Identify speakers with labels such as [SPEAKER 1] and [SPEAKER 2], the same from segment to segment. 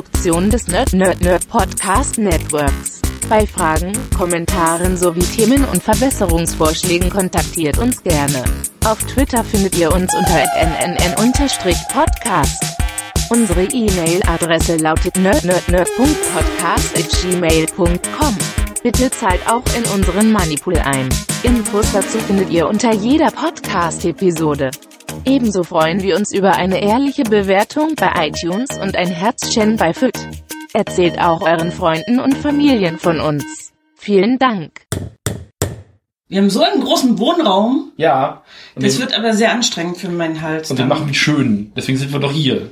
[SPEAKER 1] Produktion des Nerd Nerd Nerd Podcast Networks. Bei Fragen, Kommentaren sowie Themen- und Verbesserungsvorschlägen kontaktiert uns gerne. Auf Twitter findet ihr uns unter nnn-podcast. Unsere E-Mail-Adresse lautet nerdnerdnerd.podcast.gmail.com. Bitte zahlt auch in unseren Moneypool ein. Infos dazu findet ihr unter jeder Podcast-Episode. Ebenso freuen wir uns über eine ehrliche Bewertung bei iTunes und ein Herzchen bei FIT. Erzählt auch euren Freunden und Familien von uns. Vielen Dank.
[SPEAKER 2] Wir haben so einen großen Wohnraum.
[SPEAKER 3] Ja.
[SPEAKER 2] Das
[SPEAKER 3] wir,
[SPEAKER 2] wird aber sehr anstrengend für meinen Hals.
[SPEAKER 3] und wir machen die schön. Deswegen sind wir doch hier.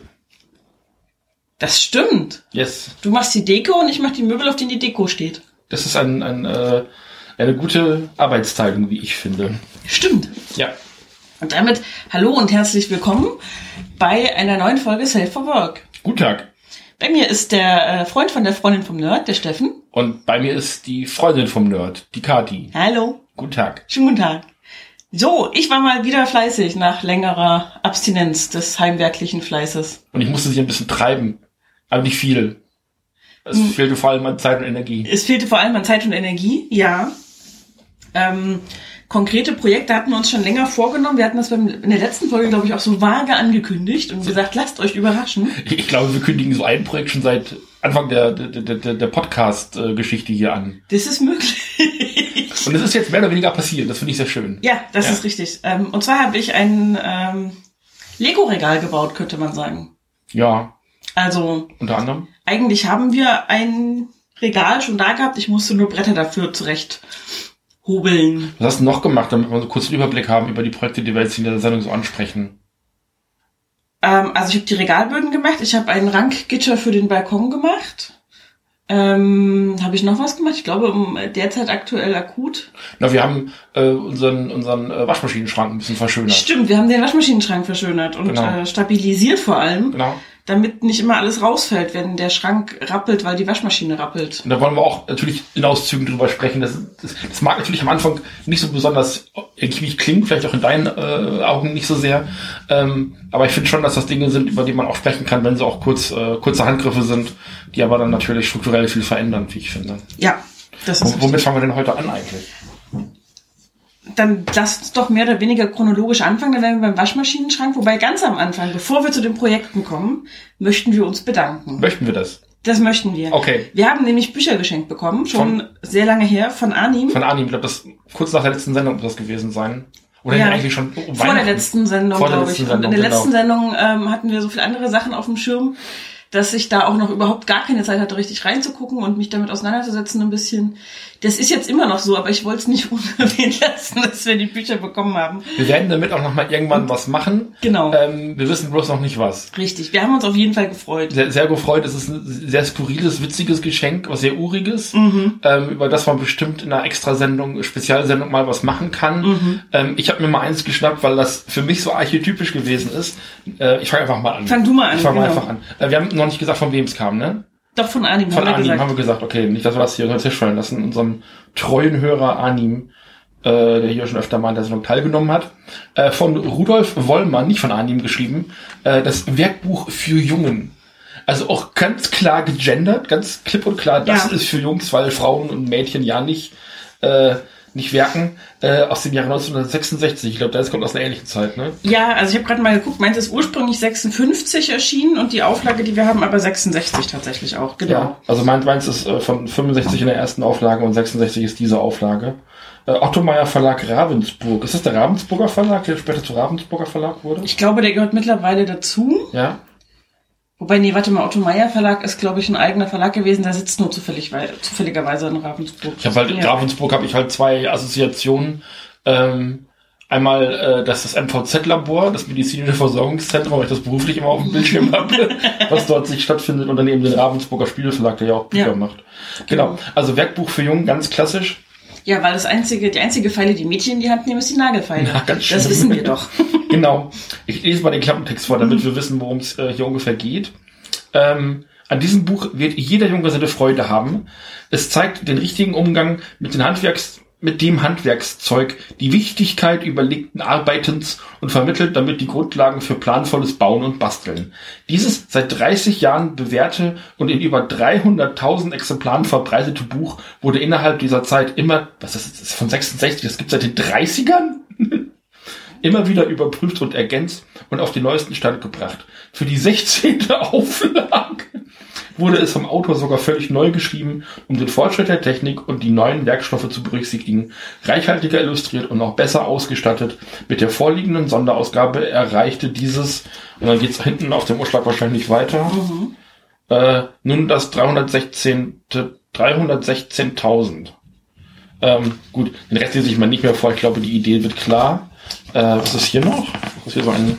[SPEAKER 2] Das stimmt.
[SPEAKER 3] Yes.
[SPEAKER 2] Du machst die Deko und ich mach die Möbel, auf denen die Deko steht.
[SPEAKER 3] Das ist ein, ein, äh, eine gute Arbeitsteilung, wie ich finde.
[SPEAKER 2] Stimmt.
[SPEAKER 3] Ja.
[SPEAKER 2] Und damit hallo und herzlich willkommen bei einer neuen Folge Self for Work.
[SPEAKER 3] Guten Tag.
[SPEAKER 2] Bei mir ist der äh, Freund von der Freundin vom Nerd, der Steffen.
[SPEAKER 3] Und bei mir ist die Freundin vom Nerd, die Kati.
[SPEAKER 2] Hallo.
[SPEAKER 3] Guten Tag.
[SPEAKER 2] Schönen guten Tag. So, ich war mal wieder fleißig nach längerer Abstinenz des heimwerklichen Fleißes.
[SPEAKER 3] Und ich musste sie ein bisschen treiben. Aber nicht viel. Es
[SPEAKER 2] Hm.
[SPEAKER 3] fehlte vor allem an Zeit und Energie.
[SPEAKER 2] Es fehlte vor allem an Zeit und Energie, ja. Ähm, konkrete Projekte hatten wir uns schon länger vorgenommen. Wir hatten das beim, in der letzten Folge, glaube ich, auch so vage angekündigt und gesagt, lasst euch überraschen.
[SPEAKER 3] Ich glaube, wir kündigen so ein Projekt schon seit Anfang der, der, der, der Podcast-Geschichte hier an.
[SPEAKER 2] Das ist möglich.
[SPEAKER 3] Und es ist jetzt mehr oder weniger passiert. Das finde ich sehr schön.
[SPEAKER 2] ja, das
[SPEAKER 3] Ja.
[SPEAKER 2] ist richtig. Ähm, und zwar habe ich ein ähm, Lego-Regal gebaut, könnte man sagen.
[SPEAKER 3] Ja,
[SPEAKER 2] Also
[SPEAKER 3] unter anderem.
[SPEAKER 2] eigentlich haben wir ein Regal schon da gehabt. Ich musste nur Bretter dafür zurecht hobeln.
[SPEAKER 3] Was hast du noch gemacht, damit wir so kurz einen Überblick haben über die Projekte, die wir jetzt in der Sendung so ansprechen?
[SPEAKER 2] Ähm, also ich habe die Regalböden gemacht. Ich habe einen Rankgitter für den Balkon gemacht. Ähm, habe ich noch was gemacht? Ich glaube, um, derzeit aktuell akut.
[SPEAKER 3] Na, wir haben äh, unseren, unseren äh, Waschmaschinenschrank ein bisschen verschönert.
[SPEAKER 2] Stimmt, wir haben den Waschmaschinenschrank verschönert und
[SPEAKER 3] Genau.
[SPEAKER 2] äh, stabilisiert vor allem,
[SPEAKER 3] Genau.
[SPEAKER 2] Damit nicht immer alles rausfällt, wenn der Schrank rappelt, weil die Waschmaschine rappelt.
[SPEAKER 3] Und da wollen wir auch natürlich in Auszügen drüber sprechen. Das, das, das mag natürlich am Anfang nicht so besonders irgendwie klingen, vielleicht auch in deinen äh, Augen nicht so sehr. Ähm, aber ich finde schon, dass das Dinge sind, über die man auch sprechen kann, wenn sie auch kurz, äh, kurze Handgriffe sind, die aber dann natürlich strukturell viel verändern, wie ich finde.
[SPEAKER 2] Ja, das
[SPEAKER 3] W
[SPEAKER 2] ist
[SPEAKER 3] womit fangen wir denn heute an eigentlich?
[SPEAKER 2] Dann lasst uns doch mehr oder weniger chronologisch anfangen. Dann wären wir beim Waschmaschinenschrank. Wobei ganz am Anfang, bevor wir zu den Projekten kommen, möchten wir uns bedanken.
[SPEAKER 3] Möchten wir das?
[SPEAKER 2] Das möchten wir.
[SPEAKER 3] Okay.
[SPEAKER 2] Wir haben nämlich Bücher geschenkt bekommen, schon sehr lange her, von Arnim.
[SPEAKER 3] Von Arnim, ich glaube, das kurz nach der letzten Sendung muss das gewesen sein. Oder
[SPEAKER 2] Ja.
[SPEAKER 3] eigentlich schon um
[SPEAKER 2] vor der letzten Sendung,
[SPEAKER 3] Vor der
[SPEAKER 2] glaube ich.
[SPEAKER 3] letzten
[SPEAKER 2] Und in der
[SPEAKER 3] Sendung,
[SPEAKER 2] letzten
[SPEAKER 3] genau.
[SPEAKER 2] Sendung ähm, hatten wir so viele andere Sachen auf dem Schirm, dass ich da auch noch überhaupt gar keine Zeit hatte, richtig reinzugucken und mich damit auseinanderzusetzen ein bisschen. Das ist jetzt immer noch so, aber ich wollte es nicht unerwähnt lassen, dass wir die Bücher bekommen haben.
[SPEAKER 3] Wir werden damit auch noch mal irgendwann was machen.
[SPEAKER 2] Genau.
[SPEAKER 3] Ähm, wir wissen bloß noch nicht was.
[SPEAKER 2] Richtig. Wir haben uns auf jeden Fall gefreut.
[SPEAKER 3] Sehr, sehr gefreut. Es ist ein sehr skurriles, witziges Geschenk, was sehr uriges,
[SPEAKER 2] Mhm.
[SPEAKER 3] ähm, über das man bestimmt in einer Extrasendung, Spezialsendung mal was machen kann.
[SPEAKER 2] Mhm.
[SPEAKER 3] Ähm, ich habe mir mal eins geschnappt, weil das für mich so archetypisch gewesen ist. Äh, ich fange einfach mal an.
[SPEAKER 2] Fang du mal an,
[SPEAKER 3] Ich fange mal
[SPEAKER 2] genau.
[SPEAKER 3] einfach an. Äh, wir haben noch nicht gesagt, von wem es kam, ne?
[SPEAKER 2] Doch von Arnim
[SPEAKER 3] Von
[SPEAKER 2] haben wir
[SPEAKER 3] Arnim
[SPEAKER 2] gesagt.
[SPEAKER 3] haben wir gesagt, okay, nicht, dass wir das hier unter den Tisch fallen lassen. Unserem treuen Hörer Arnim, äh, der hier schon öfter mal an der Sendung teilgenommen hat. Äh, von Rudolf Wollmann, nicht von Arnim geschrieben, äh, das Werkbuch für Jungen. Also auch ganz klar gegendert, ganz klipp und klar, das
[SPEAKER 2] Ja.
[SPEAKER 3] ist für Jungs, weil Frauen und Mädchen ja nicht, äh, nicht werken, äh, aus dem Jahre 1966. Ich glaube, das kommt aus einer ähnlichen Zeit, ne?
[SPEAKER 2] Ja, also ich habe gerade mal geguckt, meins ist ursprünglich 56 erschienen und die Auflage, die wir haben, aber 66 tatsächlich auch. Genau.
[SPEAKER 3] Ja, also meins, meins ist äh, von 65 in der ersten Auflage und 66 ist diese Auflage. Äh, Otto Meyer Verlag Ravensburg. Ist das der Ravensburger Verlag, der später zu Ravensburger Verlag wurde?
[SPEAKER 2] Ich glaube, der gehört mittlerweile dazu.
[SPEAKER 3] Ja.
[SPEAKER 2] Wobei, nee, warte mal, Otto Meyer Verlag ist, glaube ich, ein eigener Verlag gewesen, der sitzt nur zufällig, weil, zufälligerweise in Ravensburg.
[SPEAKER 3] Ich habe halt in
[SPEAKER 2] ja.
[SPEAKER 3] Ravensburg habe ich halt zwei Assoziationen. Ähm, einmal äh, das ist das MVZ-Labor, das medizinische Versorgungszentrum, weil ich das beruflich immer auf dem Bildschirm habe, was dort sich stattfindet, und dann eben den Ravensburger Spieleverlag, der ja auch Bücher
[SPEAKER 2] Ja.
[SPEAKER 3] macht. Genau. Also Werkbuch für Jungen, ganz klassisch.
[SPEAKER 2] Ja, weil das einzige, die einzige Pfeile, die Mädchen in die Hand nehmen, ist die Nagelfeile.
[SPEAKER 3] Na, ganz schön.
[SPEAKER 2] das wissen wir doch.
[SPEAKER 3] Genau. Ich lese mal den Klappentext vor, damit wir wissen, worum es äh, hier ungefähr geht. Ähm, an diesem Buch wird jeder Junge seine Freude haben. Es zeigt den richtigen Umgang mit den Handwerks mit dem Handwerkszeug die Wichtigkeit überlegten Arbeitens und vermittelt damit die Grundlagen für planvolles Bauen und Basteln. Dieses seit 30 Jahren bewährte und in über 300.000 Exemplaren verbreitete Buch wurde innerhalb dieser Zeit immer, was ist das, von 66, das gibt seit den 30ern? Immer wieder überprüft und ergänzt und auf den neuesten Stand gebracht. Für die 16. Auflage wurde es vom Autor sogar völlig neu geschrieben, um den Fortschritt der Technik und die neuen Werkstoffe zu berücksichtigen, reichhaltiger illustriert und noch besser ausgestattet. Mit der vorliegenden Sonderausgabe erreichte dieses, und dann geht's hinten auf dem Umschlag wahrscheinlich weiter,
[SPEAKER 2] Mhm.
[SPEAKER 3] äh, nun das 316. 316.000. Ähm, gut, den Rest lese ich mal nicht mehr vor. Ich glaube, die Idee wird klar. Äh, was ist hier noch? Was ist hier so ein,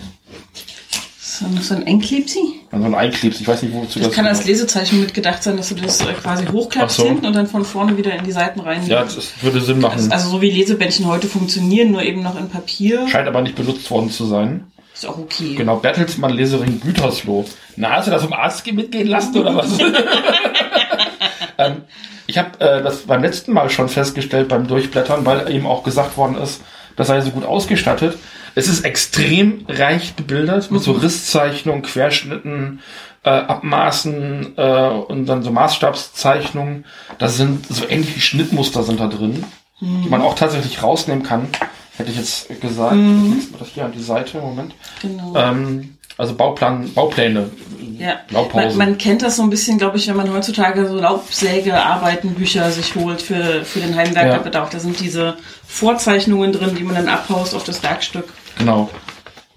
[SPEAKER 2] So, noch so ein Einklebsi?
[SPEAKER 3] so ein Einklips? Ich weiß nicht, wozu
[SPEAKER 2] Das kann als Lesezeichen mitgedacht sein, dass du das äh, quasi hochklappst
[SPEAKER 3] so.
[SPEAKER 2] hinten und dann von vorne wieder in die Seiten rein.
[SPEAKER 3] Ja, das würde Sinn machen.
[SPEAKER 2] also so wie Lesebändchen heute funktionieren, nur eben noch in Papier.
[SPEAKER 3] Scheint aber nicht benutzt worden zu sein.
[SPEAKER 2] Ist auch okay.
[SPEAKER 3] Genau, Bertelsmann Lesering Gütersloh. Na, hast du das vom Arzt mitgehen lassen oder was? ähm, ich habe äh, das beim letzten Mal schon festgestellt beim Durchblättern, weil eben auch gesagt worden ist, das sei so gut ausgestattet. Es ist extrem reich bebildert mit so Risszeichnungen, Querschnitten, äh, Abmaßen äh, und dann so Maßstabszeichnungen. Da sind so ähnlich wie Schnittmuster sind da drin, die man auch tatsächlich rausnehmen kann. Hätte ich jetzt gesagt. Ich setze mal das hier an die Seite. Moment.
[SPEAKER 2] Genau.
[SPEAKER 3] Ähm, also Bauplan, Baupläne.
[SPEAKER 2] Ja, man, man kennt das so ein bisschen, glaube ich, wenn man heutzutage so Laubsäge, Arbeitenbücher sich holt für, für den Heimwerkerbedarf. Da sind diese Vorzeichnungen drin, die man dann abhaust auf das Werkstück.
[SPEAKER 3] Genau.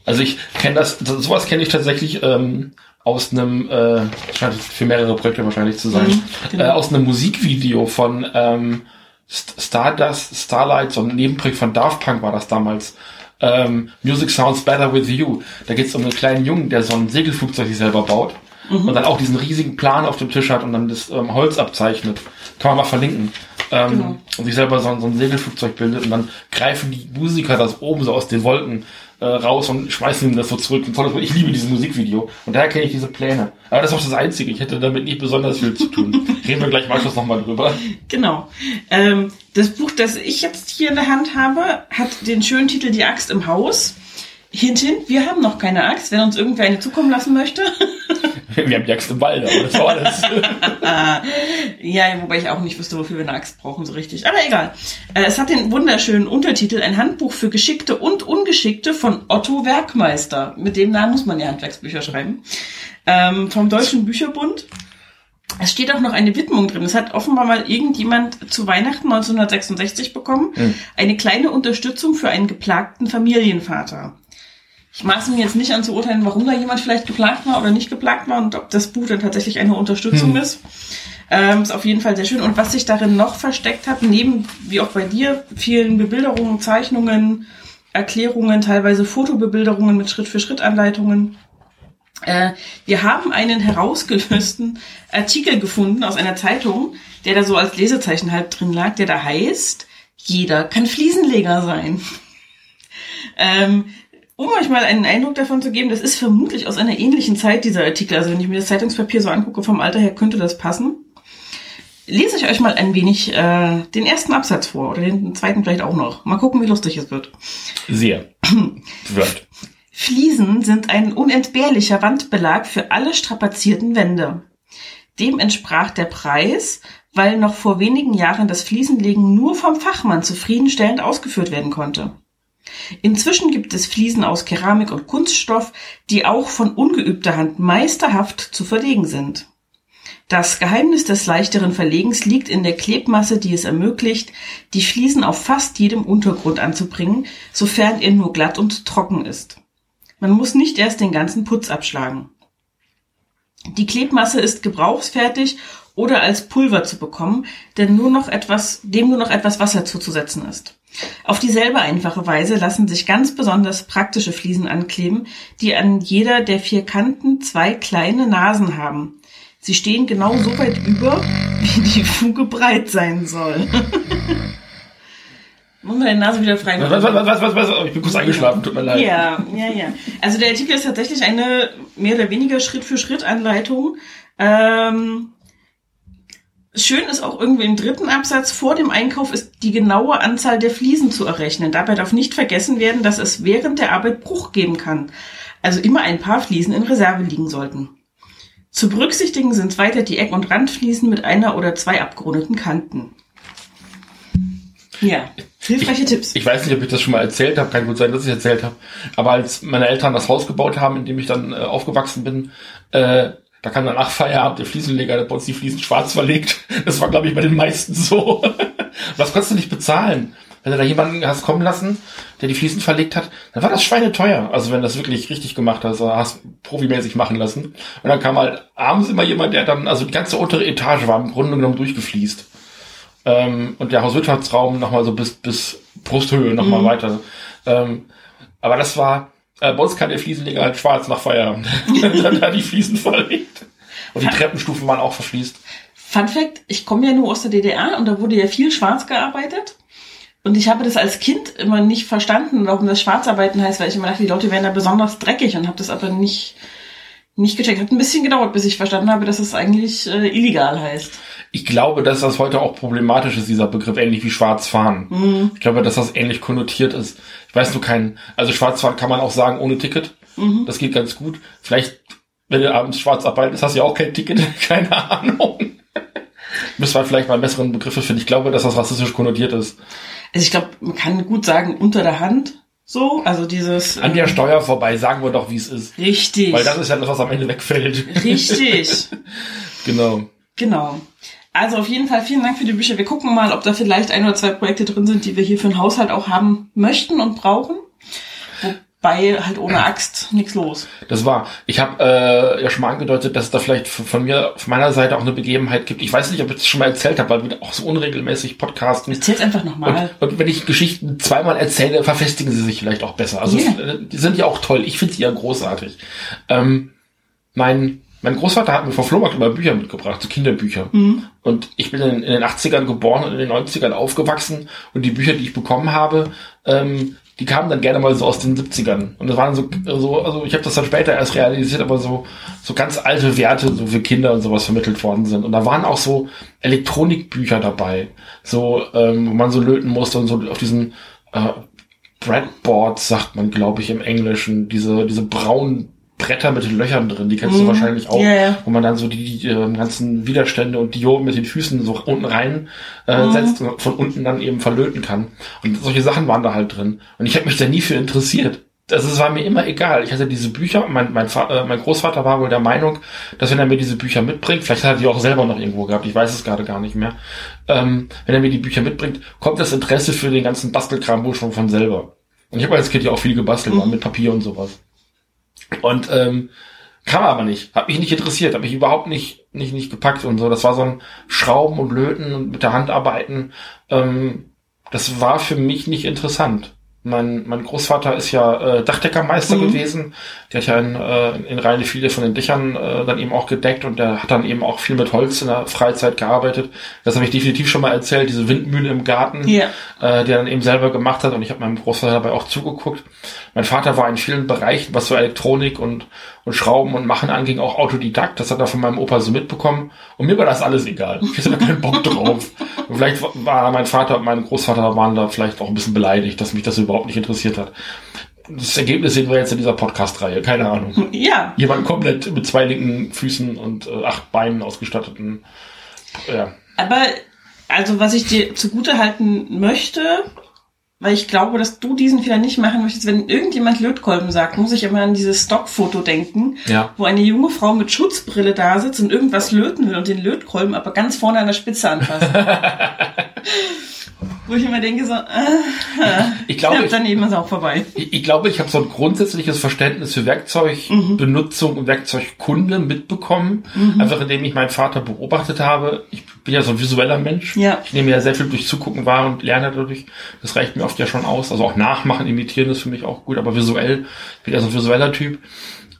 [SPEAKER 3] Also ich kenne das, so- sowas kenne ich tatsächlich ähm, aus einem, äh, scheint für mehrere Projekte wahrscheinlich zu sein,
[SPEAKER 2] Mhm, genau.
[SPEAKER 3] äh, aus einem Musikvideo von ähm, St- Stardust, Starlight, so ein Nebenprojekt von Daft Punk war das damals. Ähm, Music Sounds Better With You. Da geht es um einen kleinen Jungen, der so ein Segelflugzeug sich selber baut
[SPEAKER 2] Mhm.
[SPEAKER 3] und dann auch diesen riesigen Plan auf dem Tisch hat und dann das ähm, Holz abzeichnet. Kann man mal verlinken. Ähm,
[SPEAKER 2] Genau.
[SPEAKER 3] Und sich selber so, so ein Segelflugzeug bildet und dann greifen die Musiker das oben so aus den Wolken äh, raus und schmeißen ihm das so zurück. Ich liebe dieses Musikvideo und daher kenne ich diese Pläne. Aber das ist auch das Einzige. Ich hätte damit nicht besonders viel zu tun. Reden wir gleich im Anschluss nochmal drüber.
[SPEAKER 2] Genau. Ähm, das Buch, das ich jetzt hier in der Hand habe, hat den schönen Titel Die Axt im Haus. Hinten, wir haben noch keine Axt, wenn uns irgendwer eine zukommen lassen möchte.
[SPEAKER 3] Wir haben Jagd im Wald, aber das war alles.
[SPEAKER 2] Ja, wobei ich auch nicht wüsste, wofür wir eine Axt brauchen, so richtig. Aber egal. Äh, Es hat den wunderschönen Untertitel Ein Handbuch für Geschickte und Ungeschickte von Otto Werkmeister. Mit dem Namen muss man ja Handwerksbücher schreiben. Ähm, vom Deutschen Bücherbund. Es steht auch noch eine Widmung drin. Es hat offenbar mal irgendjemand zu Weihnachten 1966 bekommen. Eine kleine Unterstützung für einen geplagten Familienvater. Ich maße mir jetzt nicht an zu urteilen, warum da jemand vielleicht geplagt war oder nicht geplagt war und ob das Buch dann tatsächlich eine Unterstützung ist. Ähm, ist auf jeden Fall sehr schön. Und was sich darin noch versteckt hat, neben, wie auch bei dir, vielen Bebilderungen, Zeichnungen, Erklärungen, teilweise Fotobebilderungen mit Schritt-für-Schritt-Anleitungen. Äh, wir haben einen herausgelösten Artikel gefunden aus einer Zeitung, der da so als Lesezeichen halb drin lag, der da heißt, jeder kann Fliesenleger sein. ähm, um euch mal einen Eindruck davon zu geben, das ist vermutlich aus einer ähnlichen Zeit, dieser Artikel. Also wenn ich mir das Zeitungspapier so angucke, vom Alter her könnte das passen. Lese ich euch mal ein wenig äh, den ersten Absatz vor oder den zweiten vielleicht auch noch. Mal gucken, wie lustig es wird.
[SPEAKER 3] Sehr. Wird.
[SPEAKER 2] Fliesen sind ein unentbehrlicher Wandbelag für alle strapazierten Wände. Dem entsprach der Preis, weil noch vor wenigen Jahren das Fliesenlegen nur vom Fachmann zufriedenstellend ausgeführt werden konnte. Inzwischen gibt es Fliesen aus Keramik und Kunststoff, die auch von ungeübter Hand meisterhaft zu verlegen sind. Das Geheimnis des leichteren Verlegens liegt in der Klebmasse, die es ermöglicht, die Fliesen auf fast jedem Untergrund anzubringen, sofern er nur glatt und trocken ist. Man muss nicht erst den ganzen Putz abschlagen. Die Klebmasse ist gebrauchsfertig oder als Pulver zu bekommen, denn nur noch etwas, dem nur noch etwas Wasser zuzusetzen ist. Auf dieselbe einfache Weise lassen sich ganz besonders praktische Fliesen ankleben, die an jeder der vier Kanten zwei kleine Nasen haben. Sie stehen genau so weit über, wie die Fuge breit sein soll. Muss man deine Nase wieder frei
[SPEAKER 3] Was, was, was, was, was, was? Ich bin kurz eingeschlafen, tut mir leid.
[SPEAKER 2] ja, ja, ja. Also der Artikel ist tatsächlich eine mehr oder weniger Schritt für Schritt Anleitung. Ähm, Schön ist auch irgendwie im dritten Absatz, vor dem Einkauf ist die genaue Anzahl der Fliesen zu errechnen. Dabei darf nicht vergessen werden, dass es während der Arbeit Bruch geben kann. Also immer ein paar Fliesen in Reserve liegen sollten. Zu berücksichtigen sind weiter die Eck- und Randfliesen mit einer oder zwei abgerundeten Kanten. Ja, hilfreiche
[SPEAKER 3] ich,
[SPEAKER 2] Tipps.
[SPEAKER 3] Ich weiß nicht, ob ich das schon mal erzählt habe, kann gut sein, dass ich erzählt habe. Aber als meine Eltern das Haus gebaut haben, in dem ich dann äh, aufgewachsen bin, äh, da kam dann nach Feierabend der Fliesenleger, der bei uns die Fliesen schwarz verlegt. Das war, glaube ich, bei den meisten so. Was konntest du nicht bezahlen? Wenn du da jemanden hast kommen lassen, der die Fliesen verlegt hat, dann war das schweineteuer. Also wenn du das wirklich richtig gemacht hast, hast profimäßig machen lassen. Und dann kam halt abends immer jemand, der dann, also die ganze untere Etage war im Grunde genommen durchgefliest. Ähm, und der Hauswirtschaftsraum nochmal so bis, bis Brusthöhe nochmal mhm. weiter. Ähm, aber das war, äh, bei uns kann der Fliesenleger halt schwarz nach Feierabend. dann hat die Fliesen verlegt. Und die Treppenstufen waren auch verfließt.
[SPEAKER 2] Fun Fact, ich komme ja nur aus der DDR und da wurde ja viel schwarz gearbeitet. Und ich habe das als Kind immer nicht verstanden, warum das Schwarzarbeiten heißt, weil ich immer dachte, die Leute wären da besonders dreckig und habe das aber nicht, nicht gecheckt. Hat ein bisschen gedauert, bis ich verstanden habe, dass es eigentlich äh, illegal heißt.
[SPEAKER 3] Ich glaube, dass das heute auch problematisch ist, dieser Begriff, ähnlich wie Schwarzfahren. Mhm. Ich glaube, dass das ähnlich konnotiert ist. Ich weiß nur keinen, also Schwarzfahren kann man auch sagen ohne Ticket. Mhm. Das geht ganz gut. Vielleicht, wenn du abends schwarz arbeitest, hast du ja auch kein Ticket. Keine Ahnung. Müssen wir vielleicht mal besseren Begriffe finden. Ich glaube, dass das rassistisch konnotiert ist.
[SPEAKER 2] Also ich glaube, man kann gut sagen, unter der Hand. So, also dieses.
[SPEAKER 3] An der ähm, Steuer vorbei, sagen wir doch, wie es ist.
[SPEAKER 2] Richtig.
[SPEAKER 3] Weil das ist ja das, was am Ende wegfällt.
[SPEAKER 2] Richtig.
[SPEAKER 3] genau.
[SPEAKER 2] Genau. Also auf jeden Fall vielen Dank für die Bücher. Wir gucken mal, ob da vielleicht ein oder zwei Projekte drin sind, die wir hier für den Haushalt auch haben möchten und brauchen bei halt ohne Axt nichts los.
[SPEAKER 3] Das war. Ich habe äh, ja schon mal angedeutet, dass es da vielleicht von mir, von meiner Seite auch eine Begebenheit gibt. Ich weiß nicht, ob ich das schon mal erzählt habe, weil wir auch so unregelmäßig podcasten.
[SPEAKER 2] Erzähl's einfach nochmal.
[SPEAKER 3] Und, und wenn ich Geschichten zweimal erzähle, verfestigen sie sich vielleicht auch besser. Also yeah. die sind ja auch toll. Ich finde sie ja großartig. Ähm, mein mein Großvater hat mir vom Flohmarkt immer Bücher mitgebracht, so Kinderbücher. Mhm. Und ich bin in, in, den 80ern geboren und in den 90ern aufgewachsen. Und die Bücher, die ich bekommen habe, ähm, die kamen dann gerne mal so aus den 70ern. Und das waren so, so also ich habe das dann später erst realisiert, aber so, so ganz alte Werte, so für Kinder und sowas vermittelt worden sind. Und da waren auch so Elektronikbücher dabei, so, ähm, wo man so löten musste und so auf diesen äh, Breadboards, sagt man, glaube ich, im Englischen, diese, diese braunen Bretter mit den Löchern drin, die kennst mhm. du wahrscheinlich auch, yeah. wo man dann so die, die äh, ganzen Widerstände und Dioden mit den Füßen so unten rein äh, mhm. setzt und von unten dann eben verlöten kann. Und solche Sachen waren da halt drin. Und ich habe mich da nie für interessiert. Das, das war mir immer egal. Ich hatte diese Bücher, mein, mein, äh, mein Großvater war wohl der Meinung, dass wenn er mir diese Bücher mitbringt, vielleicht hat er die auch selber noch irgendwo gehabt, ich weiß es gerade gar nicht mehr, ähm, wenn er mir die Bücher mitbringt, kommt das Interesse für den ganzen Bastelkram wohl schon von selber. Und ich habe als Kind ja auch viel gebastelt, mhm. mit Papier und sowas. Und ähm, kam aber nicht. Hat mich nicht interessiert, hat mich überhaupt nicht, nicht, nicht gepackt und so. Das war so ein Schrauben und Löten und mit der Hand arbeiten. Ähm, das war für mich nicht interessant. Mein, mein Großvater ist ja äh, Dachdeckermeister mhm. gewesen. Der hat ja in, äh, in Rheine viele von den Dächern äh, dann eben auch gedeckt und der hat dann eben auch viel mit Holz in der Freizeit gearbeitet. Das habe ich definitiv schon mal erzählt, diese Windmühle im Garten, ja. äh, die er dann eben selber gemacht hat und ich habe meinem Großvater dabei auch zugeguckt. Mein Vater war in vielen Bereichen, was so Elektronik und, und Schrauben und Machen anging, auch Autodidakt. Das hat er von meinem Opa so mitbekommen. Und mir war das alles egal. Ich hatte keinen Bock drauf. Und vielleicht war mein Vater und mein Großvater waren da vielleicht auch ein bisschen beleidigt, dass mich das überhaupt nicht interessiert hat. Das Ergebnis sehen wir jetzt in dieser Podcast-Reihe. Keine Ahnung.
[SPEAKER 2] Ja.
[SPEAKER 3] Jemand komplett mit zwei linken Füßen und äh, acht Beinen ausgestatteten. Ja.
[SPEAKER 2] Aber also was ich dir zugute halten möchte, weil ich glaube, dass du diesen Fehler nicht machen möchtest. Wenn irgendjemand Lötkolben sagt, muss ich immer an dieses Stockfoto denken,
[SPEAKER 3] ja.
[SPEAKER 2] wo eine junge Frau mit Schutzbrille da sitzt und irgendwas löten will und den Lötkolben aber ganz vorne an der Spitze anfasst. Wo ich immer denke so, äh,
[SPEAKER 3] ich glaube,
[SPEAKER 2] daneben ist auch vorbei.
[SPEAKER 3] Ich, ich glaube, ich habe so ein grundsätzliches Verständnis für Werkzeugbenutzung mhm. und Werkzeugkunde mitbekommen, mhm. einfach indem ich meinen Vater beobachtet habe. Ich bin ja so ein visueller Mensch.
[SPEAKER 2] Ja.
[SPEAKER 3] Ich nehme ja sehr viel durch Zugucken wahr und lerne dadurch. Das reicht mir oft ja schon aus. Also auch nachmachen, imitieren ist für mich auch gut, aber visuell, ich bin ja so ein visueller Typ.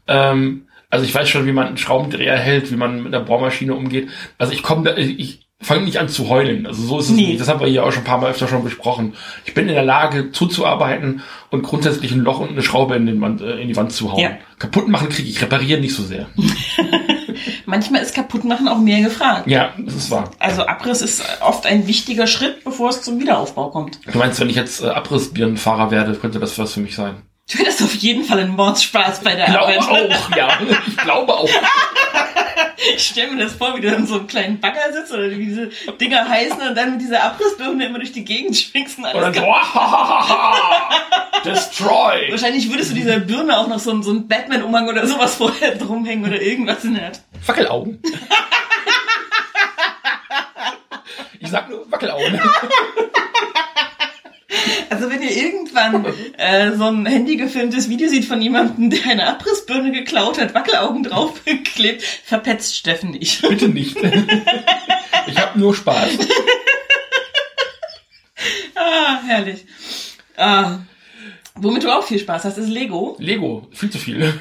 [SPEAKER 3] Ähm, also ich weiß schon, wie man einen Schraubendreher hält, wie man mit einer Bohrmaschine umgeht. Also ich komme da, ich, fang nicht an zu heulen. Also so ist es nee. nicht. Das haben wir hier auch schon ein paar Mal öfter schon besprochen. Ich bin in der Lage zuzuarbeiten und grundsätzlich ein Loch und eine Schraube in, Wand, äh, in die Wand zu hauen. Ja. Kaputt machen kriege ich, reparieren nicht so sehr.
[SPEAKER 2] manchmal ist kaputt machen auch mehr gefragt.
[SPEAKER 3] Ja, das ist wahr.
[SPEAKER 2] Also Abriss ist oft ein wichtiger Schritt, bevor es zum Wiederaufbau kommt.
[SPEAKER 3] Du meinst, wenn ich jetzt äh, Abrissbirnenfahrer werde, könnte das was für mich sein?
[SPEAKER 2] Du hättest auf jeden Fall einen Mordspaß bei der
[SPEAKER 3] Glaube
[SPEAKER 2] Arbeit.
[SPEAKER 3] auch, ja. Ich glaube auch.
[SPEAKER 2] Ich stelle mir das vor, wie du in so einem kleinen Bagger sitzt oder wie diese Dinger heißen und dann mit dieser Abrissbirne immer durch die Gegend schwingst und
[SPEAKER 3] Und
[SPEAKER 2] alles
[SPEAKER 3] dann so, Destroy.
[SPEAKER 2] Wahrscheinlich würdest du dieser Birne auch noch so, so ein Batman-Umhang oder sowas vorher drumhängen oder irgendwas in der Art.
[SPEAKER 3] Wackelaugen. Ich sag nur Wackelaugen.
[SPEAKER 2] Also wenn ihr irgendwann äh, so ein handygefilmtes Video seht von jemandem, der eine Abrissbirne geklaut hat, Wackelaugen draufgeklebt, verpetzt Steffen nicht.
[SPEAKER 3] Bitte nicht. Ich habe nur Spaß.
[SPEAKER 2] Ah, herrlich. Ah, womit du auch viel Spaß hast, ist Lego.
[SPEAKER 3] Lego, viel zu viel.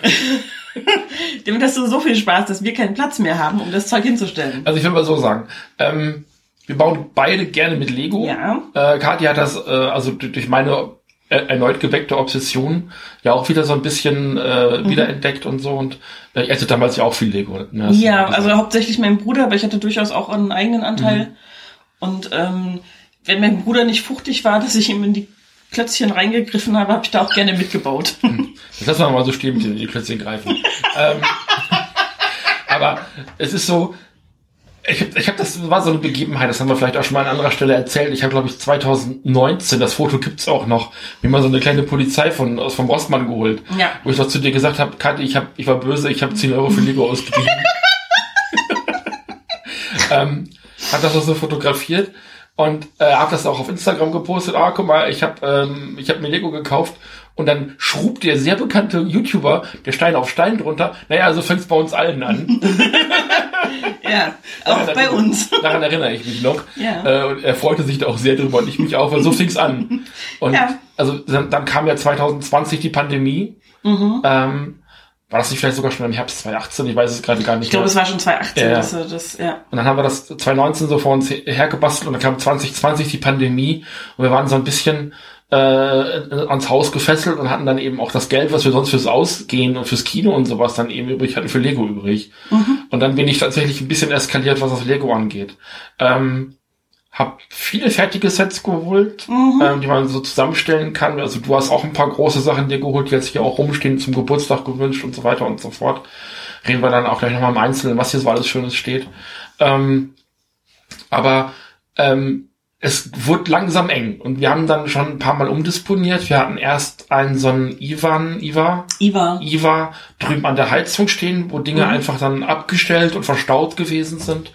[SPEAKER 2] Damit hast du so viel Spaß, dass wir keinen Platz mehr haben, um das Zeug hinzustellen.
[SPEAKER 3] Also ich will mal so sagen, ähm, wir bauen beide gerne mit Lego.
[SPEAKER 2] Ja.
[SPEAKER 3] Äh, Kathi hat das, äh, also durch meine äh, erneut geweckte Obsession ja auch wieder so ein bisschen äh, wiederentdeckt und so. Und äh, ich hatte damals ja auch viel Lego. Ne,
[SPEAKER 2] Ja, also hauptsächlich mein Bruder, aber ich hatte durchaus auch einen eigenen Anteil. Und ähm, wenn mein Bruder nicht fuchtig war, dass ich ihm in die Klötzchen reingegriffen habe, habe ich da auch gerne mitgebaut.
[SPEAKER 3] Das lassen wir mal so stehen mit den Klötzchen greifen. ähm, aber es ist so, ich habe ich hab das war so eine Begebenheit, das haben wir vielleicht auch schon mal an anderer Stelle erzählt. Ich habe, glaube ich, 2019, das Foto gibt's auch noch, mir mal so eine kleine Polizei von aus vom Rossmann geholt.
[SPEAKER 2] Ja.
[SPEAKER 3] Wo ich doch zu dir gesagt habe, Kathi, ich, hab, ich war böse, ich habe 10 Euro für Lego ausgegeben. ähm, hat das auch so fotografiert und äh, habe das auch auf Instagram gepostet. Ah, guck mal, ich habe ähm, ich hab mir Lego gekauft und dann schrub der sehr bekannte YouTuber der Stein auf Stein drunter. Naja, also fängt's bei uns allen an.
[SPEAKER 2] ja, auch bei uns.
[SPEAKER 3] Daran erinnere ich mich noch.
[SPEAKER 2] Ja.
[SPEAKER 3] Äh, und er freute sich da auch sehr drüber und ich mich auch, weil so fing's an. Und
[SPEAKER 2] Ja.
[SPEAKER 3] also dann, dann kam ja 2020 die Pandemie.
[SPEAKER 2] Mhm.
[SPEAKER 3] Ähm, war das nicht vielleicht sogar schon im Herbst 2018? Ich weiß es gerade gar nicht
[SPEAKER 2] Ich glaube, es war schon 2018,
[SPEAKER 3] Ja.
[SPEAKER 2] dass er das, ja.
[SPEAKER 3] Und dann haben wir das 2019 so vor uns her- hergebastelt und dann kam 2020 die Pandemie und wir waren so ein bisschen äh, ans Haus gefesselt und hatten dann eben auch das Geld, was wir sonst fürs Ausgehen und fürs Kino und sowas dann eben übrig hatten, für Lego übrig. Und dann bin ich tatsächlich ein bisschen eskaliert, was das Lego angeht. Ähm, hab viele fertige Sets geholt, ähm, die man so zusammenstellen kann. Also du hast auch ein paar große Sachen dir geholt, die jetzt hier auch rumstehen, zum Geburtstag gewünscht und so weiter und so fort. Reden wir dann auch gleich nochmal im Einzelnen, was hier so alles Schönes steht. Ähm, aber ähm, es wurde langsam eng und wir haben dann schon ein paar Mal umdisponiert. Wir hatten erst einen so einen Ivan, Iva,
[SPEAKER 2] Iva.
[SPEAKER 3] Iva drüben an der Heizung stehen, wo Dinge einfach dann abgestellt und verstaut gewesen sind.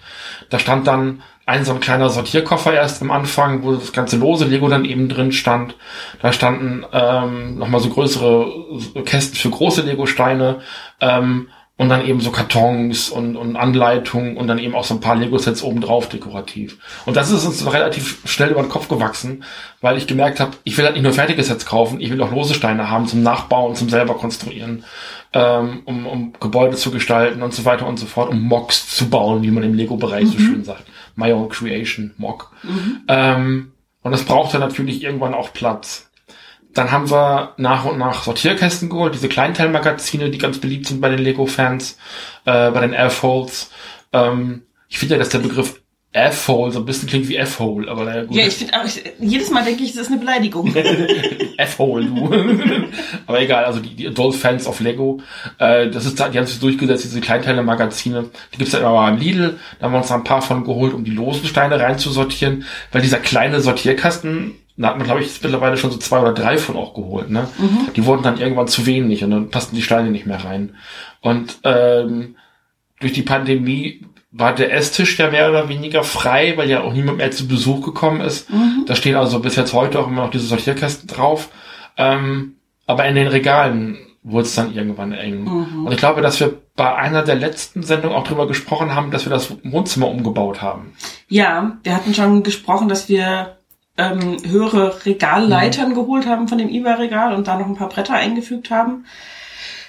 [SPEAKER 3] Da stand dann ein so ein kleiner Sortierkoffer erst am Anfang, wo das ganze lose Lego dann eben drin stand. Da standen ähm, nochmal so größere Kästen für große Lego-Steine ähm, und dann eben so Kartons und, und Anleitungen und dann eben auch so ein paar Lego-Sets obendrauf dekorativ. Und das ist uns relativ schnell über den Kopf gewachsen, weil ich gemerkt habe, ich will halt nicht nur fertige Sets kaufen, ich will auch lose Steine haben zum Nachbauen, zum selber konstruieren, ähm, um, um Gebäude zu gestalten und so weiter und so fort, um Mocks zu bauen, wie man im Lego-Bereich so schön sagt. My own creation, Mock. Ähm, und das brauchte natürlich irgendwann auch Platz. Dann haben wir nach und nach Sortierkästen geholt, diese Kleinteilmagazine, die ganz beliebt sind bei den Lego-Fans, äh, bei den F-Holes. Ähm, ich finde ja, dass der Begriff F-Hole so ein bisschen klingt wie F-Hole, aber naja, gut.
[SPEAKER 2] Ja, ich finde auch, ich, jedes Mal denke ich, das ist eine Beleidigung.
[SPEAKER 3] F-Hole, du. aber egal, also die, die Adult Fans of Lego, äh, das ist, die haben sich durchgesetzt, diese Kleinteile-Magazine. Die gibt's ja immer beim Lidl, da haben wir uns da ein paar von geholt, um die losen Steine reinzusortieren, weil dieser kleine Sortierkasten, da hat man, glaube ich, mittlerweile schon so zwei oder drei von auch geholt, ne? Die wurden dann irgendwann zu wenig und dann passten die Steine nicht mehr rein. Und ähm, durch die Pandemie war der Esstisch ja mehr oder weniger frei, weil ja auch niemand mehr zu Besuch gekommen ist. Da stehen also bis jetzt heute auch immer noch diese Sortierkästen drauf. Ähm, aber in den Regalen wurde es dann irgendwann eng. Und ich glaube, dass wir bei einer der letzten Sendungen auch drüber gesprochen haben, dass wir das Wohnzimmer umgebaut haben.
[SPEAKER 2] Ja, wir hatten schon gesprochen, dass wir ähm, höhere Regalleitern geholt haben von dem IBA-Regal und da noch ein paar Bretter eingefügt haben.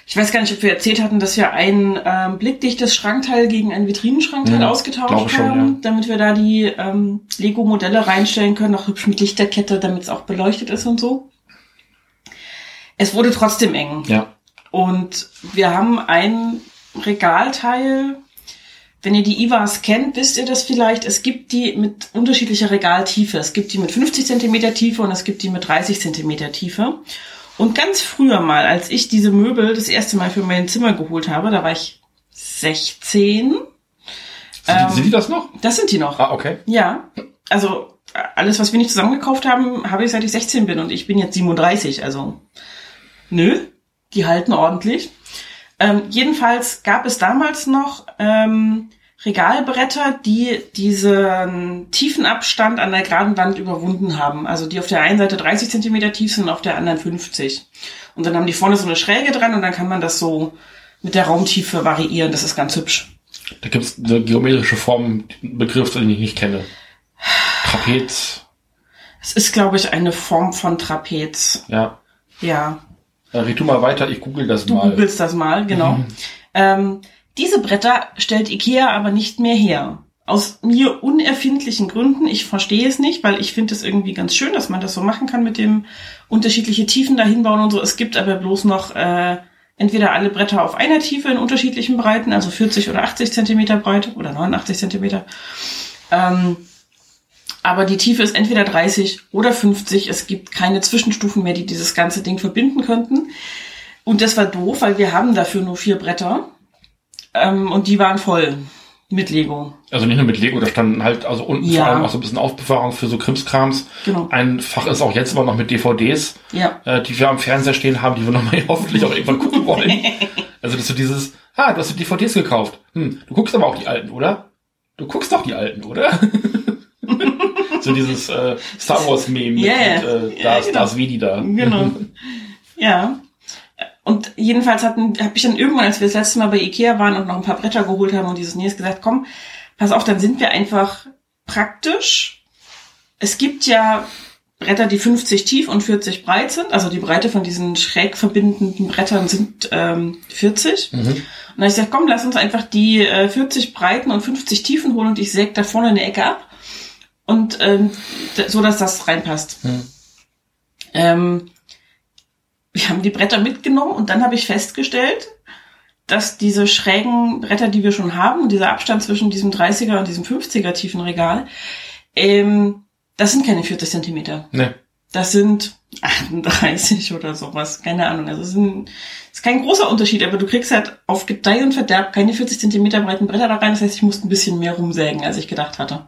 [SPEAKER 2] Ich weiß gar nicht, ob wir erzählt hatten, dass wir ein ähm, blickdichtes Schrankteil gegen ein Vitrinenschrankteil
[SPEAKER 3] Mhm,
[SPEAKER 2] ausgetauscht
[SPEAKER 3] glaube schon,
[SPEAKER 2] haben,
[SPEAKER 3] ja.
[SPEAKER 2] damit wir da die ähm, Lego-Modelle reinstellen können, auch hübsch mit Lichterkette, damit es auch beleuchtet ist und so. Es wurde trotzdem eng.
[SPEAKER 3] Ja.
[SPEAKER 2] Und wir haben ein Regalteil wenn ihr die IWAs kennt, wisst ihr das vielleicht. Es gibt die mit unterschiedlicher Regaltiefe. Es gibt die mit 50 Zentimeter Tiefe und es gibt die mit 30 Zentimeter Tiefe. Und ganz früher mal, als ich diese Möbel das erste Mal für mein Zimmer geholt habe, da war ich 16.
[SPEAKER 3] Sind, ähm, sind die das noch?
[SPEAKER 2] Das sind die noch.
[SPEAKER 3] Ah, okay.
[SPEAKER 2] Ja. Also alles, was wir nicht zusammengekauft haben, habe ich seit ich 16 bin und ich bin jetzt 37. Also nö, die halten ordentlich. Ähm, jedenfalls gab es damals noch ähm, Regalbretter, die diesen tiefen Abstand an der geraden Wand überwunden haben. Also die auf der einen Seite 30 Zentimeter tief sind und auf der anderen 50. Und dann haben die vorne so eine Schräge dran und dann kann man das so mit der Raumtiefe variieren. Das ist ganz hübsch.
[SPEAKER 3] Da gibt es eine geometrische Form, Begriff, den ich nicht kenne. Trapez.
[SPEAKER 2] Es ist, glaube ich, eine Form von Trapez.
[SPEAKER 3] Ja.
[SPEAKER 2] Ja.
[SPEAKER 3] Red du mal weiter, ich google das
[SPEAKER 2] du
[SPEAKER 3] mal.
[SPEAKER 2] Du googelst das mal, genau. Mhm. Ähm, diese Bretter stellt Ikea aber nicht mehr her. Aus mir unerfindlichen Gründen. Ich verstehe es nicht, weil ich finde es irgendwie ganz schön, dass man das so machen kann mit dem unterschiedliche Tiefen dahin bauen und so. Es gibt aber bloß noch äh, entweder alle Bretter auf einer Tiefe in unterschiedlichen Breiten, also 40 oder 80 Zentimeter Breite oder 89 Zentimeter. Ähm, aber die Tiefe ist entweder 30 oder 50. Es gibt keine Zwischenstufen mehr, die dieses ganze Ding verbinden könnten. Und das war doof, weil wir haben dafür nur vier Bretter. Ähm, und die waren voll mit Lego.
[SPEAKER 3] Also nicht nur mit Lego, da standen halt also unten ja. vor allem auch so ein bisschen Aufbewahrung für so Krimskrams.
[SPEAKER 2] Genau.
[SPEAKER 3] Ein Fach ist auch jetzt immer noch mit DVDs,
[SPEAKER 2] ja.
[SPEAKER 3] äh, die wir am Fernseher stehen haben, die wir nochmal hoffentlich auch irgendwann gucken wollen. also das ist so dieses, ah, du hast die DVDs gekauft. Hm, du guckst aber auch die alten, oder? Du guckst doch die alten, oder? So dieses äh, Star Wars Meme
[SPEAKER 2] yeah.
[SPEAKER 3] mit äh, Darth, ja, genau. Vidi da.
[SPEAKER 2] Genau. ja. Und jedenfalls habe ich dann irgendwann, als wir das letzte Mal bei Ikea waren und noch ein paar Bretter geholt haben und dieses Nils gesagt, komm, pass auf, dann sind wir einfach praktisch. Es gibt ja Bretter, die 50 tief und 40 breit sind. Also die Breite von diesen schräg verbindenden Brettern sind ähm, 40. Mhm. Und dann habe ich gesagt, komm, lass uns einfach die äh, 40 breiten und 50 tiefen holen und ich säge da vorne eine Ecke ab und ähm, so, dass das reinpasst. Hm. Ähm, wir haben die Bretter mitgenommen und dann habe ich festgestellt, dass diese schrägen Bretter, die wir schon haben, und dieser Abstand zwischen diesem 30er und diesem 50er tiefen Regal, ähm, das sind keine 40 Zentimeter.
[SPEAKER 3] Nee.
[SPEAKER 2] Das sind 38 oder sowas, keine Ahnung. Also es ist, ein, ist kein großer Unterschied, aber du kriegst halt auf Gedeih und Verderb keine 40 Zentimeter breiten Bretter da rein. Das heißt, ich musste ein bisschen mehr rumsägen, als ich gedacht hatte.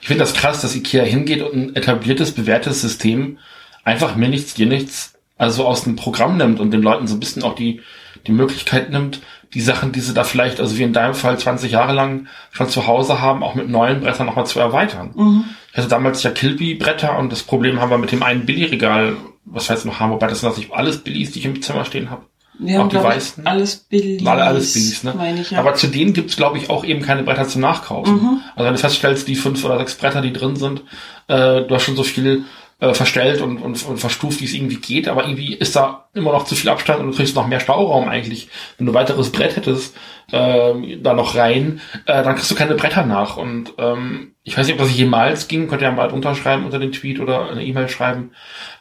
[SPEAKER 3] Ich finde das krass, dass Ikea hingeht und ein etabliertes, bewährtes System einfach mir nichts, dir nichts, also aus dem Programm nimmt und den Leuten so ein bisschen auch die, die Möglichkeit nimmt, die Sachen, die sie da vielleicht, also wie in deinem Fall 20 Jahre lang schon zu Hause haben, auch mit neuen Brettern nochmal zu erweitern. Mhm. Ich hatte damals ja Kilby-Bretter und das Problem haben wir mit dem einen Billy-Regal, was wir jetzt noch haben, wobei das sind natürlich alles Billys, die ich im Zimmer stehen habe.
[SPEAKER 2] Wir auch haben, die weißen. Alles Billies.
[SPEAKER 3] War alles Billies, ne?
[SPEAKER 2] Meine ich, ja.
[SPEAKER 3] Aber zu denen gibt's glaube ich, auch eben keine Bretter zum Nachkaufen. Mhm. Also wenn du feststellst, die fünf oder sechs Bretter, die drin sind, äh, du hast schon so viel äh, verstellt und, und, und verstuft, wie es irgendwie geht, aber irgendwie ist da immer noch zu viel Abstand und du kriegst noch mehr Stauraum eigentlich. Wenn du weiteres Brett hättest, äh, da noch rein, äh, dann kriegst du keine Bretter nach. Und ähm, ich weiß nicht, ob das jemals ging, könnt ihr ja mal unterschreiben unter den Tweet oder eine E-Mail schreiben.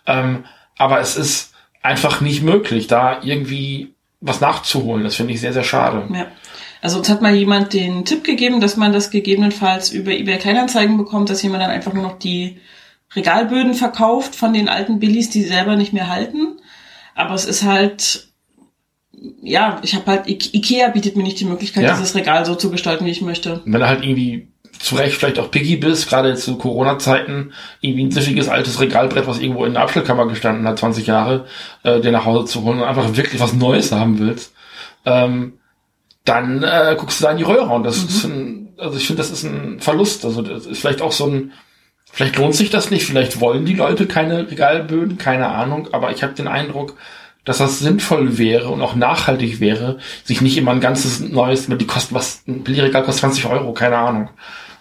[SPEAKER 3] Ähm, aber es ist einfach nicht möglich, da irgendwie was nachzuholen. Das finde ich sehr, sehr schade.
[SPEAKER 2] Ja. Also uns hat mal jemand den Tipp gegeben, dass man das gegebenenfalls über eBay Kleinanzeigen bekommt, dass jemand dann einfach nur noch die Regalböden verkauft von den alten Billies, die selber nicht mehr halten. Aber es ist halt, ja, ich habe halt, Ikea bietet mir nicht die Möglichkeit, ja. dieses Regal so zu gestalten, wie ich möchte.
[SPEAKER 3] wenn er halt irgendwie zu Recht vielleicht auch Piggy bist, gerade zu Corona-Zeiten, irgendwie ein siffiges altes Regalbrett, was irgendwo in der Abstellkammer gestanden hat, 20 Jahre, äh, dir nach Hause zu holen und einfach wirklich was Neues haben willst, ähm, dann äh, guckst du da in die Röhre und das mhm. ist ein, also ich finde, das ist ein Verlust. Also das ist vielleicht auch so ein, vielleicht lohnt sich das nicht, vielleicht wollen die Leute keine Regalböden, keine Ahnung, aber ich habe den Eindruck, dass das sinnvoll wäre und auch nachhaltig wäre, sich nicht immer ein ganzes neues, die kosten was, ein Billigregal kostet 20 Euro, keine Ahnung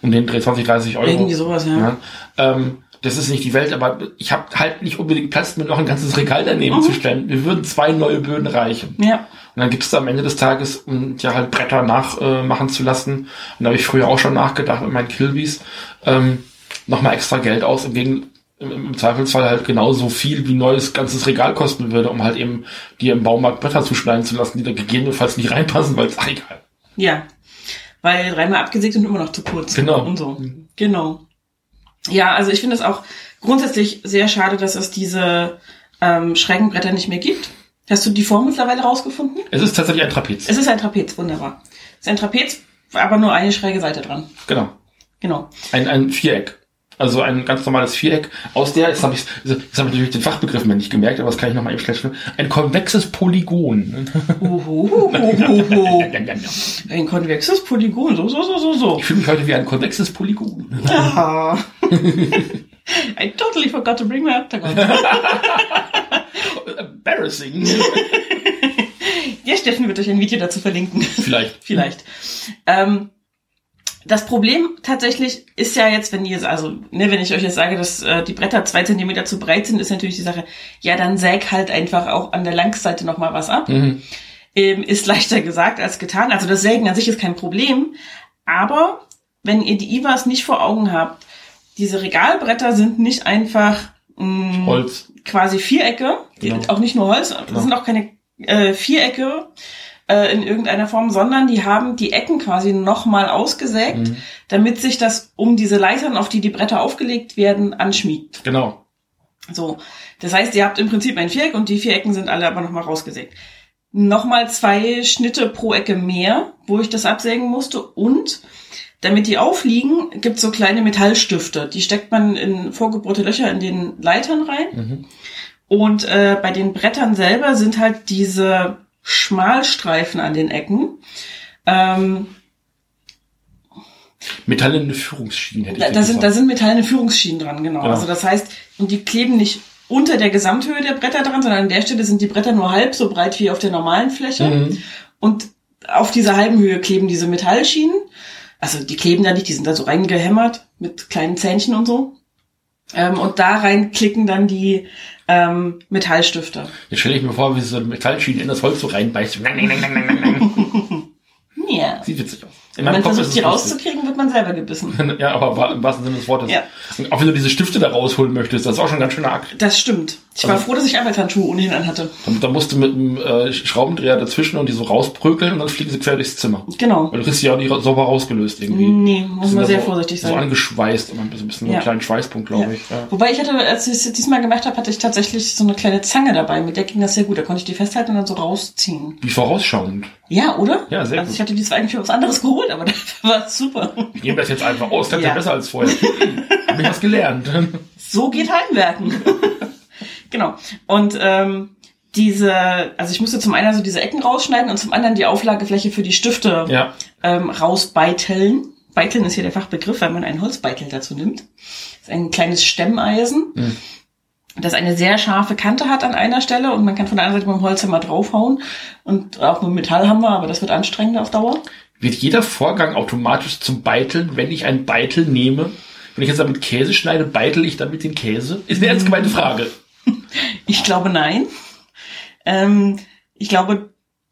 [SPEAKER 3] um den Dreh 20, 30 Euro.
[SPEAKER 2] Irgendwie sowas, ja. ja.
[SPEAKER 3] Ähm, das ist nicht die Welt, aber ich habe halt nicht unbedingt Platz, mir noch ein ganzes Regal daneben mhm. zu stellen. Wir würden zwei neue Böden reichen.
[SPEAKER 2] Ja.
[SPEAKER 3] Und dann gibst du am Ende des Tages, um ja halt Bretter nachmachen äh, zu lassen, und da habe ich früher auch schon nachgedacht mit meinen Kilbys, ähm, nochmal extra Geld aus, im, Gegen im, im Zweifelsfall halt genauso viel wie neues ganzes Regal kosten würde, um halt eben dir im Baumarkt Bretter zuschneiden zu lassen, die da gegebenenfalls nicht reinpassen, weil es egal.
[SPEAKER 2] Ja, weil dreimal abgesägt und immer noch zu kurz.
[SPEAKER 3] Genau.
[SPEAKER 2] Und so. Genau. Ja, also ich finde es auch grundsätzlich sehr schade, dass es diese ähm, schrägen Bretter nicht mehr gibt. Hast du die Form mittlerweile rausgefunden?
[SPEAKER 3] Es ist tatsächlich ein Trapez.
[SPEAKER 2] Es ist ein Trapez, wunderbar. Es ist ein Trapez, aber nur eine schräge Seite dran.
[SPEAKER 3] genau.
[SPEAKER 2] Genau.
[SPEAKER 3] Ein, ein Viereck. Also ein ganz normales Viereck. Aus der, jetzt habe ich, jetzt habe ich natürlich den Fachbegriff mir nicht gemerkt, aber das kann ich nochmal eben schnell schreiben. Ein konvexes Polygon.
[SPEAKER 2] Uhuhuhuhu. Ein konvexes Polygon, so, so, so, so, so.
[SPEAKER 3] Ich fühle mich heute wie ein konvexes Polygon.
[SPEAKER 2] Ah. I totally forgot to bring my octagon.
[SPEAKER 3] Embarrassing.
[SPEAKER 2] Ja, Steffen wird euch ein Video dazu verlinken.
[SPEAKER 3] Vielleicht.
[SPEAKER 2] Vielleicht. Ähm, das Problem tatsächlich ist ja jetzt, wenn ihr, also, ne, wenn ich euch jetzt sage, dass äh, die Bretter zwei Zentimeter zu breit sind, ist natürlich die Sache, ja, dann säg halt einfach auch an der Langseite nochmal was ab.
[SPEAKER 3] Mhm.
[SPEAKER 2] Ähm, ist leichter gesagt als getan. Also das Sägen an sich ist kein Problem. Aber wenn ihr die IWAs nicht vor Augen habt, diese Regalbretter sind nicht einfach mh,
[SPEAKER 3] Holz.
[SPEAKER 2] quasi Vierecke, die
[SPEAKER 3] Genau.
[SPEAKER 2] auch nicht nur Holz, das
[SPEAKER 3] Genau.
[SPEAKER 2] sind auch keine äh, Vierecke äh, in irgendeiner Form, sondern die haben die Ecken quasi nochmal ausgesägt,
[SPEAKER 3] Mhm.
[SPEAKER 2] damit sich das um diese Leitern, auf die die Bretter aufgelegt werden, anschmiegt.
[SPEAKER 3] Genau.
[SPEAKER 2] So, das heißt, ihr habt im Prinzip ein Viereck und die vier Ecken sind alle aber nochmal rausgesägt. Nochmal zwei Schnitte pro Ecke mehr, wo ich das absägen musste und damit die aufliegen, gibt's so kleine Metallstifte. Die steckt man in vorgebohrte Löcher in den Leitern rein.
[SPEAKER 3] Mhm.
[SPEAKER 2] Und äh, bei den Brettern selber sind halt diese Schmalstreifen an den Ecken. Ähm,
[SPEAKER 3] Metallene Führungsschienen hätte ich
[SPEAKER 2] da, da, sind, da sind metallene Führungsschienen dran, genau.
[SPEAKER 3] Ja.
[SPEAKER 2] Also das heißt, und die kleben nicht unter der Gesamthöhe der Bretter dran, sondern an der Stelle sind die Bretter nur halb so breit wie auf der normalen Fläche.
[SPEAKER 3] Mhm.
[SPEAKER 2] Und auf dieser halben Höhe kleben diese Metallschienen. Also die kleben da nicht, die sind da so reingehämmert mit kleinen Zähnchen und so. Ähm, und da rein klicken dann die ähm, Metallstifte.
[SPEAKER 3] Jetzt stelle ich mir vor, wie so eine Metallschiene in das Holz so reinbeißt.
[SPEAKER 2] Ja.
[SPEAKER 3] Sieht witzig aus.
[SPEAKER 2] Wenn man versucht, die rauszukriegen, wird man selber gebissen.
[SPEAKER 3] Ja, aber im wahrsten Sinne des Wortes.
[SPEAKER 2] Ja.
[SPEAKER 3] Und auch wenn du diese Stifte da rausholen möchtest, das ist auch schon ein ganz schöner Akt.
[SPEAKER 2] Das stimmt. Ich war
[SPEAKER 3] Also-
[SPEAKER 2] froh, dass ich Arbeitshandschuhe ohnehin anhatte.
[SPEAKER 3] Da, da musst du mit einem äh, Schraubendreher dazwischen und die so rausprökeln und dann fliegen sie quer durchs Zimmer.
[SPEAKER 2] Genau.
[SPEAKER 3] Weil du kriegst die ja auch nicht sauber rausgelöst irgendwie.
[SPEAKER 2] Nee, muss man sehr
[SPEAKER 3] so,
[SPEAKER 2] vorsichtig
[SPEAKER 3] So
[SPEAKER 2] sein.
[SPEAKER 3] angeschweißt, immer ein bisschen, bisschen so
[SPEAKER 2] Ja.
[SPEAKER 3] einen kleinen Schweißpunkt, glaube
[SPEAKER 2] Ja.
[SPEAKER 3] ich. Ja.
[SPEAKER 2] Wobei ich hatte, als ich es diesmal gemacht habe, hatte ich tatsächlich so eine kleine Zange dabei. Mit der ging das sehr gut. Da konnte ich die festhalten und dann so rausziehen.
[SPEAKER 3] Wie vorausschauend.
[SPEAKER 2] Ja, oder?
[SPEAKER 3] Ja, sehr
[SPEAKER 2] Also
[SPEAKER 3] gut.
[SPEAKER 2] ich hatte die zwar eigentlich für was anderes geholt, aber dafür war es super.
[SPEAKER 3] Ich nehme das jetzt einfach aus, das ist
[SPEAKER 2] Ja.
[SPEAKER 3] besser als vorher. Hab ich was gelernt.
[SPEAKER 2] So geht Heimwerken. genau. Und ähm, diese, also ich musste zum einen also diese Ecken rausschneiden und zum anderen die Auflagefläche für die Stifte
[SPEAKER 3] Ja.
[SPEAKER 2] ähm, rausbeiteln. Beiteln ist hier der Fachbegriff, weil man einen Holzbeitel dazu nimmt. Das ist ein kleines Stemmeisen,
[SPEAKER 3] Mhm.
[SPEAKER 2] Das eine sehr scharfe Kante hat an einer Stelle und man kann von der anderen Seite mit dem Holzhammer draufhauen und auch mit Metallhammer, aber das wird anstrengender auf Dauer.
[SPEAKER 3] Wird jeder Vorgang automatisch zum Beiteln, wenn ich einen Beitel nehme? Wenn ich jetzt damit Käse schneide, beitel ich damit den Käse? Ist eine ernst gemeinte Frage.
[SPEAKER 2] Ich glaube nein. Ähm, ich glaube,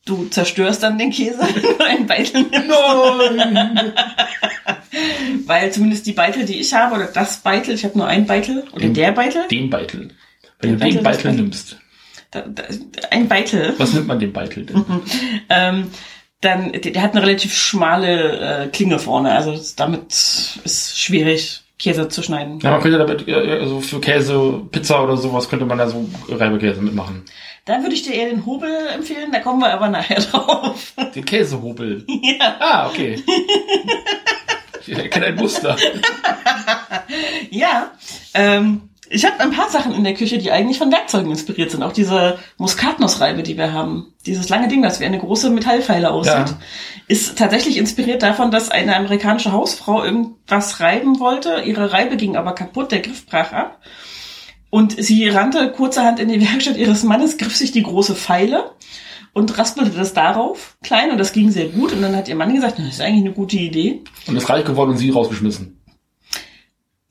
[SPEAKER 2] du zerstörst dann den Käse, wenn du einen Beitel nimmst.
[SPEAKER 3] Nein!
[SPEAKER 2] Weil zumindest die Beitel, die ich habe, oder das Beitel, ich habe nur einen Beitel, oder
[SPEAKER 3] Den-
[SPEAKER 2] der Beitel,
[SPEAKER 3] Den Beitel. Wenn
[SPEAKER 2] Der
[SPEAKER 3] du den
[SPEAKER 2] Beitel, das
[SPEAKER 3] Beitel nimmst.
[SPEAKER 2] da, da, ein Beitel,
[SPEAKER 3] Was nimmt man den Beitel denn?
[SPEAKER 2] ähm, dann, der, der hat eine relativ schmale äh, Klinge vorne, also damit ist schwierig, Käse zu schneiden.
[SPEAKER 3] Ja, man könnte damit, also für Käse, Pizza oder sowas, könnte man da so Reibekäse mitmachen.
[SPEAKER 2] Dann würde ich dir eher den Hobel empfehlen, da kommen wir aber nachher drauf.
[SPEAKER 3] Den Käsehobel.
[SPEAKER 2] ja.
[SPEAKER 3] Ah, okay. Ich erkenne ein Muster.
[SPEAKER 2] Ja, ähm, ich habe ein paar Sachen in der Küche, die eigentlich von Werkzeugen inspiriert sind. Auch diese Muskatnussreibe, die wir haben. Dieses lange Ding, das wie eine große Metallpfeile aussieht,
[SPEAKER 3] Ja.
[SPEAKER 2] ist tatsächlich inspiriert davon, dass eine amerikanische Hausfrau irgendwas reiben wollte. Ihre Reibe ging aber kaputt, der Griff brach ab. Und sie rannte kurzerhand in die Werkstatt ihres Mannes, griff sich die große Pfeile und raspelte das darauf klein und das ging sehr gut. Und dann hat ihr Mann gesagt, das ist eigentlich eine gute Idee.
[SPEAKER 3] Und ist reich geworden und sie rausgeschmissen.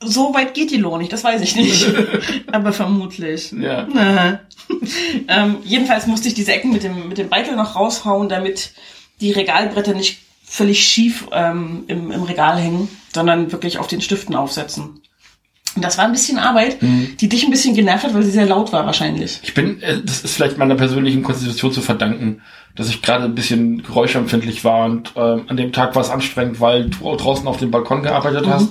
[SPEAKER 2] So weit geht die Lohn nicht, das weiß ich nicht. Aber vermutlich.
[SPEAKER 3] Ja.
[SPEAKER 2] Ähm, jedenfalls musste ich diese Ecken mit dem, mit dem Beitel noch raushauen, damit die Regalbretter nicht völlig schief ähm, im, im Regal hängen, sondern wirklich auf den Stiften aufsetzen. Und das war ein bisschen Arbeit, die dich ein bisschen genervt hat, weil sie sehr laut war wahrscheinlich.
[SPEAKER 3] Ich bin, äh, das ist vielleicht meiner persönlichen Konstitution zu verdanken. dass ich gerade ein bisschen geräuschempfindlich war und ähm, an dem Tag war es anstrengend, weil du draußen auf dem Balkon gearbeitet hast,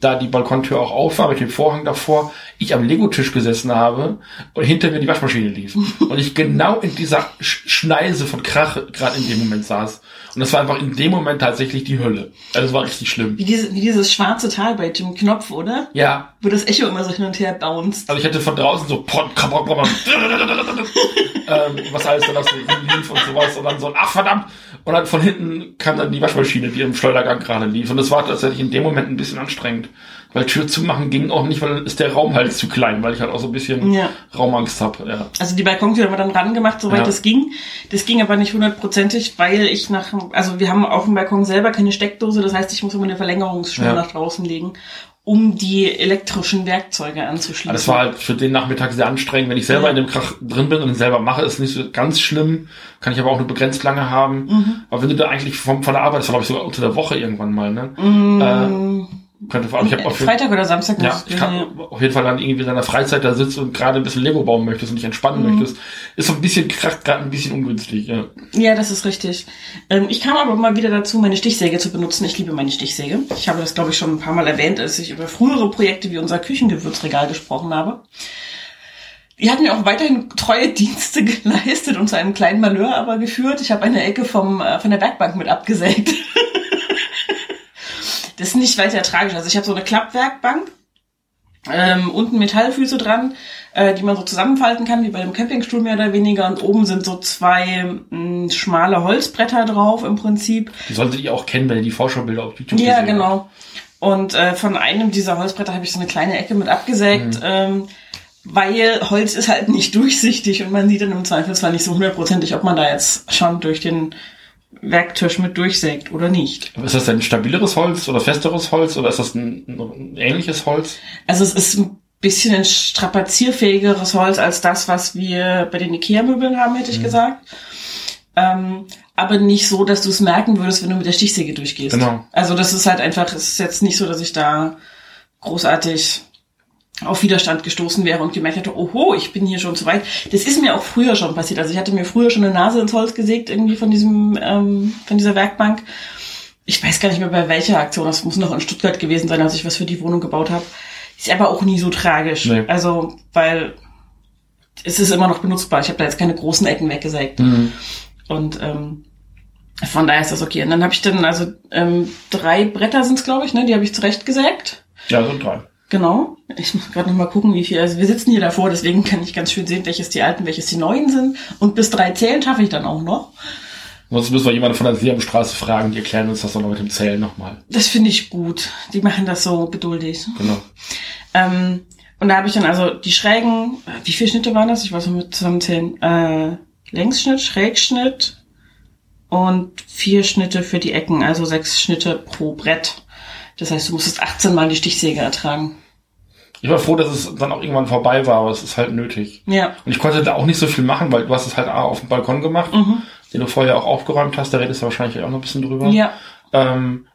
[SPEAKER 3] da die Balkontür auch auf war mit dem Vorhang davor, ich am Lego-Tisch gesessen habe und hinter mir die Waschmaschine lief und ich genau in dieser Sch Schneise von Krach gerade in dem Moment saß und das war einfach in dem Moment tatsächlich die Hölle. Also es war richtig schlimm.
[SPEAKER 2] Wie, diese, wie dieses schwarze Tal bei Jim Knopf, oder?
[SPEAKER 3] Ja,
[SPEAKER 2] Wo das Echo immer so hin und her bounced.
[SPEAKER 3] Also ich hätte von draußen so ähm, was alles dann aus dem lief und sowas und dann so ein ach verdammt und dann von hinten kam dann die Waschmaschine, die im Schleudergang gerade lief und das war tatsächlich in dem Moment ein bisschen anstrengend, weil Tür zumachen ging auch nicht, weil dann ist der Raum halt zu klein, weil ich halt auch so ein bisschen
[SPEAKER 2] Ja.
[SPEAKER 3] Raumangst habe. Ja.
[SPEAKER 2] Also die Balkontür haben wir dann ran gemacht, soweit
[SPEAKER 3] Ja.
[SPEAKER 2] es ging. Das ging aber nicht hundertprozentig, weil ich nach, also wir haben auf dem Balkon selber keine Steckdose, das heißt, ich muss immer eine Verlängerungsschnur
[SPEAKER 3] Ja.
[SPEAKER 2] nach draußen legen, um die elektrischen Werkzeuge anzuschließen.
[SPEAKER 3] Das war halt für den Nachmittag sehr anstrengend. Wenn ich selber
[SPEAKER 2] Ja.
[SPEAKER 3] in dem Krach drin bin und selber mache, ist nicht so ganz schlimm. Kann ich aber auch nur begrenzt lange haben.
[SPEAKER 2] Mhm.
[SPEAKER 3] Aber wenn du da eigentlich vom, von der Arbeit, das war glaube ich sogar unter der Woche irgendwann mal, ne? Äh, aber ich habe auf jeden
[SPEAKER 2] Freitag oder Samstag
[SPEAKER 3] Ja, ich kann auf jeden Fall dann irgendwie in deiner Freizeit da sitzt und gerade ein bisschen Lego bauen möchtest und dich entspannen
[SPEAKER 2] Mhm.
[SPEAKER 3] möchtest, ist so ein bisschen kracht gerade ein bisschen ungünstig. Ja.
[SPEAKER 2] Ja, das ist richtig. Ähm, ich kam aber mal wieder dazu, meine Stichsäge zu benutzen. Ich liebe meine Stichsäge. Ich habe das, glaube ich, schon ein paar Mal erwähnt, als ich über frühere Projekte wie unser Küchengewürzregal gesprochen habe. Die hat mir auch weiterhin treue Dienste geleistet und zu einem kleinen Malheur aber geführt. Ich habe eine Ecke vom, äh, von der Werkbank mit abgesägt. das ist nicht weiter tragisch. Also ich habe so eine Klappwerkbank, ähm, unten Metallfüße dran, äh, die man so zusammenfalten kann, wie bei einem Campingstuhl mehr oder weniger. Und oben sind so zwei mh, schmale Holzbretter drauf im Prinzip.
[SPEAKER 3] Die solltet ihr auch kennen, wenn ihr die Vorschaubilder auf YouTube
[SPEAKER 2] Ja,
[SPEAKER 3] gesehen
[SPEAKER 2] genau. Und äh, von einem dieser Holzbretter habe ich so eine kleine Ecke mit abgesägt,
[SPEAKER 3] Mhm.
[SPEAKER 2] ähm, weil Holz ist halt nicht durchsichtig und man sieht dann im Zweifelsfall nicht so hundertprozentig, ob man da jetzt schon durch den Werktisch mit durchsägt oder nicht.
[SPEAKER 3] Ist das ein stabileres Holz oder festeres Holz oder ist das ein, ein ähnliches Holz?
[SPEAKER 2] Also es ist ein bisschen ein strapazierfähigeres Holz als das, was wir bei den Ikea-Möbeln haben, hätte
[SPEAKER 3] Mhm.
[SPEAKER 2] ich gesagt. Ähm, aber nicht so, dass du es merken würdest, wenn du mit der Stichsäge durchgehst.
[SPEAKER 3] Genau.
[SPEAKER 2] Also das ist halt einfach, es ist jetzt nicht so, dass ich da großartig auf Widerstand gestoßen wäre und gemerkt hätte, oho, ich bin hier schon zu weit. Das ist mir auch früher schon passiert. Also ich hatte mir früher schon eine Nase ins Holz gesägt, irgendwie von diesem, ähm, von dieser Werkbank. Ich weiß gar nicht mehr bei welcher Aktion. Das muss noch in Stuttgart gewesen sein, als ich was für die Wohnung gebaut habe. Ist aber auch nie so tragisch.
[SPEAKER 3] Nee.
[SPEAKER 2] Also, weil es ist immer noch benutzbar. Ich habe da jetzt keine großen Ecken weggesägt. Und ähm, von daher ist das okay. Und dann habe ich dann, also ähm, drei Bretter sind's, glaube ich, ne? Die habe ich zurechtgesägt.
[SPEAKER 3] Ja, so drei.
[SPEAKER 2] Genau. Ich muss gerade noch mal gucken, wie viel. Also wir sitzen hier davor, deswegen kann ich ganz schön sehen, welches die alten, welches die neuen sind. Und bis drei zählen schaffe ich dann auch noch.
[SPEAKER 3] Sonst müssen wir jemanden von der Sesamstraße fragen, die erklären uns das dann noch mit dem Zählen nochmal.
[SPEAKER 2] Das finde ich gut. Die machen das so geduldig.
[SPEAKER 3] Genau.
[SPEAKER 2] Ähm, und da habe ich dann also die schrägen, äh, wie viele Schnitte waren das? Ich weiß noch mit zusammenzählen. Äh, Längsschnitt, Schrägschnitt und vier Schnitte für die Ecken, also sechs Schnitte pro Brett. Das heißt, du musstest 18 Mal die Stichsäge ertragen.
[SPEAKER 3] Ich war froh, dass es dann auch irgendwann vorbei war, aber es ist halt nötig.
[SPEAKER 2] Ja.
[SPEAKER 3] Und ich konnte da auch nicht so viel machen, weil du hast es halt auf dem Balkon gemacht, den du vorher auch aufgeräumt hast, da redest du wahrscheinlich auch noch ein bisschen drüber.
[SPEAKER 2] Ja.
[SPEAKER 3] Ähm,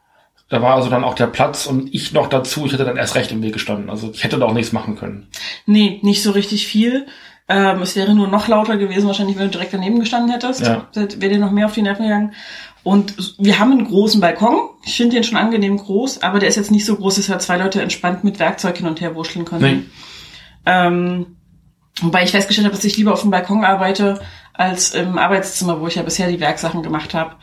[SPEAKER 3] da war also dann auch der Platz und ich noch dazu, ich hätte dann erst recht im Weg gestanden. Also ich hätte da auch nichts machen können.
[SPEAKER 2] Nee, nicht so richtig viel. Ähm, es wäre nur noch lauter gewesen, wahrscheinlich, wenn du direkt daneben gestanden hättest.
[SPEAKER 3] Ja.
[SPEAKER 2] Das Wäre dir noch mehr auf die Nerven gegangen. Und wir haben einen großen Balkon. Ich finde den schon angenehm groß, aber der ist jetzt nicht so groß, dass da zwei Leute entspannt mit Werkzeug hin und her wurschteln können.
[SPEAKER 3] Nee.
[SPEAKER 2] Ähm, wobei ich festgestellt habe, dass ich lieber auf dem Balkon arbeite als im Arbeitszimmer, wo ich ja bisher die Werksachen gemacht habe.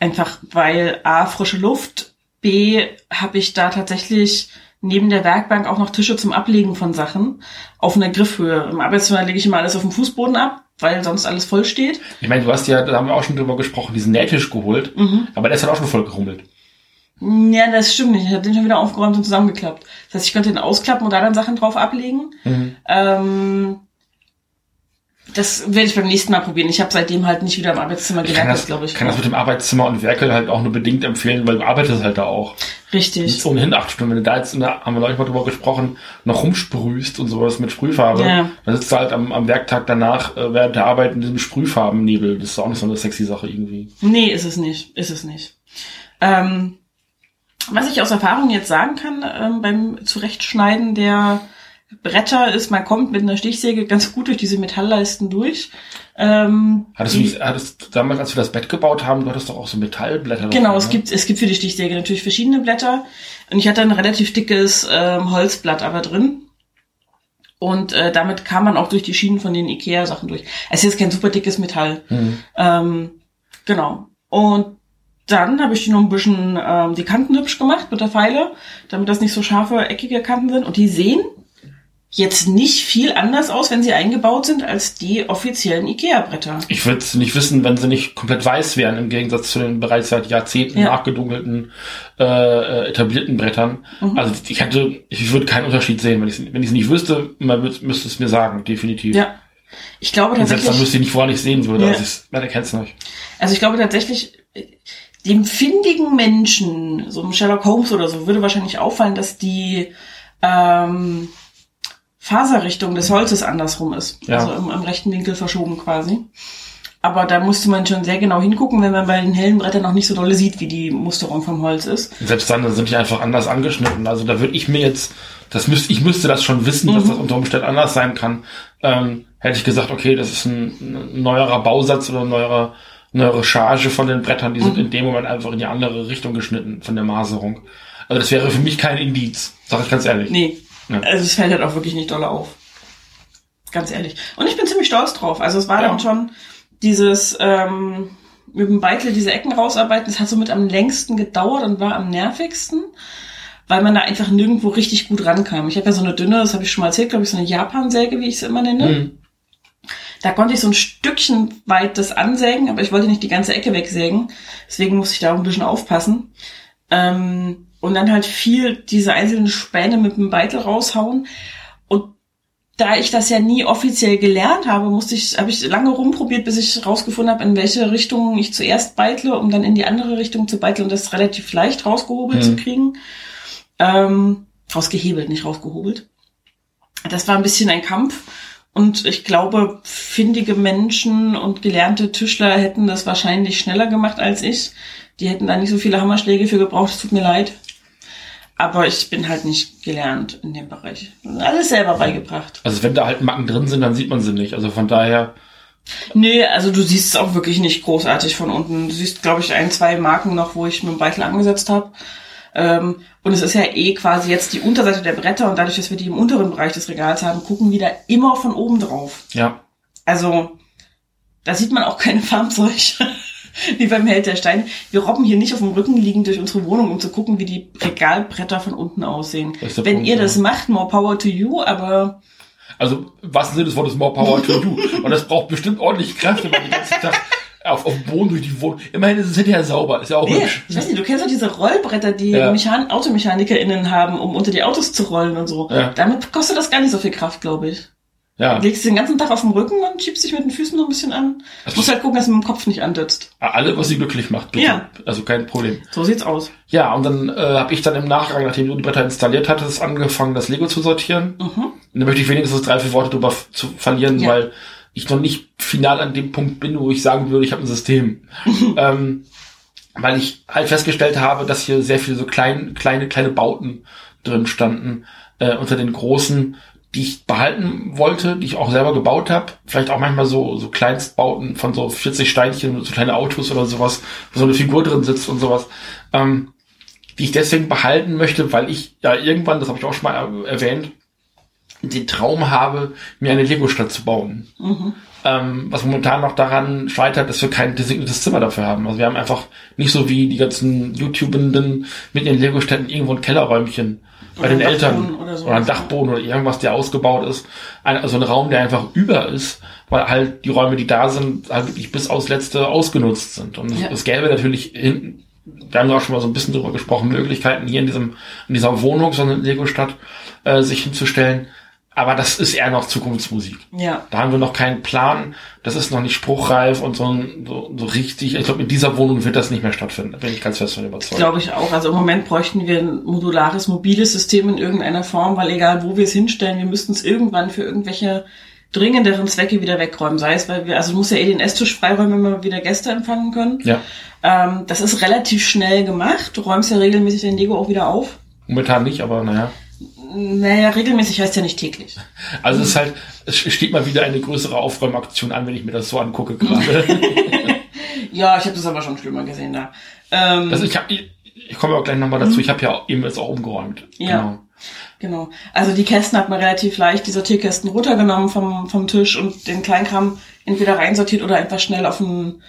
[SPEAKER 2] Einfach weil A, frische Luft, B, habe ich da tatsächlich neben der Werkbank auch noch Tische zum Ablegen von Sachen auf einer Griffhöhe. Im Arbeitszimmer lege ich immer alles auf dem Fußboden ab, weil sonst alles voll steht.
[SPEAKER 3] Ich meine, du hast ja, da haben wir auch schon drüber gesprochen, diesen Nähtisch geholt, aber der ist halt auch schon voll gerummelt.
[SPEAKER 2] Ja, das stimmt nicht. Ich habe den schon wieder aufgeräumt und zusammengeklappt. Das heißt, ich könnte den ausklappen und da dann Sachen drauf ablegen. Ähm, das werde ich beim nächsten Mal probieren. Ich habe seitdem halt nicht wieder im Arbeitszimmer gewerkelt,
[SPEAKER 3] das,
[SPEAKER 2] glaube ich.
[SPEAKER 3] kann das mit dem Arbeitszimmer und Werkel halt auch nur bedingt empfehlen, weil du arbeitest halt da auch.
[SPEAKER 2] Richtig.
[SPEAKER 3] Jetzt ohnehin acht Stunden. Wenn du da jetzt, der, haben wir neulich mal drüber gesprochen, noch rumsprühst und sowas mit Sprühfarbe,
[SPEAKER 2] Ja.
[SPEAKER 3] dann sitzt du halt am, am Werktag danach äh, während der Arbeit in diesem Sprühfarbennebel. Das ist auch nicht so eine sexy Sache irgendwie.
[SPEAKER 2] Nee, ist es nicht. Ist es nicht. Ähm, was ich aus Erfahrung jetzt sagen kann, ähm, beim Zurechtschneiden der Bretter ist, man kommt mit einer Stichsäge ganz gut durch diese Metallleisten durch. Ähm,
[SPEAKER 3] Hattest du,
[SPEAKER 2] die-
[SPEAKER 3] nicht, hattest du damals, als wir das Bett gebaut haben, du hattest doch auch so Metallblätter.
[SPEAKER 2] Genau,
[SPEAKER 3] drauf,
[SPEAKER 2] es
[SPEAKER 3] ne?
[SPEAKER 2] gibt, es gibt für die Stichsäge natürlich verschiedene Blätter. Und ich hatte ein relativ dickes ähm, Holzblatt aber drin. Und äh, damit kam man auch durch die Schienen von den Ikea-Sachen durch. Es ist jetzt kein super dickes Metall.
[SPEAKER 3] Mhm.
[SPEAKER 2] Ähm, genau. Und dann habe ich die noch ein bisschen ähm, die Kanten hübsch gemacht mit der Feile, damit das nicht so scharfe, eckige Kanten sind. Und die sehen jetzt nicht viel anders aus, wenn sie eingebaut sind, als die offiziellen Ikea-Bretter.
[SPEAKER 3] Ich würde es nicht wissen, wenn sie nicht komplett weiß wären, im Gegensatz zu den bereits seit Jahrzehnten
[SPEAKER 2] Ja.
[SPEAKER 3] nachgedunkelten, äh, etablierten Brettern.
[SPEAKER 2] Mhm.
[SPEAKER 3] Also ich hätte, ich würde keinen Unterschied sehen, wenn ich wenn ich es nicht wüsste, man müsste es mir sagen, definitiv.
[SPEAKER 2] Ja. Ich glaube
[SPEAKER 3] Und selbst dann
[SPEAKER 2] tatsächlich.
[SPEAKER 3] müsste ich nicht, woran ich sehen würde.
[SPEAKER 2] Ja.
[SPEAKER 3] Also ich, man erkennt es nicht.
[SPEAKER 2] Also ich glaube tatsächlich, äh, dem findigen Menschen, so einem Sherlock Holmes oder so, würde wahrscheinlich auffallen, dass die ähm, Faserrichtung des Holzes andersrum ist.
[SPEAKER 3] Ja.
[SPEAKER 2] Also im, im rechten Winkel verschoben quasi. Aber da musste man schon sehr genau hingucken, wenn man bei den hellen Brettern noch nicht so dolle sieht, wie die Musterung vom Holz ist.
[SPEAKER 3] Selbst dann sind die einfach anders angeschnitten. Also da würde ich mir jetzt, das müsste, ich müsste das schon wissen, dass
[SPEAKER 2] Mhm.
[SPEAKER 3] das unter Umständen anders sein kann. Ähm, hätte ich gesagt, okay, das ist ein, ein neuerer Bausatz oder ein neuerer, neuere Charge von den Brettern, die sind
[SPEAKER 2] Mhm.
[SPEAKER 3] in dem Moment einfach in die andere Richtung geschnitten von der Maserung. Also das wäre für mich kein Indiz, sag ich ganz ehrlich.
[SPEAKER 2] Nee.
[SPEAKER 3] Ja.
[SPEAKER 2] Also es fällt halt auch wirklich nicht dolle auf. Ganz ehrlich. Und ich bin ziemlich stolz drauf. Also es war
[SPEAKER 3] Ja.
[SPEAKER 2] dann schon dieses ähm, mit dem Beitel diese Ecken rausarbeiten, das hat somit am längsten gedauert und war am nervigsten, weil man da einfach nirgendwo richtig gut rankam. Ich habe ja so eine dünne, das habe ich schon mal erzählt, glaube ich, so eine Japansäge, wie ich es immer nenne.
[SPEAKER 3] Hm.
[SPEAKER 2] Da konnte ich so ein Stückchen weit das ansägen, aber ich wollte nicht die ganze Ecke wegsägen. Deswegen musste ich da auch ein bisschen aufpassen. Ähm, und dann halt viel diese einzelnen Späne mit dem Beitel raushauen. Und da ich das ja nie offiziell gelernt habe, musste ich, habe ich lange rumprobiert, bis ich rausgefunden habe, in welche Richtung ich zuerst beitle, um dann in die andere Richtung zu beiteln und das relativ leicht rausgehobelt
[SPEAKER 3] Mhm.
[SPEAKER 2] zu kriegen. Ähm, rausgehebelt, nicht rausgehobelt. Das war ein bisschen ein Kampf. Und ich glaube, findige Menschen und gelernte Tischler hätten das wahrscheinlich schneller gemacht als ich. Die hätten da nicht so viele Hammerschläge für gebraucht. Es tut mir leid. Aber ich bin halt nicht gelernt in dem Bereich. Alles selber beigebracht.
[SPEAKER 3] Also wenn da halt Macken drin sind, dann sieht man sie nicht. Also von daher,
[SPEAKER 2] Nee, also du siehst es auch wirklich nicht großartig von unten. Du siehst, glaube ich, ein, zwei Marken noch, wo ich mit dem Beitel angesetzt habe. Ähm, und es ist ja eh quasi jetzt die Unterseite der Bretter und dadurch, dass wir die im unteren Bereich des Regals haben, gucken wir da immer von oben drauf.
[SPEAKER 3] ja.
[SPEAKER 2] Also, da sieht man auch keine Farbzeug. wie beim Held der Steine. Wir robben hier nicht auf dem Rücken liegen durch unsere Wohnung, um zu gucken, wie die Regalbretter von unten aussehen. Wenn
[SPEAKER 3] Punkt,
[SPEAKER 2] ihr
[SPEAKER 3] ja.
[SPEAKER 2] das macht, more power to you, aber
[SPEAKER 3] Also im wahrsten Sinne des Wortes more power to you. Und das braucht bestimmt ordentlich Kräfte, wenn man den ganzen Tag auf, auf dem Boden durch die Wohnung. Immerhin ist es hinterher sauber, ist ja auch
[SPEAKER 2] nee,
[SPEAKER 3] hübsch.
[SPEAKER 2] ich weiß nicht, du kennst doch diese Rollbretter, die
[SPEAKER 3] Ja.
[SPEAKER 2] Mechan AutomechanikerInnen haben, um unter die Autos zu rollen und so.
[SPEAKER 3] Ja.
[SPEAKER 2] Damit kostet das gar nicht so viel Kraft, glaube ich.
[SPEAKER 3] Ja,
[SPEAKER 2] Du legst den ganzen Tag auf dem Rücken und schiebst dich mit den Füßen noch ein bisschen an.
[SPEAKER 3] Das
[SPEAKER 2] Musst halt gucken, dass du mit dem Kopf nicht andützt.
[SPEAKER 3] alle, was sie glücklich macht, bitte.
[SPEAKER 2] Ja.
[SPEAKER 3] Also kein Problem.
[SPEAKER 2] So sieht's aus.
[SPEAKER 3] Ja, und dann äh, habe ich dann im Nachgang, nachdem du die Bretter installiert hattest, angefangen, das Lego zu sortieren.
[SPEAKER 2] Mhm.
[SPEAKER 3] Und da möchte ich wenigstens drei, vier Worte drüber zu verlieren,
[SPEAKER 2] Ja.
[SPEAKER 3] weil ich noch nicht final an dem Punkt bin, wo ich sagen würde, ich habe ein System. ähm, weil ich halt festgestellt habe, dass hier sehr viele so klein, kleine, kleine Bauten drin standen, äh, unter den großen, die ich behalten wollte, die ich auch selber gebaut habe. Vielleicht auch manchmal so, so Kleinstbauten von so 40 Steinchen, so kleine Autos oder sowas, wo so eine Figur drin sitzt und sowas. Ähm, die ich deswegen behalten möchte, weil ich ja irgendwann, das habe ich auch schon mal er- erwähnt, den Traum habe, mir eine Lego-Stadt zu bauen.
[SPEAKER 2] Mhm.
[SPEAKER 3] Ähm, was momentan noch daran scheitert, dass wir kein designiertes Zimmer dafür haben. Also wir haben einfach nicht so wie die ganzen YouTubenden mit ihren Lego-Städten irgendwo ein Kellerräumchen bei den Eltern
[SPEAKER 2] oder sowas,
[SPEAKER 3] oder ein. Dachboden oder irgendwas, der ausgebaut ist. Ein, also ein Raum, der einfach über ist, weil halt die Räume, die da sind, halt wirklich bis aufs Letzte ausgenutzt sind. Und
[SPEAKER 2] Ja.
[SPEAKER 3] es, gäbe natürlich hinten, wir haben da auch schon mal so ein bisschen drüber gesprochen, Möglichkeiten hier in diesem, in dieser Wohnung, so eine Lego-Stadt, äh, sich hinzustellen. Aber das ist eher noch Zukunftsmusik.
[SPEAKER 2] Ja.
[SPEAKER 3] Da haben wir noch keinen Plan. Das ist noch nicht spruchreif und so, so, so richtig. Ich glaube, in dieser Wohnung wird das nicht mehr stattfinden. Da bin ich ganz fest von überzeugt.
[SPEAKER 2] Glaube ich auch. Also im Moment bräuchten wir ein modulares, mobiles System in irgendeiner Form, weil egal wo wir es hinstellen, wir müssten es irgendwann für irgendwelche dringenderen Zwecke wieder wegräumen. Sei es, weil wir, also du musst ja eh den Esstisch freiräumen, wenn wir wieder Gäste empfangen können.
[SPEAKER 3] ja,
[SPEAKER 2] Ähm, das ist relativ schnell gemacht. Du räumst ja regelmäßig den Lego auch wieder auf.
[SPEAKER 3] momentan nicht, aber naja.
[SPEAKER 2] Naja, regelmäßig heißt ja nicht täglich.
[SPEAKER 3] Also es ist halt, es steht mal wieder eine größere Aufräumaktion an, wenn ich mir das so angucke gerade.
[SPEAKER 2] Ja, ich habe das aber schon schlimmer gesehen da. Ähm,
[SPEAKER 3] also ich habe, ich, ich komme auch gleich nochmal dazu, ich habe ja eben jetzt auch umgeräumt.
[SPEAKER 2] Ja.
[SPEAKER 3] Genau.
[SPEAKER 2] Genau. Also die Kästen hat man relativ leicht, die Sortierkästen runtergenommen vom, vom Tisch und den Kleinkram entweder reinsortiert oder einfach schnell auf den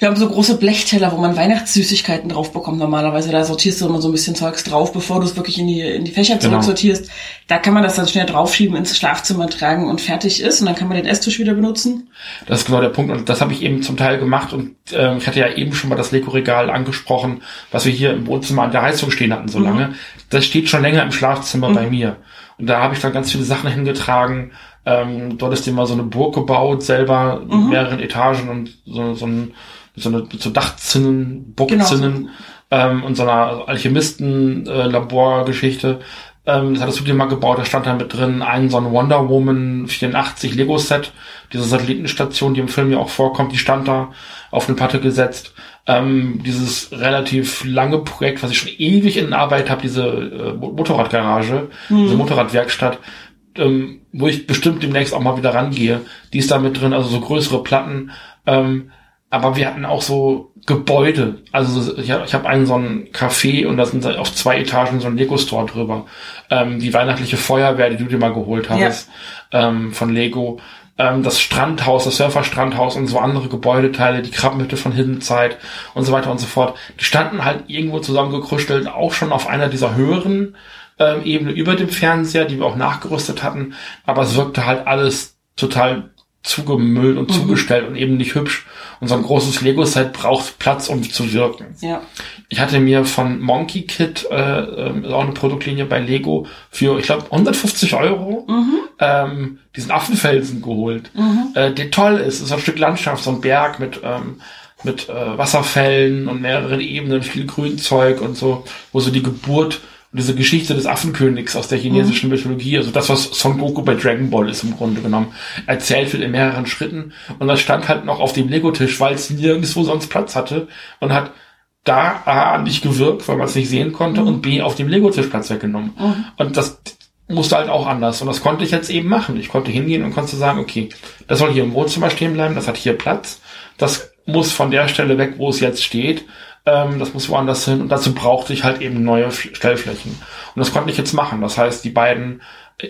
[SPEAKER 2] wir haben so große Blechteller, wo man Weihnachtssüßigkeiten drauf bekommt normalerweise. Da sortierst du immer so ein bisschen Zeugs drauf, bevor du es wirklich in die, in die Fächer
[SPEAKER 3] Genau.
[SPEAKER 2] zurücksortierst. Da kann man das dann schnell draufschieben, ins Schlafzimmer tragen und fertig ist. Und dann kann man den Esstisch wieder benutzen.
[SPEAKER 3] Das ist genau der Punkt und das habe ich eben zum Teil gemacht und ähm, ich hatte ja eben schon mal das Lego-Regal angesprochen, was wir hier im Wohnzimmer an der Heizung stehen hatten so
[SPEAKER 2] Mhm.
[SPEAKER 3] lange. Das steht schon länger im Schlafzimmer bei mir und da habe ich dann ganz viele Sachen hingetragen. Ähm, dort ist mal so eine Burg gebaut, selber
[SPEAKER 2] Mhm.
[SPEAKER 3] mit mehreren Etagen und so, so, ein, so eine so Dachzinnen, Burgzinnen ähm, und so einer Alchemisten-Laborgeschichte. Ähm, das hattest du dir mal gebaut, da stand da mit drin ein so ein Wonder Woman 84 Lego-Set, diese Satellitenstation, die im Film ja auch vorkommt, die stand da auf eine Platte gesetzt. Ähm, dieses relativ lange Projekt, was ich schon ewig in Arbeit habe, diese äh, Mo- Motorradgarage, diese Motorradwerkstatt, ähm, wo ich bestimmt demnächst auch mal wieder rangehe, die ist da mit drin, also so größere Platten. Ähm, aber wir hatten auch so Gebäude. Also so- ich habe hab einen so einen Café und da sind auf zwei Etagen so ein Lego-Store drüber. Ähm, die weihnachtliche Feuerwehr, die du dir mal geholt hast, ähm, von Lego. Ähm, das Strandhaus, das Surferstrandhaus und so andere Gebäudeteile, die Krabbenhütte von Hidden Zeit und so weiter und so fort. Die standen halt irgendwo zusammengekruschelt, auch schon auf einer dieser höheren ähm, Ebene über dem Fernseher, die wir auch nachgerüstet hatten. Aber es wirkte halt alles total zugemüllt und zugestellt und eben nicht hübsch. Und so ein großes Lego-Set braucht Platz, um zu wirken.
[SPEAKER 2] Ja.
[SPEAKER 3] Ich hatte mir von Monkey Kid, äh, ähm, ist auch eine Produktlinie bei Lego, für, ich glaube, 150 Euro ähm, diesen Affenfelsen geholt. Äh, der toll ist. Es ist ein Stück Landschaft, so ein Berg mit, ähm, mit äh, Wasserfällen und mehreren Ebenen, viel Grünzeug und so, wo so die Geburt und diese Geschichte des Affenkönigs aus der chinesischen Mythologie, also das, was Son Goku bei Dragon Ball ist im Grunde genommen, erzählt wird in mehreren Schritten. Und das stand halt noch auf dem Lego-Tisch, weil es nirgendwo sonst Platz hatte und hat da A nicht gewirkt, weil man es nicht sehen konnte und B auf dem Lego-Tisch Platz weggenommen. Und das musste halt auch anders. Und das konnte ich jetzt eben machen. Ich konnte hingehen und konnte sagen, okay, das soll hier im Wohnzimmer stehen bleiben, das hat hier Platz. Das muss von der Stelle weg, wo es jetzt steht. Ähm, das muss woanders hin. Und dazu brauchte ich halt eben neue F- Stellflächen. Und das konnte ich jetzt machen. Das heißt, die beiden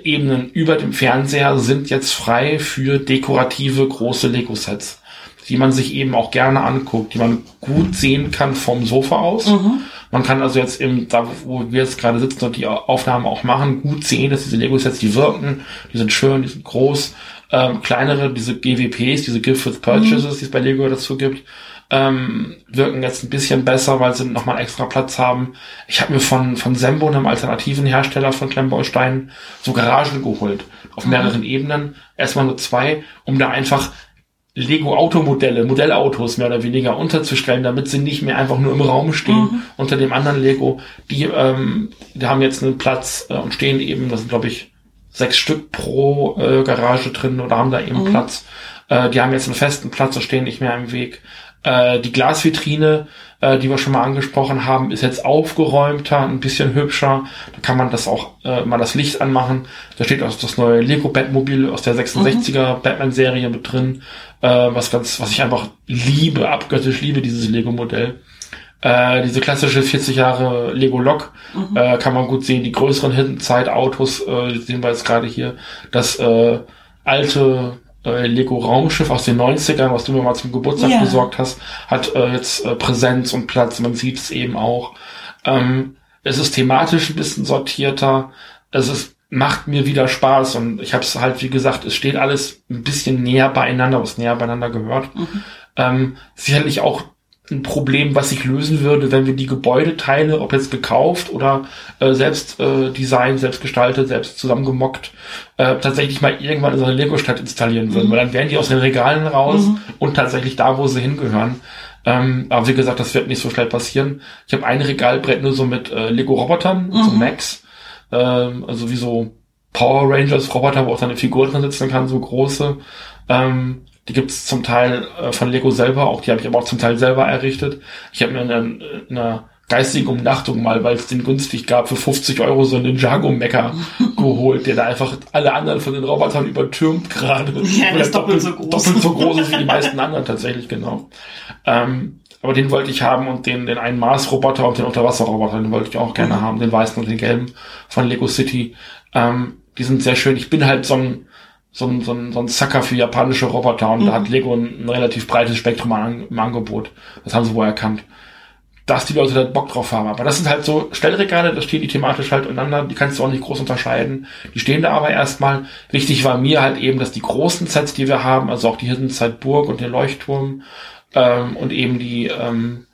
[SPEAKER 3] Ebenen über dem Fernseher sind jetzt frei für dekorative große Lego-Sets, die man sich eben auch gerne anguckt, die man gut sehen kann vom Sofa aus. Man kann also jetzt eben, da wo wir jetzt gerade sitzen und die Aufnahmen auch machen, gut sehen, dass diese Lego-Sets, die wirken, die sind schön, die sind groß. Ähm, kleinere, diese GWPs, diese Gift with Purchases, die es bei Lego dazu gibt, ähm, wirken jetzt ein bisschen besser, weil sie nochmal extra Platz haben. Ich habe mir von, von Sembo, einem alternativen Hersteller von Klemmbausteinen, so Garagen geholt. Auf mehreren Ebenen. Erstmal nur zwei, um da einfach Lego-Automodelle, Modellautos mehr oder weniger unterzustellen, damit sie nicht mehr einfach nur im Raum stehen unter dem anderen Lego. Die, ähm, die haben jetzt einen Platz äh, und stehen eben, das sind glaube ich sechs Stück pro äh, Garage drin oder haben da eben Platz. Äh, die haben jetzt einen festen Platz und stehen nicht mehr im Weg. Äh, die Glasvitrine, äh, die wir schon mal angesprochen haben, ist jetzt aufgeräumter, ein bisschen hübscher. Da kann man das auch äh, mal das Licht anmachen. Da steht auch das neue Lego Batmobil aus der 66er Batman-Serie mit drin, äh, was ganz, was ich einfach liebe, abgöttisch liebe, dieses Lego-Modell. Äh, diese klassische 40 Jahre Lego Lok äh, kann man gut sehen. Die größeren Hidden Zeit Autos äh, sehen wir jetzt gerade hier. Das äh, alte äh, Lego Raumschiff aus den 90ern, was du mir mal zum Geburtstag
[SPEAKER 2] Ja.
[SPEAKER 3] besorgt hast, hat äh, jetzt äh, Präsenz und Platz. Man sieht es eben auch. Ähm, es ist thematisch ein bisschen sortierter. Es ist macht mir wieder Spaß und ich habe es halt wie gesagt, es steht alles ein bisschen näher beieinander, was näher beieinander gehört. Ähm, sicherlich auch ein Problem, was sich lösen würde, wenn wir die Gebäudeteile, ob jetzt gekauft oder äh, selbst äh, design, selbst gestaltet, selbst zusammengemockt, äh, tatsächlich mal irgendwann in so eine Lego-Stadt installieren würden. Weil dann wären die aus den Regalen raus und tatsächlich da, wo sie hingehören. Ähm, aber wie gesagt, das wird nicht so schnell passieren. Ich habe ein Regalbrett nur so mit äh, Lego-Robotern, so Max, ähm, also wie so Power Rangers Roboter, wo auch dann eine Figur drin sitzen kann, so große. Ähm, die gibt's zum Teil äh, von Lego selber, auch die habe ich aber auch zum Teil selber errichtet. Ich habe mir in einer, in einer geistigen Umnachtung mal, weil es den günstig gab, für 50 Euro so einen Ninjago-Mecker geholt, der da einfach alle anderen von den Robotern übertürmt gerade.
[SPEAKER 2] Ja, der ist doppelt
[SPEAKER 3] doppelt,
[SPEAKER 2] so groß.
[SPEAKER 3] doppelt so groß ist wie die meisten anderen tatsächlich, genau. Ähm, aber den wollte ich haben und den, den einen Mars-Roboter und den Unterwasser-Roboter, den wollte ich auch gerne
[SPEAKER 2] Mhm.
[SPEAKER 3] haben, den weißen und den gelben von Lego City. Ähm, die sind sehr schön. Ich bin halt so ein, so ein, so ein, so ein Sucker für japanische Roboter und da hat Lego ein, ein relativ breites Spektrum an, im Angebot. Das haben sie wohl erkannt. Dass die Leute da Bock drauf haben. Aber das sind halt so Stellregale, da stehen die thematisch halt untereinander, die kannst du auch nicht groß unterscheiden. Die stehen da aber erstmal. Wichtig war mir halt eben, dass die großen Sets, die wir haben, also auch die Hidden Side Burg und der Leuchtturm ähm, und eben die ähm,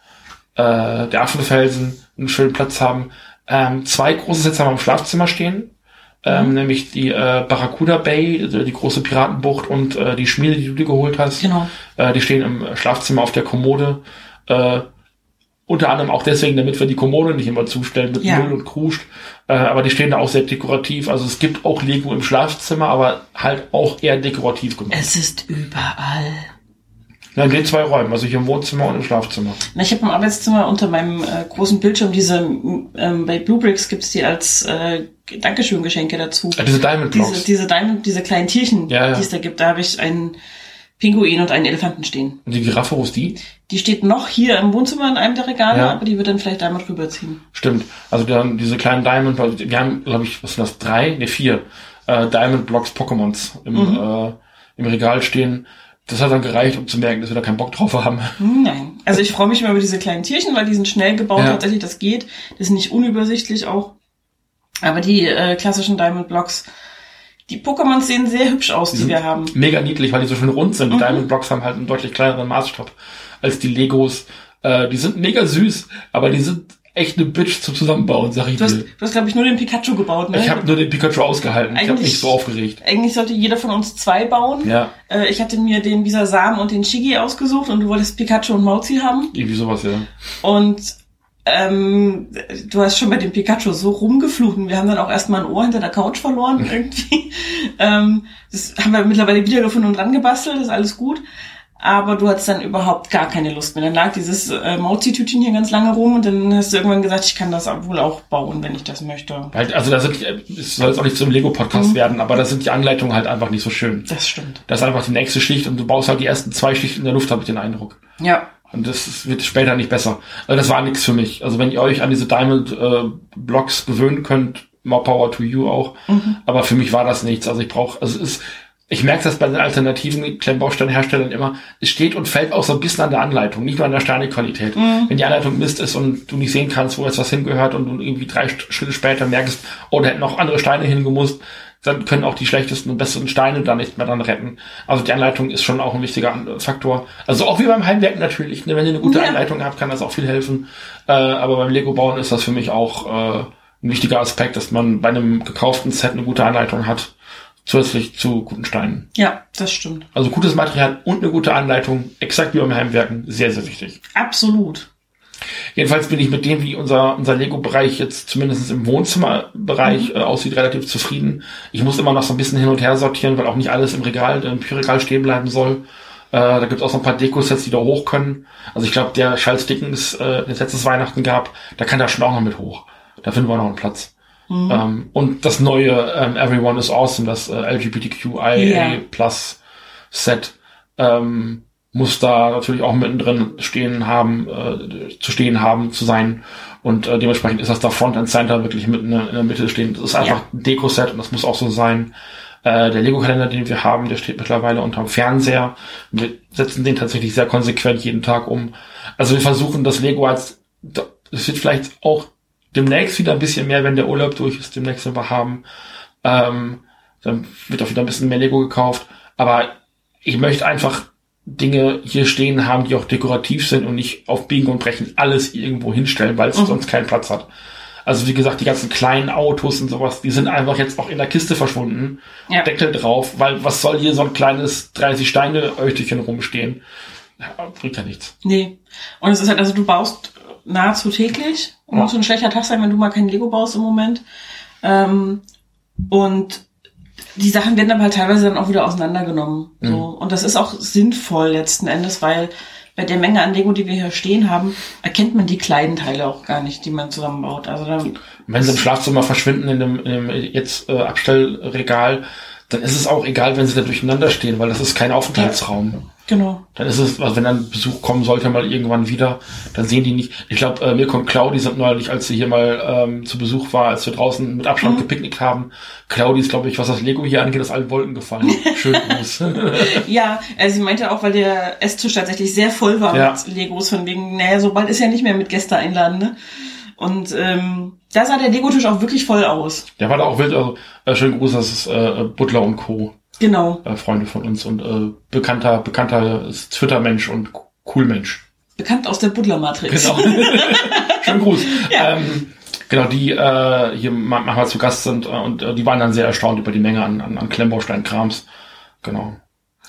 [SPEAKER 3] äh, der Affenfelsen einen schönen Platz haben. Ähm, zwei große Sets haben wir im Schlafzimmer stehen. Ähm, nämlich die äh, Barracuda Bay, also die große Piratenbucht und äh, die Schmiede, die du dir geholt hast.
[SPEAKER 2] Genau.
[SPEAKER 3] Äh, die stehen im Schlafzimmer auf der Kommode. Äh, unter anderem auch deswegen, damit wir die Kommode nicht immer zustellen mit
[SPEAKER 2] Ja.
[SPEAKER 3] Müll und Kruscht. Äh, aber die stehen da auch sehr dekorativ. Also es gibt auch Lego im Schlafzimmer, aber halt auch eher dekorativ gemacht.
[SPEAKER 2] Es ist überall.
[SPEAKER 3] Ja, in den zwei Räumen, also hier im Wohnzimmer und im Schlafzimmer.
[SPEAKER 2] Na, ich habe im Arbeitszimmer unter meinem äh, großen Bildschirm diese, ähm, bei Bluebricks gibt's die als äh, Dankeschön-Geschenke dazu.
[SPEAKER 3] Äh, diese Diamond Blocks.
[SPEAKER 2] Diese, diese Diamond, diese kleinen Tierchen,
[SPEAKER 3] Ja, ja.
[SPEAKER 2] die es da gibt, da habe ich einen Pinguin und einen Elefanten stehen.
[SPEAKER 3] und die Giraffe, wo ist die?
[SPEAKER 2] Die steht noch hier im Wohnzimmer in einem der Regale,
[SPEAKER 3] Ja.
[SPEAKER 2] aber die wird dann vielleicht einmal rüberziehen.
[SPEAKER 3] Stimmt. Also dann diese kleinen Diamond, wir haben, glaube ich, was sind das, drei? Ne, vier äh, Diamond Blocks Pokémons im,
[SPEAKER 2] Mhm.
[SPEAKER 3] äh, im Regal stehen. Das hat dann gereicht, um zu merken, dass wir da keinen Bock drauf haben.
[SPEAKER 2] Nein. Also ich freue mich immer über diese kleinen Tierchen, weil die sind schnell gebaut,
[SPEAKER 3] Ja.
[SPEAKER 2] tatsächlich, das geht. Das ist nicht unübersichtlich auch. Aber die äh, klassischen Diamond Blocks, die Pokémons sehen sehr hübsch aus, die,
[SPEAKER 3] sind
[SPEAKER 2] wir haben.
[SPEAKER 3] Mega niedlich, weil die so schön rund sind. Die Diamond Blocks haben halt einen deutlich kleineren Maßstab als die Legos. Äh, die sind mega süß, aber die sind echt eine Bitch zum Zusammenbauen, sag ich
[SPEAKER 2] Du hast,
[SPEAKER 3] dir.
[SPEAKER 2] du hast glaube ich, nur den Pikachu gebaut, ne?
[SPEAKER 3] Ich habe nur den Pikachu ausgehalten. Ich habe
[SPEAKER 2] Eigentlich-
[SPEAKER 3] mich so aufgeregt.
[SPEAKER 2] Eigentlich sollte jeder von uns zwei bauen.
[SPEAKER 3] Ja,
[SPEAKER 2] Äh, ich hatte mir den Bisasam und den Shigi ausgesucht und du wolltest Pikachu und Mauzi haben.
[SPEAKER 3] irgendwie sowas, ja.
[SPEAKER 2] Und ähm, du hast schon bei dem Pikachu so rumgeflucht. und Wir haben dann auch erstmal ein Ohr hinter der Couch verloren irgendwie. ähm, das haben wir mittlerweile wiedergefunden und dran gebastelt, ist alles gut. Aber du hattest dann überhaupt gar keine Lust mehr. Dann lag dieses äh, Mauzi-Tütchen hier ganz lange rum und dann hast du irgendwann gesagt, ich kann das wohl auch bauen, wenn ich das möchte.
[SPEAKER 3] Halt, also da sind, es soll jetzt auch nicht zum Lego-Podcast werden, aber da sind die Anleitungen halt einfach nicht so schön.
[SPEAKER 2] Das stimmt.
[SPEAKER 3] Das ist einfach die nächste Schicht und du baust halt die ersten zwei Schichten in der Luft, habe ich den Eindruck.
[SPEAKER 2] Ja.
[SPEAKER 3] Und das wird später nicht besser. Also das war nichts für mich. Also wenn ihr euch an diese Diamond äh, Blocks gewöhnen könnt, more power to you auch. Aber für mich war das nichts. Also ich brauche, also es ist, ich merke das bei den alternativen Klemmbausteinherstellern immer, es steht und fällt auch so ein bisschen an der Anleitung, nicht nur an der Steinequalität. Wenn die Anleitung Mist ist und du nicht sehen kannst, wo jetzt was hingehört und du irgendwie drei Schritte später merkst, oh, da hätten noch andere Steine hingemusst, dann können auch die schlechtesten und besseren Steine da nicht mehr dran retten. Also die Anleitung ist schon auch ein wichtiger Faktor. Also auch wie beim Heimwerken natürlich. Ne? Wenn ihr eine gute
[SPEAKER 2] Ja.
[SPEAKER 3] Anleitung habt, kann das auch viel helfen. Äh, aber beim Lego-Bauen ist das für mich auch äh, ein wichtiger Aspekt, dass man bei einem gekauften Set eine gute Anleitung hat, zusätzlich zu guten Steinen.
[SPEAKER 2] Ja, das stimmt.
[SPEAKER 3] Also gutes Material und eine gute Anleitung, exakt wie beim Heimwerken, sehr, sehr wichtig.
[SPEAKER 2] Absolut.
[SPEAKER 3] Jedenfalls bin ich mit dem, wie unser, unser Lego-Bereich jetzt zumindest im Wohnzimmerbereich äh, aussieht, relativ zufrieden. Ich muss immer noch so ein bisschen hin und her sortieren, weil auch nicht alles im Regal, im Regal stehen bleiben soll. Äh, da gibt es auch so ein paar Deko-Sets, die da hoch können. Also ich glaube, der Charles Dickens, äh, den es letztes Weihnachten gab, der kann da schon auch noch mit hoch. Da finden wir noch einen Platz. Ähm, und das neue ähm, Everyone is Awesome, das äh, LGBTQIA. Plus Set, ähm, muss da natürlich auch mittendrin stehen haben, äh, zu stehen haben, zu sein. Und äh, dementsprechend ist das da Front and Center wirklich mitten in der Mitte stehen. Das ist einfach
[SPEAKER 2] Ja.
[SPEAKER 3] ein Deko-Set und das muss auch so sein. Äh, der Lego-Kalender, den wir haben, der steht mittlerweile unterm Fernseher. Wir setzen den tatsächlich sehr konsequent jeden Tag um. Also wir versuchen das Lego als, es wird vielleicht auch demnächst wieder ein bisschen mehr, wenn der Urlaub durch ist, demnächst wir haben. Ähm, dann wird auch wieder ein bisschen mehr Lego gekauft. Aber ich möchte einfach Dinge hier stehen haben, die auch dekorativ sind und nicht auf Biegen und Brechen alles irgendwo hinstellen, weil es sonst keinen Platz hat. Also wie gesagt, die ganzen kleinen Autos und sowas, die sind einfach jetzt auch in der Kiste verschwunden.
[SPEAKER 2] Ja.
[SPEAKER 3] Deckel drauf, weil was soll hier so ein kleines 30 Steine Öchtelchen rumstehen? Ja, bringt ja nichts.
[SPEAKER 2] Nee. Und es ist halt, also du baust nahezu täglich. Und
[SPEAKER 3] Ja.
[SPEAKER 2] muss ein schlechter Tag sein, wenn du mal kein Lego baust im Moment. Ähm, und die Sachen werden aber halt teilweise dann auch wieder auseinandergenommen. So. Und das ist auch sinnvoll letzten Endes, weil bei der Menge an Lego, die wir hier stehen haben, erkennt man die kleinen Teile auch gar nicht, die man zusammenbaut. Also dann,
[SPEAKER 3] Wenn sie im Schlafzimmer verschwinden in dem, in dem jetzt äh, Abstellregal, dann ist es auch egal, wenn sie da durcheinander stehen, weil das ist kein Aufenthaltsraum.
[SPEAKER 2] genau.
[SPEAKER 3] Dann ist es, also wenn dann Besuch kommen sollte mal irgendwann wieder, dann sehen die nicht. Ich glaube, äh, Mirko und Claudi sind neulich, als sie hier mal ähm, zu Besuch war, als wir draußen mit Abstand
[SPEAKER 2] Mhm.
[SPEAKER 3] gepicknickt haben. Claudi ist, glaube ich, was das Lego hier angeht, aus allen Wolken gefallen. Schön groß.
[SPEAKER 2] Ja, äh, sie meinte auch, weil der Esstisch tatsächlich sehr voll war
[SPEAKER 3] Ja.
[SPEAKER 2] mit Legos, von wegen, naja, so bald ist ja nicht mehr mit Gäste einladen, ne? Und ähm, da sah der Lego-Tisch auch wirklich voll aus.
[SPEAKER 3] Der war da auch wild, also äh, schön groß, das ist äh, Butler und Co.
[SPEAKER 2] Genau.
[SPEAKER 3] Äh, Freunde von uns und äh, bekannter, bekannter Twitter-Mensch und cool Mensch.
[SPEAKER 2] Bekannt aus der Butler-Matrix.
[SPEAKER 3] Genau. Schönen Gruß.
[SPEAKER 2] Ja.
[SPEAKER 3] Ähm, genau, die äh, hier ma- manchmal zu Gast sind äh, und äh, die waren dann sehr erstaunt über die Menge an, an, an Klemmbaustein-Krams. Genau.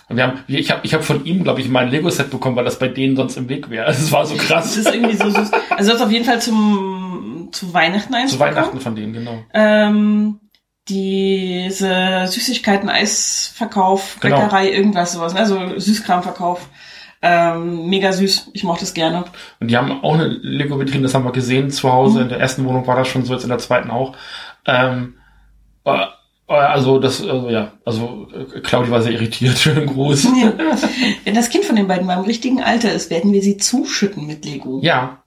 [SPEAKER 3] Und wir haben, ich habe ich hab von ihm, glaube ich, mein Lego-Set bekommen, weil das bei denen sonst im Weg wäre. Es war so
[SPEAKER 2] Das
[SPEAKER 3] krass.
[SPEAKER 2] ist irgendwie so süß. Also das auf jeden Fall zum zu Weihnachten eins
[SPEAKER 3] Zu
[SPEAKER 2] bekommen.
[SPEAKER 3] Weihnachten von denen, genau.
[SPEAKER 2] Ähm, diese Süßigkeiten, Eisverkauf,
[SPEAKER 3] Genau.
[SPEAKER 2] Bäckerei, irgendwas sowas, ne? also Süßkramverkauf. Ähm, mega süß. Ich mochte es gerne.
[SPEAKER 3] Und die haben auch eine Lego-Vitrine, das haben wir gesehen zu Hause. In der ersten Wohnung war das schon so, jetzt in der zweiten auch. Ähm, äh, äh, also das, also ja, also äh, Claudi war sehr irritiert. Schönen Gruß.
[SPEAKER 2] Wenn das Kind von den beiden mal im richtigen Alter ist, werden wir sie zuschütten mit Lego.
[SPEAKER 3] Ja,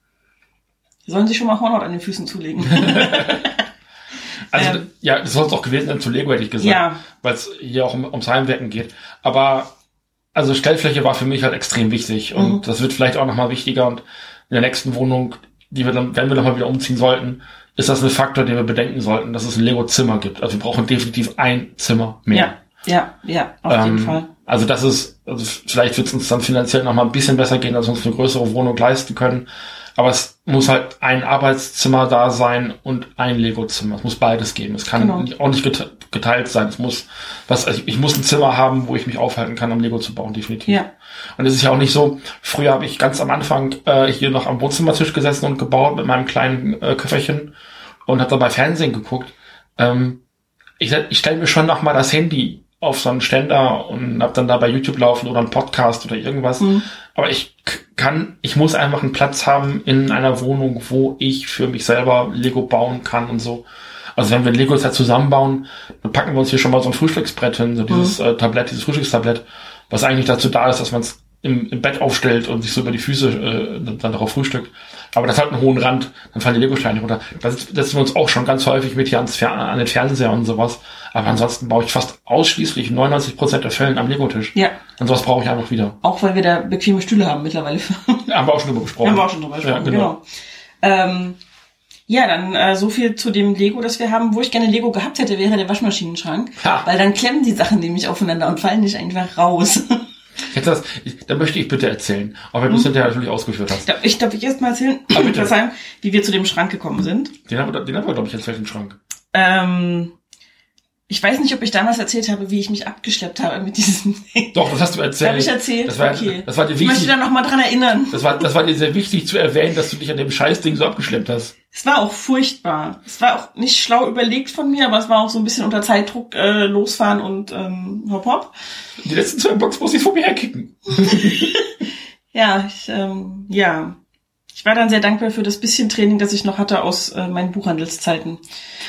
[SPEAKER 2] Sie sollen sich schon mal Hornhaut an den Füßen zulegen.
[SPEAKER 3] also
[SPEAKER 2] Ähm.
[SPEAKER 3] ja, das soll es auch gewesen sein zu Lego, hätte ich gesagt.
[SPEAKER 2] Ja.
[SPEAKER 3] Weil es hier auch um, ums Heimwerken geht. Aber also Stellfläche war für mich halt extrem wichtig. Und
[SPEAKER 2] Mhm.
[SPEAKER 3] das wird vielleicht auch nochmal wichtiger. Und in der nächsten Wohnung, die wir dann, wenn wir nochmal wieder umziehen sollten, ist das ein Faktor, den wir bedenken sollten, dass es ein Lego-Zimmer gibt. Also wir brauchen definitiv ein Zimmer mehr.
[SPEAKER 2] ja, ja, ja, auf jeden
[SPEAKER 3] Ähm,
[SPEAKER 2] Fall.
[SPEAKER 3] Also das ist, also vielleicht wird es uns dann finanziell noch mal ein bisschen besser gehen, als wir uns eine größere Wohnung leisten können. Aber es muss halt ein Arbeitszimmer da sein und ein Lego-Zimmer. Es muss beides geben. Es kann
[SPEAKER 2] Genau.
[SPEAKER 3] auch nicht gete- geteilt sein. Es muss, was, also ich muss ein Zimmer haben, wo ich mich aufhalten kann, um Lego zu bauen, definitiv.
[SPEAKER 2] Ja.
[SPEAKER 3] Und es ist ja auch nicht so, früher habe ich ganz am Anfang äh, hier noch am Wohnzimmertisch gesessen und gebaut mit meinem kleinen äh, Köfferchen und habe dabei Fernsehen geguckt. Ähm, ich ich stelle mir schon noch mal das Handy auf so einen Ständer und hab dann da bei YouTube laufen oder einen Podcast oder irgendwas.
[SPEAKER 2] Mhm.
[SPEAKER 3] Aber ich kann, ich muss einfach einen Platz haben in einer Wohnung, wo ich für mich selber Lego bauen kann und so. Also wenn wir ein Lego-Set zusammenbauen, dann packen wir uns hier schon mal so ein Frühstücksbrett hin, so dieses äh, Tablett, dieses Frühstückstablett, was eigentlich dazu da ist, dass man es im, im Bett aufstellt und sich so über die Füße äh, dann darauf frühstückt. Aber das hat einen hohen Rand, dann fallen die Lego-Steine runter. Da sit- setzen wir uns auch schon ganz häufig mit hier ans Fer an den Fernseher und sowas. Aber ansonsten baue ich fast ausschließlich 99% der Fällen am Lego-Tisch.
[SPEAKER 2] Ja.
[SPEAKER 3] Und sowas brauche ich einfach wieder.
[SPEAKER 2] Auch weil wir da bequeme Stühle haben mittlerweile.
[SPEAKER 3] Haben wir auch schon drüber gesprochen.
[SPEAKER 2] Haben wir auch schon drüber gesprochen,
[SPEAKER 3] Ja, genau.
[SPEAKER 2] genau. Ähm, ja, dann äh, so viel zu dem Lego, das wir haben. Wo ich gerne Lego gehabt hätte, wäre der Waschmaschinenschrank.
[SPEAKER 3] Ha.
[SPEAKER 2] Weil dann klemmen die Sachen nämlich aufeinander und fallen nicht einfach raus.
[SPEAKER 3] Hätte das, ich, da möchte ich bitte erzählen. Auch wenn du es hinterher natürlich ausgeführt hast.
[SPEAKER 2] Darf ich darf ich erst mal erzählen,
[SPEAKER 3] Ah, bitte.
[SPEAKER 2] Verzeihung, wie wir zu dem Schrank gekommen sind.
[SPEAKER 3] Den haben wir, den haben wir glaube ich, erzählt im Schrank.
[SPEAKER 2] Ähm, ich weiß nicht, ob ich damals erzählt habe, wie ich mich abgeschleppt habe mit diesem Ding.
[SPEAKER 3] Doch, das hast du erzählt.
[SPEAKER 2] Habe ich erzählt?
[SPEAKER 3] Das war,
[SPEAKER 2] okay.
[SPEAKER 3] das war dir
[SPEAKER 2] ich möchte
[SPEAKER 3] wichtig.
[SPEAKER 2] da noch mal dran erinnern.
[SPEAKER 3] Das war, das war dir sehr wichtig zu erwähnen, dass du dich an dem Scheißding so abgeschleppt hast.
[SPEAKER 2] Es war auch furchtbar. Es war auch nicht schlau überlegt von mir, aber es war auch so ein bisschen unter Zeitdruck äh, losfahren und ähm, hopp hopp.
[SPEAKER 3] Die letzten zwei Box muss ich vor mir herkicken.
[SPEAKER 2] Ja, ich, ähm, ja. Ich war dann sehr dankbar für das bisschen Training, das ich noch hatte aus äh, meinen Buchhandelszeiten.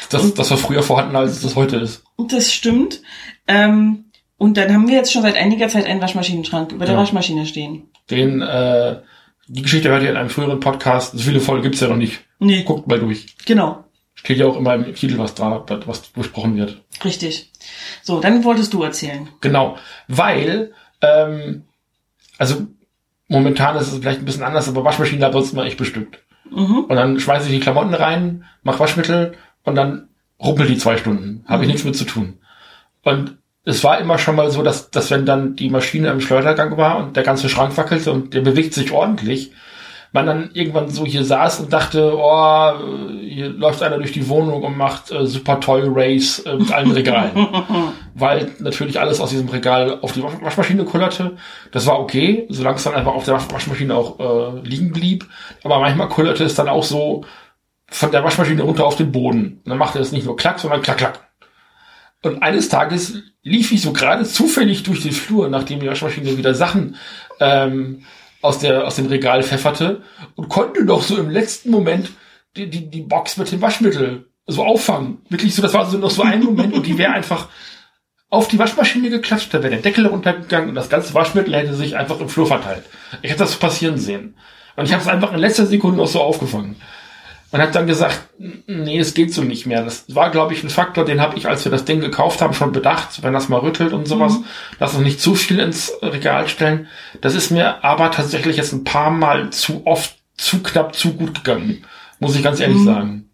[SPEAKER 3] Das, das war früher vorhanden, als es das heute ist.
[SPEAKER 2] Und das stimmt. Ähm, und dann haben wir jetzt schon seit einiger Zeit einen Waschmaschinenschrank über der
[SPEAKER 3] Ja.
[SPEAKER 2] Waschmaschine stehen.
[SPEAKER 3] Den, äh, die Geschichte hört ihr in einem früheren Podcast. So viele Folgen gibt's ja noch nicht.
[SPEAKER 2] Nee,
[SPEAKER 3] Guckt mal durch.
[SPEAKER 2] genau.
[SPEAKER 3] Steht ja auch immer im Titel, was da, was besprochen wird.
[SPEAKER 2] Richtig. So, dann wolltest du erzählen.
[SPEAKER 3] Genau. Weil, ähm, also momentan ist es vielleicht ein bisschen anders, aber Waschmaschine hat sonst mal echt bestückt.
[SPEAKER 2] Mhm.
[SPEAKER 3] Und dann schmeiße ich die Klamotten rein, mach Waschmittel und dann rumpelt die zwei Stunden. Habe ich
[SPEAKER 2] Mhm.
[SPEAKER 3] nichts mit zu tun. Und es war immer schon mal so, dass, dass wenn dann die Maschine im Schleudergang war und der ganze Schrank wackelte und der bewegt sich ordentlich, man dann irgendwann so hier saß und dachte, oh, hier läuft einer durch die Wohnung und macht äh, Super Toy Race äh, mit allen Regalen. Weil natürlich alles aus diesem Regal auf die Wasch- Waschmaschine kullerte. Das war okay, solange es dann einfach auf der Wasch- Waschmaschine auch äh, liegen blieb. Aber manchmal kullerte es dann auch so von der Waschmaschine runter auf den Boden. Und dann machte es nicht nur klack, sondern klack, klack. Und eines Tages lief ich so gerade zufällig durch den Flur, nachdem die Waschmaschine wieder Sachen ähm, aus der aus dem Regal pfefferte und konnte noch so im letzten Moment die, die, die Box mit dem Waschmittel so auffangen. Wirklich so, das war so noch so ein Moment und die wäre einfach auf die Waschmaschine geklatscht, da wäre der Deckel runtergegangen und das ganze Waschmittel hätte sich einfach im Flur verteilt. Ich hätte das passieren sehen. Und ich habe es einfach in letzter Sekunde noch so aufgefangen. Und hat dann gesagt, nee, es geht so nicht mehr. Das war, glaube ich, ein Faktor, den habe ich, als wir das Ding gekauft haben, schon bedacht, wenn das mal rüttelt und sowas, mhm. lass uns nicht zu viel ins Regal stellen. Das ist mir aber tatsächlich jetzt ein paar Mal zu oft, zu knapp, zu gut gegangen. Muss ich ganz ehrlich mhm. sagen.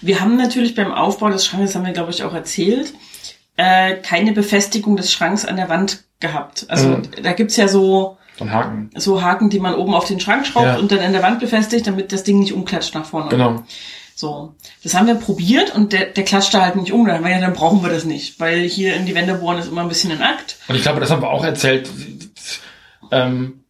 [SPEAKER 2] Wir haben natürlich beim Aufbau des Schrankes, haben wir, glaube ich, auch erzählt, äh, keine Befestigung des Schranks an der Wand gehabt. Also mhm. da gibt's ja so
[SPEAKER 3] so Haken.
[SPEAKER 2] So Haken, die man oben auf den Schrank schraubt ja. und dann in der Wand befestigt, damit das Ding nicht umklatscht nach vorne.
[SPEAKER 3] Genau.
[SPEAKER 2] So, das haben wir probiert und der, der klatschte halt nicht um. Dann haben wir ja, dann brauchen wir das nicht, weil hier in die Wände bohren ist immer ein bisschen ein Akt.
[SPEAKER 3] Und ich glaube, das haben wir auch erzählt. Ähm,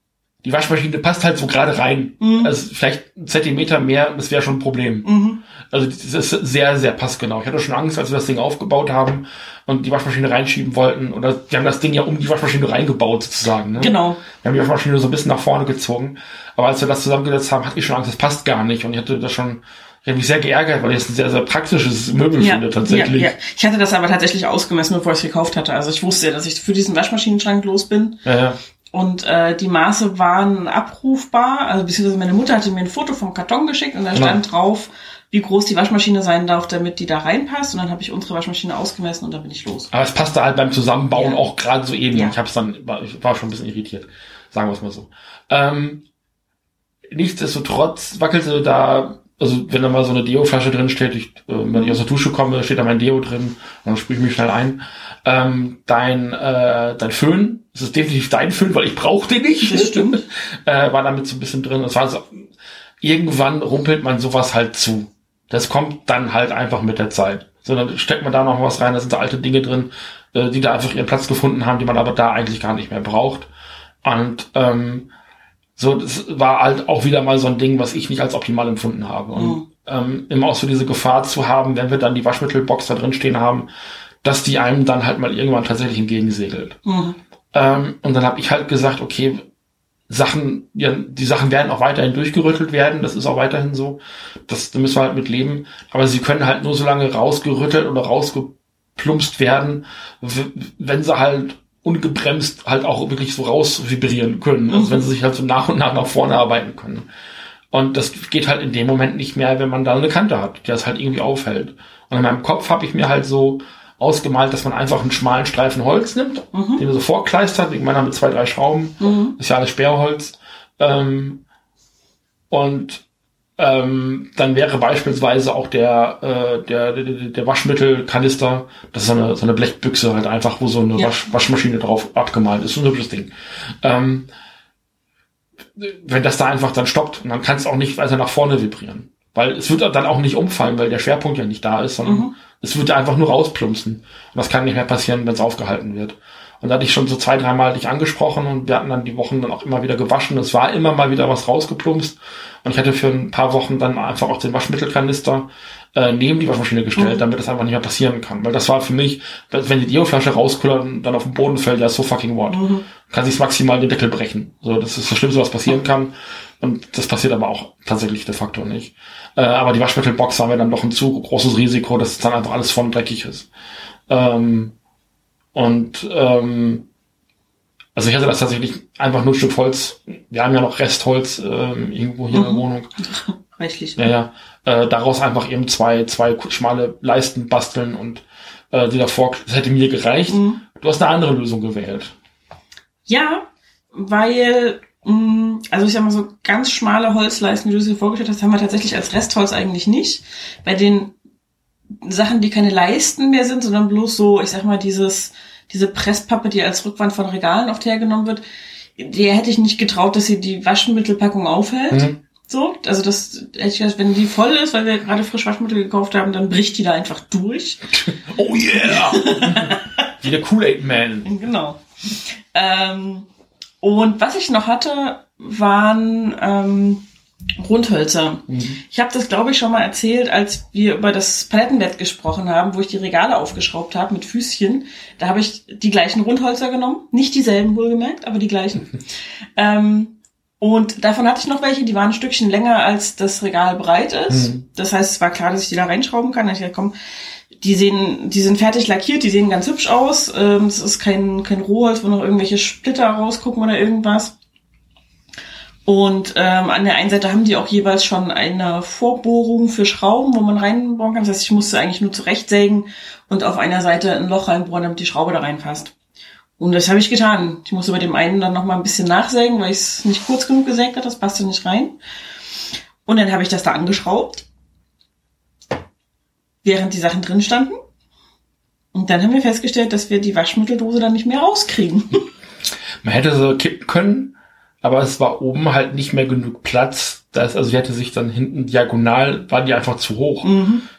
[SPEAKER 3] die Waschmaschine passt halt so gerade rein. Mhm. Also vielleicht ein Zentimeter mehr, das wäre schon ein Problem. Mhm. Also das ist sehr, sehr passgenau. Ich hatte schon Angst, als wir das Ding aufgebaut haben und die Waschmaschine reinschieben wollten. Oder wir haben das Ding ja um die Waschmaschine reingebaut sozusagen. Ne?
[SPEAKER 2] Genau.
[SPEAKER 3] Wir haben die Waschmaschine so ein bisschen nach vorne gezogen. Aber als wir das zusammengesetzt haben, hatte ich schon Angst, das passt gar nicht. Und ich hatte das schon, ich habe mich sehr geärgert, weil ich es ein sehr, sehr praktisches Möbel ja, finde tatsächlich. Ja, ja.
[SPEAKER 2] Ich hatte das aber tatsächlich ausgemessen, bevor ich es gekauft hatte. Also ich wusste ja, dass ich für diesen Waschmaschinenschrank los bin.
[SPEAKER 3] Ja, ja.
[SPEAKER 2] Und äh, die Maße waren abrufbar. Also beziehungsweise meine Mutter hatte mir ein Foto vom Karton geschickt und da genau. stand drauf, wie groß die Waschmaschine sein darf, damit die da reinpasst. Und dann habe ich unsere Waschmaschine ausgemessen und dann bin ich los.
[SPEAKER 3] Aber es passte halt beim Zusammenbauen ja. auch gerade so eben. Ja. Ich habe dann, ich war schon ein bisschen irritiert, sagen wir es mal so. Ähm, nichtsdestotrotz wackelte da, also wenn da mal so eine Deo-Flasche drin steht, ich, äh, wenn ich aus der Dusche komme, steht da mein Deo drin, dann sprühe ich mich schnell ein. Ähm, dein, äh, dein Föhn, das ist definitiv dein Föhn, weil ich brauche den nicht.
[SPEAKER 2] Das stimmt.
[SPEAKER 3] äh, war damit so ein bisschen drin. Es war so, irgendwann rumpelt man sowas halt zu. Das kommt dann halt einfach mit der Zeit. So, dann steckt man da noch was rein, da sind da alte Dinge drin, äh, die da einfach ihren Platz gefunden haben, die man aber da eigentlich gar nicht mehr braucht. Und ähm, so, das war halt auch wieder mal so ein Ding, was ich nicht als optimal empfunden habe. Und mhm. ähm, immer auch so diese Gefahr zu haben, wenn wir dann die Waschmittelbox da drin stehen haben, dass die einem dann halt mal irgendwann tatsächlich entgegensegelt. Mhm. Ähm, und dann habe ich halt gesagt, okay, Sachen, ja, die Sachen werden auch weiterhin durchgerüttelt werden, das ist auch weiterhin so. Das, da müssen wir halt mit leben. Aber sie können halt nur so lange rausgerüttelt oder rausgeplumpst werden, wenn sie halt ungebremst halt auch wirklich so raus vibrieren können. Also mhm. wenn sie sich halt so nach und nach nach vorne arbeiten können. Und das geht halt in dem Moment nicht mehr, wenn man da eine Kante hat, die das halt irgendwie aufhält. Und in meinem Kopf habe ich mir halt so ausgemalt, dass man einfach einen schmalen Streifen Holz nimmt, mhm. den man so vorkleistert, ich meine mit zwei, drei Schrauben, mhm. ist ja alles Sperrholz. Ähm, und ähm, dann wäre beispielsweise auch der, äh, der, der, der Waschmittelkanister, das ist so eine, so eine Blechbüchse halt einfach, wo so eine ja. Wasch, Waschmaschine drauf abgemalt ist, so ein hübsches Ding. Ähm, wenn das da einfach dann stoppt, dann kann es auch nicht weiter nach vorne vibrieren. Weil es wird dann auch nicht umfallen, weil der Schwerpunkt ja nicht da ist, sondern mhm. es wird einfach nur rausplumpsen. Und das kann nicht mehr passieren, wenn es aufgehalten wird. Und da hatte ich schon so zwei, dreimal dich angesprochen und wir hatten dann die Wochen dann auch immer wieder gewaschen. Es war immer mal wieder was rausgeplumpst. Und ich hatte für ein paar Wochen dann einfach auch den Waschmittelkanister äh, neben die Waschmaschine gestellt, mhm. damit das einfach nicht mehr passieren kann. Weil das war für mich, wenn die Deo-Flasche rauskullert und dann auf den Boden fällt, ja so fucking what. Mhm. Kann sich maximal den Deckel brechen. So, das ist das Schlimmste, was passieren kann. Und das passiert aber auch tatsächlich de facto nicht. Äh, aber die Waschmittelbox haben wir dann doch ein zu großes Risiko, dass dann einfach alles von dreckig ist. Ähm, und ähm, also ich hatte das tatsächlich einfach nur ein Stück Holz. Wir haben ja noch Restholz ähm, irgendwo hier mhm. in der mhm. Wohnung.
[SPEAKER 2] Reichlich.
[SPEAKER 3] Ja, ja. Äh, daraus einfach eben zwei, zwei schmale Leisten basteln und äh, die davor, das hätte mir gereicht. Mhm. Du hast eine andere Lösung gewählt.
[SPEAKER 2] Ja, weil, mh, mm, also ich sag mal so ganz schmale Holzleisten, wie du sie vorgestellt hast, haben wir tatsächlich als Restholz eigentlich nicht. Bei den Sachen, die keine Leisten mehr sind, sondern bloß so, ich sag mal, dieses, diese Presspappe, die als Rückwand von Regalen oft hergenommen wird, der hätte ich nicht getraut, dass sie die Waschmittelpackung aufhält. Mhm. So, also das hätte ich gesagt, wenn die voll ist, weil wir gerade frisch Waschmittel gekauft haben, dann bricht die da einfach durch.
[SPEAKER 3] Oh yeah! Wie der Kool-Aid-Man.
[SPEAKER 2] Genau. Ähm, und was ich noch hatte, waren ähm, Rundhölzer. Mhm. Ich habe das, glaube ich, schon mal erzählt, als wir über das Palettenbett gesprochen haben, wo ich die Regale aufgeschraubt habe mit Füßchen. Da habe ich die gleichen Rundhölzer genommen. Nicht dieselben wohlgemerkt, aber die gleichen. ähm, Und davon hatte ich noch welche, die waren ein Stückchen länger, als das Regal breit ist.
[SPEAKER 3] Mhm.
[SPEAKER 2] Das heißt, es war klar, dass ich die da reinschrauben kann. Ich dachte, komm, die sehen, die sind fertig lackiert, die sehen ganz hübsch aus. Ähm, es ist kein, kein Rohholz, wo noch irgendwelche Splitter rausgucken oder irgendwas. Und ähm, an der einen Seite haben die auch jeweils schon eine Vorbohrung für Schrauben, wo man reinbohren kann. Das heißt, ich musste eigentlich nur zurechtsägen und auf einer Seite ein Loch reinbohren, damit die Schraube da reinpasst. Und das habe ich getan. Ich musste bei dem einen dann noch mal ein bisschen nachsägen, weil ich es nicht kurz genug gesägt hat. Das passte nicht rein. Und dann habe ich das da angeschraubt, während die Sachen drin standen. Und dann haben wir festgestellt, dass wir die Waschmitteldose dann nicht mehr rauskriegen.
[SPEAKER 3] Man hätte sie kippen können, aber es war oben halt nicht mehr genug Platz. Da ist, also die hätte sich dann hinten diagonal, war die einfach zu hoch.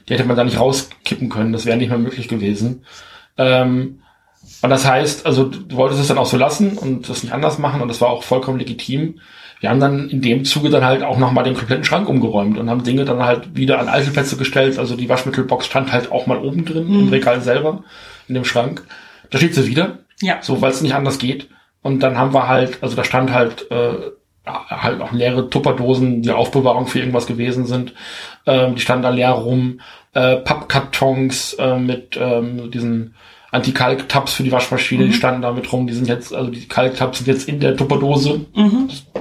[SPEAKER 3] Die hätte man da nicht rauskippen können. Das wäre nicht mehr möglich gewesen. Ähm, und das heißt, also du wolltest es dann auch so lassen und das nicht anders machen und das war auch vollkommen legitim. Wir haben dann in dem Zuge dann halt auch nochmal den kompletten Schrank umgeräumt und haben Dinge dann halt wieder an alte Plätze gestellt. Also die Waschmittelbox stand halt auch mal oben drin im Regal selber, in dem Schrank. Da steht sie wieder.
[SPEAKER 2] Ja.
[SPEAKER 3] So, weil es nicht anders geht. Und dann haben wir halt, also da stand halt äh, halt auch leere Tupperdosen, die Aufbewahrung für irgendwas gewesen sind. Ähm, die standen da leer rum. Äh, Pappkartons äh, mit ähm, diesen Anti-Kalk-Tabs für die Waschmaschine, die standen da mit rum. Die sind jetzt, also die Kalk-Tabs sind jetzt in der Tupperdose.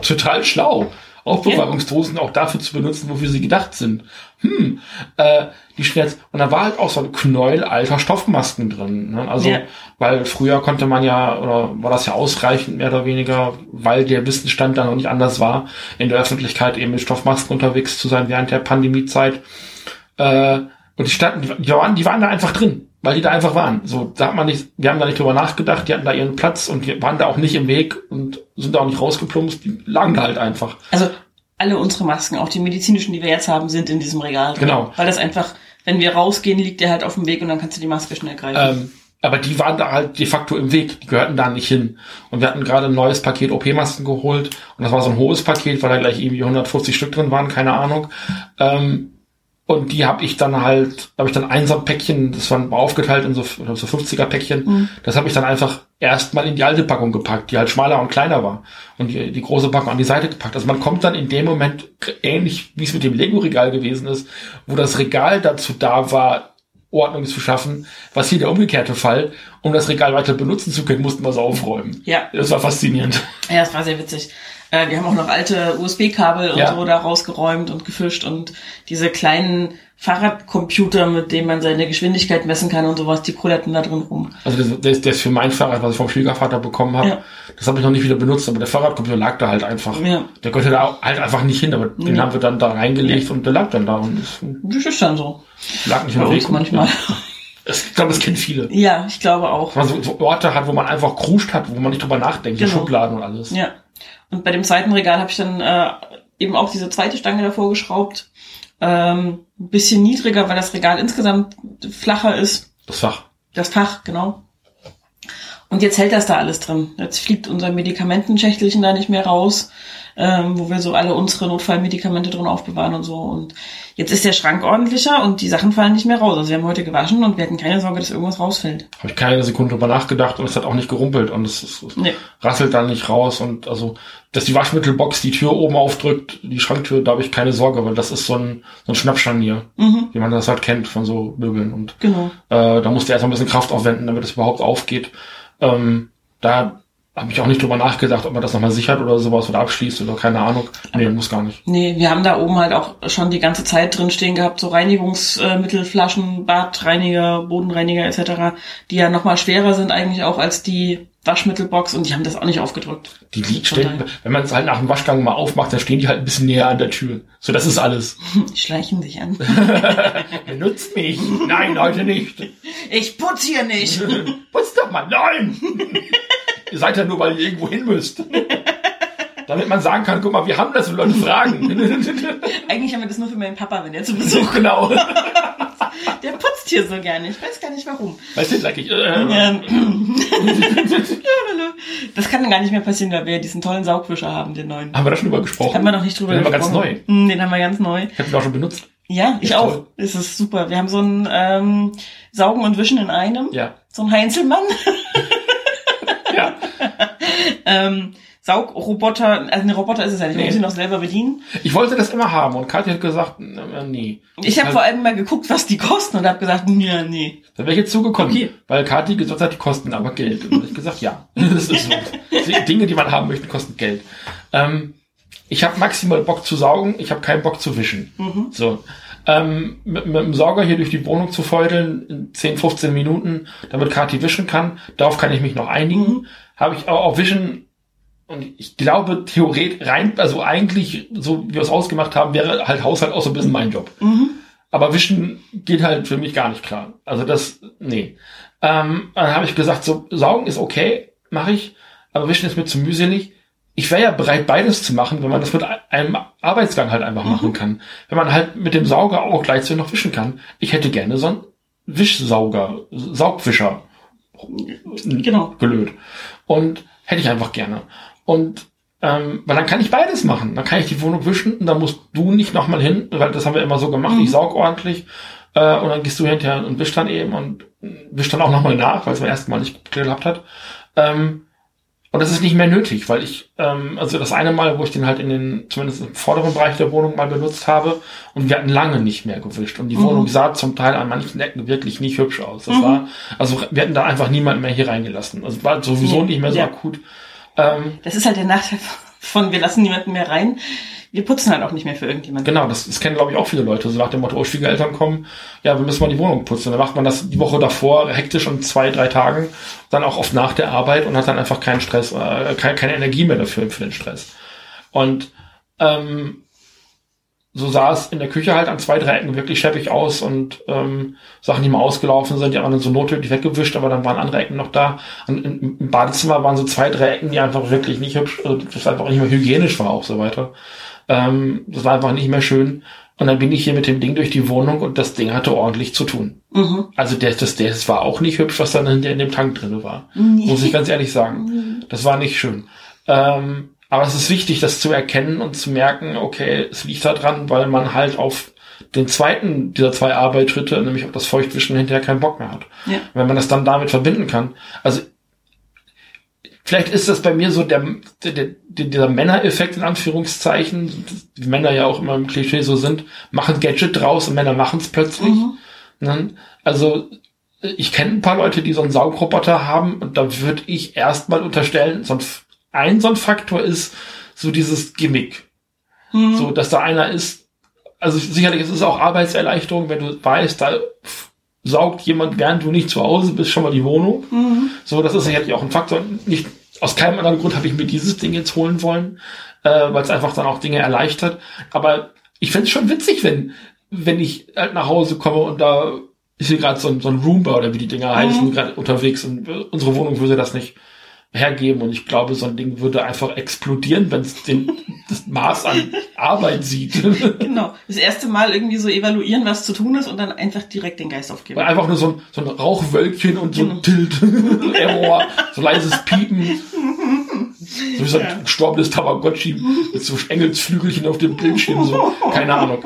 [SPEAKER 3] Total schlau. Aufbewahrungsdosen auch dafür zu benutzen, wofür sie gedacht sind. Hm, äh, die jetzt, und da war halt auch so ein Knäuel alter Stoffmasken drin. Ne? Also,
[SPEAKER 2] Ja.
[SPEAKER 3] weil früher konnte man ja, oder war das ja ausreichend mehr oder weniger, weil der Wissensstand da noch nicht anders war, in der Öffentlichkeit eben mit Stoffmasken unterwegs zu sein während der Pandemiezeit. Äh, und die standen, die waren, die waren da einfach drin, weil die da einfach waren. So, da hat man nicht, wir haben da nicht drüber nachgedacht, die hatten da ihren Platz und die waren da auch nicht im Weg und sind da auch nicht rausgeplumpst, die lagen da halt einfach.
[SPEAKER 2] Also alle unsere Masken, auch die medizinischen, die wir jetzt haben, sind in diesem Regal drin.
[SPEAKER 3] Genau.
[SPEAKER 2] Weil das einfach, wenn wir rausgehen, liegt der halt auf dem Weg und dann kannst du die Maske schnell greifen.
[SPEAKER 3] Ähm, aber die waren da halt de facto im Weg, die gehörten da nicht hin. Und wir hatten gerade ein neues Paket OP-Masken geholt und das war so ein hohes Paket, weil da gleich irgendwie 150 Stück drin waren, keine Ahnung. Ähm, und die habe ich dann halt, da habe ich dann ein so ein Päckchen, das war aufgeteilt in so, so 50er Päckchen, das habe ich dann einfach erstmal in die alte Packung gepackt, die halt schmaler und kleiner war. Und die, die große Packung an die Seite gepackt. Also man kommt dann in dem Moment, ähnlich wie es mit dem Lego-Regal gewesen ist, wo das Regal dazu da war, Ordnung zu schaffen, was hier der umgekehrte Fall. Um das Regal weiter benutzen zu können, mussten wir es aufräumen.
[SPEAKER 2] Ja.
[SPEAKER 3] Das war faszinierend.
[SPEAKER 2] Ja, das war sehr witzig. Äh, wir haben auch noch alte USB-Kabel und
[SPEAKER 3] Ja.
[SPEAKER 2] so da rausgeräumt und gefischt und diese kleinen Fahrradcomputer, mit denen man seine Geschwindigkeit messen kann und sowas, die kullerten da drin rum.
[SPEAKER 3] Also das, das, das für mein Fahrrad, was ich vom Schwiegervater bekommen habe,
[SPEAKER 2] Ja.
[SPEAKER 3] das habe ich noch nicht wieder benutzt, aber der Fahrradcomputer lag da halt einfach.
[SPEAKER 2] Ja.
[SPEAKER 3] Der gehörte da halt einfach nicht hin, aber den haben wir dann da reingelegt und der lag dann da und es
[SPEAKER 2] Das ist dann so.
[SPEAKER 3] lag nicht
[SPEAKER 2] Bei
[SPEAKER 3] Weg.
[SPEAKER 2] uns manchmal.
[SPEAKER 3] Ich glaube, das kennen viele.
[SPEAKER 2] Ja, ich glaube auch.
[SPEAKER 3] Dass man so, so Orte hat, wo man einfach kruscht hat, wo man nicht drüber nachdenkt, die
[SPEAKER 2] Genau.
[SPEAKER 3] Schubladen und alles.
[SPEAKER 2] Ja. Und bei dem zweiten Regal habe ich dann äh, eben auch diese zweite Stange davor geschraubt. Ähm, ein bisschen niedriger, weil das Regal insgesamt flacher ist.
[SPEAKER 3] Das Fach.
[SPEAKER 2] Das Fach, genau. Und jetzt hält das da alles drin. Jetzt fliegt unser Medikamentenschächtelchen da nicht mehr raus, ähm, wo wir so alle unsere Notfallmedikamente drin aufbewahren und so. Und jetzt ist der Schrank ordentlicher und die Sachen fallen nicht mehr raus. Also wir haben heute gewaschen und wir hatten keine Sorge, dass irgendwas rausfällt.
[SPEAKER 3] Habe ich keine Sekunde drüber nachgedacht und es hat auch nicht gerumpelt und es, es, es
[SPEAKER 2] Nee.
[SPEAKER 3] rasselt dann nicht raus und also, dass die Waschmittelbox die Tür oben aufdrückt, die Schranktür, da habe ich keine Sorge, weil das ist so ein, so ein Schnappscharnier,
[SPEAKER 2] Mhm,
[SPEAKER 3] wie man das halt kennt von so Möbeln und
[SPEAKER 2] genau.
[SPEAKER 3] äh, da musste er erstmal ein bisschen Kraft aufwenden, damit es überhaupt aufgeht. Ähm, da habe ich auch nicht drüber nachgedacht, ob man das nochmal sichert oder sowas oder abschließt oder keine Ahnung. Nee, muss gar nicht.
[SPEAKER 2] Nee, wir haben da oben halt auch schon die ganze Zeit drin stehen gehabt, so Reinigungsmittelflaschen, Badreiniger, Bodenreiniger etc., die ja nochmal schwerer sind eigentlich auch als die Waschmittelbox und die haben das auch nicht aufgedrückt.
[SPEAKER 3] Die liegt, wenn man es halt nach dem Waschgang mal aufmacht, dann stehen die halt ein bisschen näher an der Tür. So, das ist alles.
[SPEAKER 2] Die schleichen sich an.
[SPEAKER 3] Benutzt mich. Nein, heute nicht.
[SPEAKER 2] Ich putz hier nicht.
[SPEAKER 3] Putz doch mal. Nein. Ihr seid ja nur, weil ihr irgendwo hin müsst. Damit man sagen kann, guck mal, wir haben das und Leute fragen.
[SPEAKER 2] Eigentlich haben wir das nur für meinen Papa, wenn er zu Besuch
[SPEAKER 3] genau.
[SPEAKER 2] Der putzt hier so gerne. Ich weiß gar nicht warum.
[SPEAKER 3] Weißt du, sag ich, äh,
[SPEAKER 2] Ähm, das kann gar nicht mehr passieren, weil wir ja diesen tollen Saugwischer haben, den neuen.
[SPEAKER 3] haben wir da schon drüber gesprochen?
[SPEAKER 2] Haben wir noch nicht drüber
[SPEAKER 3] Den haben wir ganz
[SPEAKER 2] gesprochen.
[SPEAKER 3] neu.
[SPEAKER 2] Mm, Den haben wir ganz neu.
[SPEAKER 3] Ich hab ihn auch schon benutzt.
[SPEAKER 2] Ja, ich
[SPEAKER 3] Ist
[SPEAKER 2] auch.
[SPEAKER 3] toll.
[SPEAKER 2] Es ist super. Wir haben so ein ähm, Saugen und Wischen in einem.
[SPEAKER 3] Ja.
[SPEAKER 2] So ein Heinzelmann. Ähm, Saugroboter, also ein Roboter ist es ja nicht, man
[SPEAKER 3] Nee.
[SPEAKER 2] muss ihn noch selber bedienen.
[SPEAKER 3] Ich wollte das immer haben und Katja hat gesagt, nee.
[SPEAKER 2] Ich habe
[SPEAKER 3] Halt-
[SPEAKER 2] vor allem mal geguckt, was die kosten und habe gesagt, ja, nee.
[SPEAKER 3] Da wäre ich jetzt zugekommen,
[SPEAKER 2] Okay.
[SPEAKER 3] weil Kathi gesagt hat, die kosten aber Geld. Und ich gesagt, ja, das ist so. Die Dinge, die man haben möchte, kosten Geld. Ähm, ich habe maximal Bock zu saugen, ich habe keinen Bock zu wischen. So. Ähm, mit, mit dem Sauger hier durch die Wohnung zu feudeln in 10, 15 Minuten, damit Kathi wischen kann, darauf kann ich mich noch einigen. Habe ich auch auf Wischen und ich glaube, theoretisch rein, also eigentlich, so wie wir es ausgemacht haben, wäre halt Haushalt auch so ein bisschen mein Job. Aber Wischen geht halt für mich gar nicht klar. Also das, nee. Ähm, dann habe ich gesagt, so saugen ist okay, mache ich, aber Wischen ist mir zu mühselig. Ich wäre ja bereit, beides zu machen, wenn man das mit einem Arbeitsgang halt einfach machen kann. Wenn man halt mit dem Sauger auch gleichzeitig noch wischen kann. Ich hätte gerne so einen Wischsauger, Saugwischer.
[SPEAKER 2] Genau.
[SPEAKER 3] Gelöt. Und hätte ich einfach gerne. Und ähm, weil dann kann ich beides machen. Dann kann ich die Wohnung wischen und dann musst du nicht nochmal hin, weil das haben wir immer so gemacht. Ich saug ordentlich äh, und dann gehst du hinterher und wisch dann eben und wisch dann auch nochmal nach, weil es beim ersten Mal nicht geklappt hat. Ähm, und das ist nicht mehr nötig, weil ich, ähm, also das eine Mal, wo ich den halt in den, zumindest im vorderen Bereich der Wohnung mal benutzt habe, und wir hatten lange nicht mehr gewischt. Und die Wohnung sah zum Teil an manchen Ecken wirklich nicht hübsch aus. Das war, also wir hätten da einfach niemanden mehr hier reingelassen. Also war sowieso
[SPEAKER 2] Nee,
[SPEAKER 3] nicht mehr so
[SPEAKER 2] ja.
[SPEAKER 3] akut. Ähm,
[SPEAKER 2] Das ist halt der Nachteil von, wir lassen niemanden mehr rein. Wir putzen halt auch nicht mehr für irgendjemanden.
[SPEAKER 3] Genau, das, das kennen glaube ich auch viele Leute. So nach dem Motto, oh, Schwiegereltern kommen, ja, wir müssen mal die Wohnung putzen. Dann macht man das die Woche davor hektisch und zwei, drei Tagen, dann auch oft nach der Arbeit und hat dann einfach keinen Stress, äh, keine, keine Energie mehr dafür für den Stress. Und ähm, so sah es in der Küche halt an zwei, drei Ecken wirklich scheppig aus und ähm, Sachen, die mal ausgelaufen sind, die haben dann so notdürftig weggewischt, aber dann waren andere Ecken noch da. Und im, im Badezimmer waren so zwei, drei Ecken, die einfach wirklich nicht hübsch, also das einfach nicht mehr hygienisch war auch so weiter. Ähm, das war einfach nicht mehr schön. Und dann bin ich hier mit dem Ding durch die Wohnung und das Ding hatte ordentlich zu tun.
[SPEAKER 2] Mhm.
[SPEAKER 3] Also der, das, das war auch nicht hübsch, was dann in, in dem Tank drinne war. Muss ich ganz ehrlich sagen. Das war nicht schön. Ähm, aber es ist wichtig, das zu erkennen und zu merken, okay, es liegt da dran, weil man halt auf den zweiten dieser zwei Arbeitsschritte, nämlich auf das Feuchtwischen hinterher keinen Bock mehr hat.
[SPEAKER 2] Ja.
[SPEAKER 3] Wenn man das dann damit verbinden kann. Also vielleicht ist das bei mir so der, der, der dieser Männereffekt in Anführungszeichen, die Männer ja auch immer im Klischee so sind, machen Gadget draus und Männer machen es plötzlich. Ne? Also ich kenne ein paar Leute, die so einen Saugroboter haben und da würde ich erstmal unterstellen, so ein, ein so ein Faktor ist so dieses Gimmick. So, dass da einer ist, also sicherlich ist es auch Arbeitserleichterung, wenn du weißt, da saugt jemand, während du nicht zu Hause bist, schon mal die Wohnung. So, das ist sicherlich auch ein Faktor. Nicht, aus keinem anderen Grund habe ich mir dieses Ding jetzt holen wollen, äh, weil es einfach dann auch Dinge erleichtert. Aber ich fände es schon witzig, wenn, wenn ich halt nach Hause komme und da ist hier gerade so ein, so ein Roomba oder wie die Dinger heißen, gerade unterwegs und unsere Wohnung würde das nicht hergeben und ich glaube, so ein Ding würde einfach explodieren, wenn es den das Maß an Arbeit sieht.
[SPEAKER 2] Genau. Das erste Mal irgendwie so evaluieren, was zu tun ist und dann einfach direkt den Geist aufgeben.
[SPEAKER 3] Weil einfach nur so ein, so ein Rauchwölkchen und so ein Tilt, Error, so leises Piepen. So wie so ein gestorbenes Tamagotchi mit so Engelsflügelchen auf dem Bildschirm, so, keine Ahnung.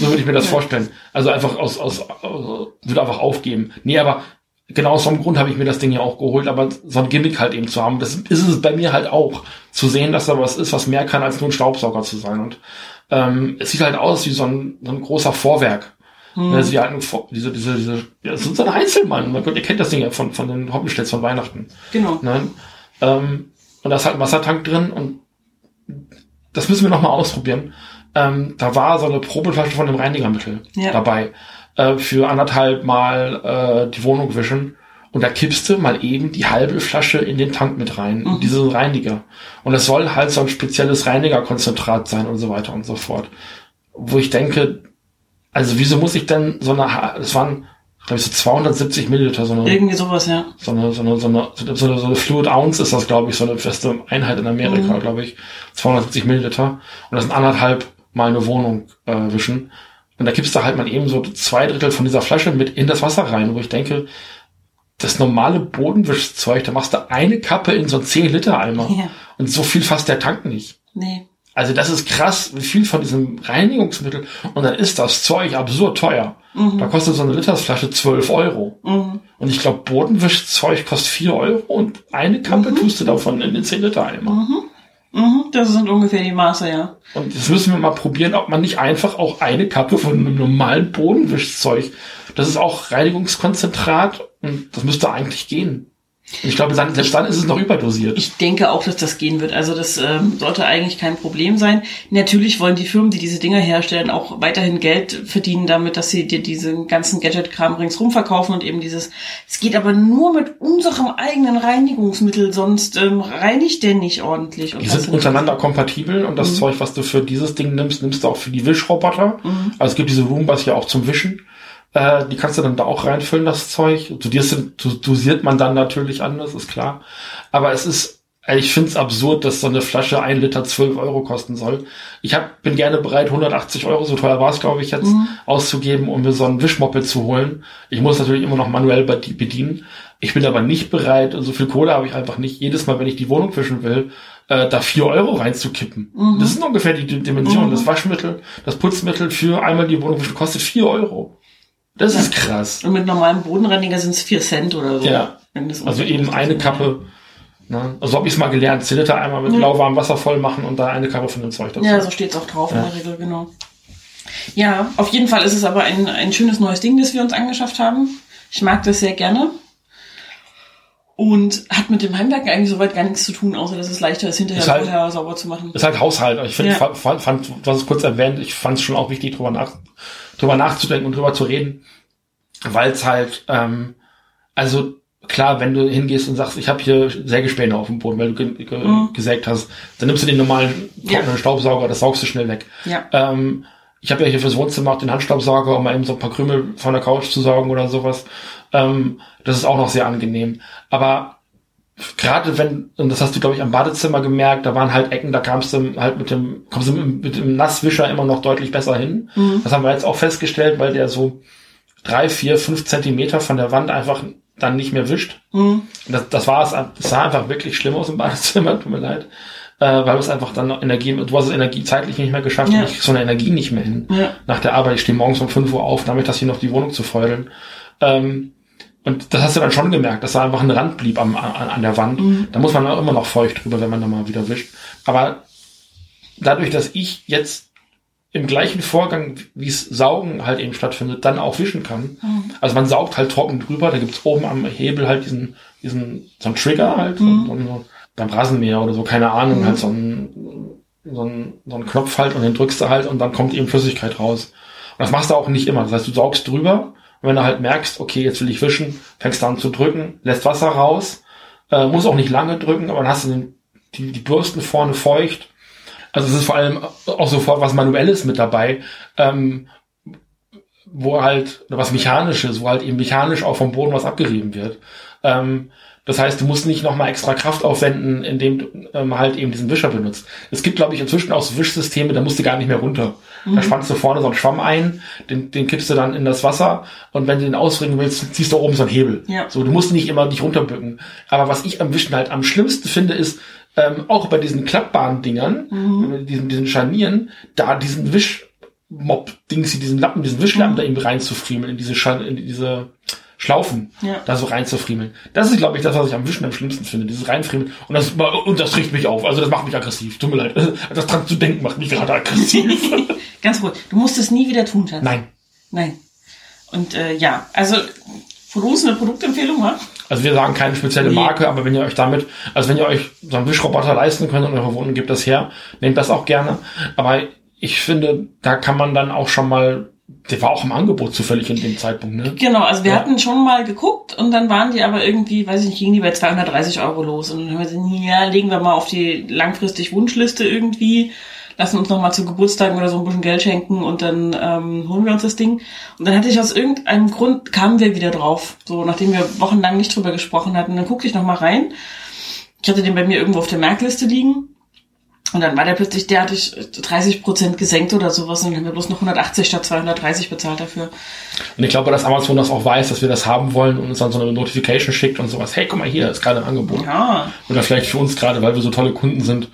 [SPEAKER 3] So würde ich mir das vorstellen. Also einfach aus, aus, aus würde einfach aufgeben. Nee, aber genau aus so einem Grund habe ich mir das Ding ja auch geholt, aber so ein Gimmick halt eben zu haben, das ist es bei mir halt auch. Zu sehen, dass da was ist, was mehr kann, als nur ein Staubsauger zu sein. Und ähm, es sieht halt aus wie so ein, so ein großer Vorwerk. Also die Vor- diese, diese, diese, ja, das ist so ein Einzelmann. Mein Gott, ihr kennt das Ding ja von, von den Hoppenstädts von Weihnachten.
[SPEAKER 2] Genau.
[SPEAKER 3] Ne? Ähm, und da ist halt ein Wassertank drin und das müssen wir nochmal ausprobieren. Ähm, da war so eine Probeflasche von dem Reinigermittel
[SPEAKER 2] Ja.
[SPEAKER 3] dabei. Äh, für anderthalb Mal äh, die Wohnung wischen. Und da kippst du mal eben die halbe Flasche in den Tank mit rein, in diesen Reiniger. Und es soll halt so ein spezielles Reinigerkonzentrat sein und so weiter und so fort. Wo ich denke, also wieso muss ich denn so eine, das waren, glaube ich, so 270 Milliliter, so eine,
[SPEAKER 2] Irgendwie sowas, ja.
[SPEAKER 3] so eine, so eine, so eine, so eine, so eine Fluid Ounce ist das, glaube ich, so eine feste Einheit in Amerika, glaube ich. 270 Milliliter. Und das sind anderthalb Mal eine Wohnung äh, wischen. Und da kippst du halt mal eben so zwei Drittel von dieser Flasche mit in das Wasser rein, wo ich denke, das normale Bodenwischzeug, da machst du eine Kappe in so einen 10 Liter Eimer.
[SPEAKER 2] Ja.
[SPEAKER 3] Und so viel fasst der Tank nicht.
[SPEAKER 2] Nee.
[SPEAKER 3] Also das ist krass, wie viel von diesem Reinigungsmittel und dann ist das Zeug absurd teuer.
[SPEAKER 2] Mhm.
[SPEAKER 3] Da kostet so eine Litersflasche 12 Euro.
[SPEAKER 2] Mhm.
[SPEAKER 3] Und ich glaube, Bodenwischzeug kostet 4 Euro und eine Kappe
[SPEAKER 2] Mhm.
[SPEAKER 3] tust du davon in den 10 Liter Eimer.
[SPEAKER 2] Mhm, das sind ungefähr die Maße, ja.
[SPEAKER 3] Und jetzt müssen wir mal probieren, ob man nicht einfach auch eine Kappe von einem normalen Bodenwischzeug, das ist auch Reinigungskonzentrat und das müsste eigentlich gehen. Ich glaube, dann, selbst dann ist es noch überdosiert.
[SPEAKER 2] Ich denke auch, dass das gehen wird. Also das ähm, sollte eigentlich kein Problem sein. Natürlich wollen die Firmen, die diese Dinger herstellen, auch weiterhin Geld verdienen damit, dass sie dir diesen ganzen Gadget-Kram ringsrum verkaufen und eben dieses, es geht aber nur mit unserem eigenen Reinigungsmittel, sonst ähm, reinigt der nicht ordentlich.
[SPEAKER 3] Die sind untereinander kompatibel und
[SPEAKER 2] Mhm.
[SPEAKER 3] das Zeug, was du für dieses Ding nimmst, nimmst du auch für die Wischroboter.
[SPEAKER 2] Mhm.
[SPEAKER 3] Also es gibt diese Roombas ja auch zum Wischen. Äh, die kannst du dann da auch reinfüllen, das Zeug. Dosiert man dann natürlich anders, ist klar. Aber es ist, äh, ich finde es absurd, dass so eine Flasche ein Liter 12 Euro kosten soll. Ich hab, bin gerne bereit, 180 Euro, so teuer war es, glaube ich, jetzt,
[SPEAKER 2] Mhm.
[SPEAKER 3] auszugeben, um mir so ein Wischmoppel zu holen. Ich muss natürlich immer noch manuell be- bedienen. Ich bin aber nicht bereit, so viel Kohle habe ich einfach nicht, jedes Mal, wenn ich die Wohnung wischen will, äh, da vier Euro reinzukippen.
[SPEAKER 2] Mhm.
[SPEAKER 3] Das sind ungefähr die, Dimension. Das Waschmittel, das Putzmittel für einmal die Wohnung wischen kostet vier Euro. Das ist krass.
[SPEAKER 2] Und mit normalem Bodenreiniger sind es 4 Cent oder so.
[SPEAKER 3] Ja. Also eben eine Kappe. Ne? Also habe ich es mal gelernt, 10 Liter einmal mit lauwarmem Wasser voll machen und da eine Kappe von dem Zeug dazu.
[SPEAKER 2] Ja, so steht's auch drauf in der Regel, genau. Ja, auf jeden Fall ist es aber ein, ein schönes neues Ding, das wir uns angeschafft haben. Ich mag das sehr gerne. Und hat mit dem Heimwerken eigentlich soweit gar nichts zu tun, außer dass es leichter ist, hinterher
[SPEAKER 3] Ist halt-
[SPEAKER 2] vorher sauber zu machen.
[SPEAKER 3] Ist halt Haushalt. Ich finde,
[SPEAKER 2] Ja.
[SPEAKER 3] fand, fand, fand, du hast es kurz erwähnt, ich fand es schon auch wichtig, drüber, nach, drüber nachzudenken und drüber zu reden. Weil es halt, ähm, also klar, wenn du hingehst und sagst, ich habe hier Sägespäne auf dem Boden, weil du ge ge
[SPEAKER 2] Mhm.
[SPEAKER 3] gesägt hast, dann nimmst du den normalen trockenen
[SPEAKER 2] Ja.
[SPEAKER 3] Staubsauger, das saugst du schnell weg.
[SPEAKER 2] Ja.
[SPEAKER 3] Ähm, ich habe ja hier fürs Wohnzimmer auch den Handstaubsauger, um mal eben so ein paar Krümel von der Couch zu saugen oder sowas. Ähm, das ist auch noch sehr angenehm. Aber gerade wenn, und das hast du, glaube ich, am Badezimmer gemerkt, da waren halt Ecken, da kamst du halt mit dem, kommst du mit, mit dem Nasswischer immer noch deutlich besser hin. Das haben wir jetzt auch festgestellt, weil der so drei, vier, fünf Zentimeter von der Wand einfach dann nicht mehr wischt.
[SPEAKER 2] Mhm.
[SPEAKER 3] Das, das war es, das sah einfach wirklich schlimm aus im Badezimmer, tut mir leid. Äh, weil es einfach dann noch Energie, du hast es Energie zeitlich nicht mehr geschafft
[SPEAKER 2] Ja.
[SPEAKER 3] und ich so eine Energie nicht mehr hin.
[SPEAKER 2] Ja.
[SPEAKER 3] Nach der Arbeit, ich stehe morgens um 5 Uhr auf, damit das hier noch die Wohnung zu feudeln. Ähm, und das hast du dann schon gemerkt, dass da einfach ein Rand blieb am, an, an der Wand. Da muss man auch immer noch feucht drüber, wenn man da mal wieder wischt. Aber dadurch, dass ich jetzt im gleichen Vorgang, wie es Saugen halt eben stattfindet, dann auch wischen kann. Also man saugt halt trocken drüber, da gibt's oben am Hebel halt diesen, diesen, so einen Trigger halt, so, so, so, beim Rasenmäher oder so, keine Ahnung, halt so ein, so ein, so ein Knopf halt und den drückst du halt und dann kommt eben Flüssigkeit raus. Und das machst du auch nicht immer. Das heißt, du saugst drüber und wenn du halt merkst, okay, jetzt will ich wischen, fängst du an zu drücken, lässt Wasser raus, äh, muss auch nicht lange drücken, aber dann hast du den, die, die Bürsten vorne feucht. Also es ist vor allem auch sofort was Manuelles mit dabei, ähm, wo halt, oder was Mechanisches, wo halt eben mechanisch auch vom Boden was abgerieben wird. Ähm, das heißt, du musst nicht nochmal extra Kraft aufwenden, indem du ähm, halt eben diesen Wischer benutzt. Es gibt, glaube ich, inzwischen auch so Wischsysteme, da musst du gar nicht mehr runter. Da spannst du vorne so einen Schwamm ein, den, den kippst du dann in das Wasser und wenn du den ausringen willst, ziehst du oben so einen Hebel.
[SPEAKER 2] Ja.
[SPEAKER 3] So, du musst nicht immer dich runterbücken. Aber was ich am Wischen halt am schlimmsten finde, ist, ähm, auch bei diesen klappbaren Dingern,
[SPEAKER 2] Mhm.
[SPEAKER 3] diesen, diesen Scharnieren, da diesen Wischmob-Dings, diesen Lappen, diesen Wischlappen
[SPEAKER 2] Mhm.
[SPEAKER 3] da eben reinzufriemeln, in diese, Schar in diese Schlaufen,
[SPEAKER 2] Ja.
[SPEAKER 3] da so reinzufriemeln. Das ist, glaube ich, das, was ich am Wischen am schlimmsten finde, dieses Reinfriemeln. Und das, und das riecht mich auf. Also das macht mich aggressiv. Tut mir leid. Das dran zu denken macht mich gerade aggressiv.
[SPEAKER 2] Ganz ruhig. Du musst es nie wieder tun, Schatz.
[SPEAKER 3] Nein.
[SPEAKER 2] Nein. Und äh, ja, also uns eine Produktempfehlung, wa?
[SPEAKER 3] Also wir sagen keine spezielle
[SPEAKER 2] Nee.
[SPEAKER 3] Marke, aber wenn ihr euch damit, also wenn ihr euch so einen Wischroboter leisten könnt und eure Wohnung gibt das her, nehmt das auch gerne. Aber ich finde, da kann man dann auch schon mal, der war auch im Angebot zufällig in dem Zeitpunkt, ne?
[SPEAKER 2] Genau, also wir
[SPEAKER 3] Ja.
[SPEAKER 2] hatten schon mal geguckt und dann waren die aber irgendwie, weiß ich nicht, gingen die bei 230 Euro los. Und dann haben wir gesagt, ja, legen wir mal auf die langfristig Wunschliste irgendwie, lassen uns noch mal zu Geburtstagen oder so ein bisschen Geld schenken und dann ähm, holen wir uns das Ding. Und dann hatte ich aus irgendeinem Grund, kamen wir wieder drauf, so nachdem wir wochenlang nicht drüber gesprochen hatten. Dann guckte ich noch mal rein. Ich hatte den bei mir irgendwo auf der Merkliste liegen. Und dann war der plötzlich, der hatte ich 30 Prozent gesenkt oder sowas und dann haben wir bloß noch 180 statt 230 bezahlt dafür.
[SPEAKER 3] Und ich glaube, dass Amazon das auch weiß, dass wir das haben wollen und uns dann so eine Notification schickt und sowas. Hey, guck mal hier, ist gerade ein Angebot.
[SPEAKER 2] Ja,
[SPEAKER 3] Oder vielleicht für uns gerade, weil wir so tolle Kunden sind,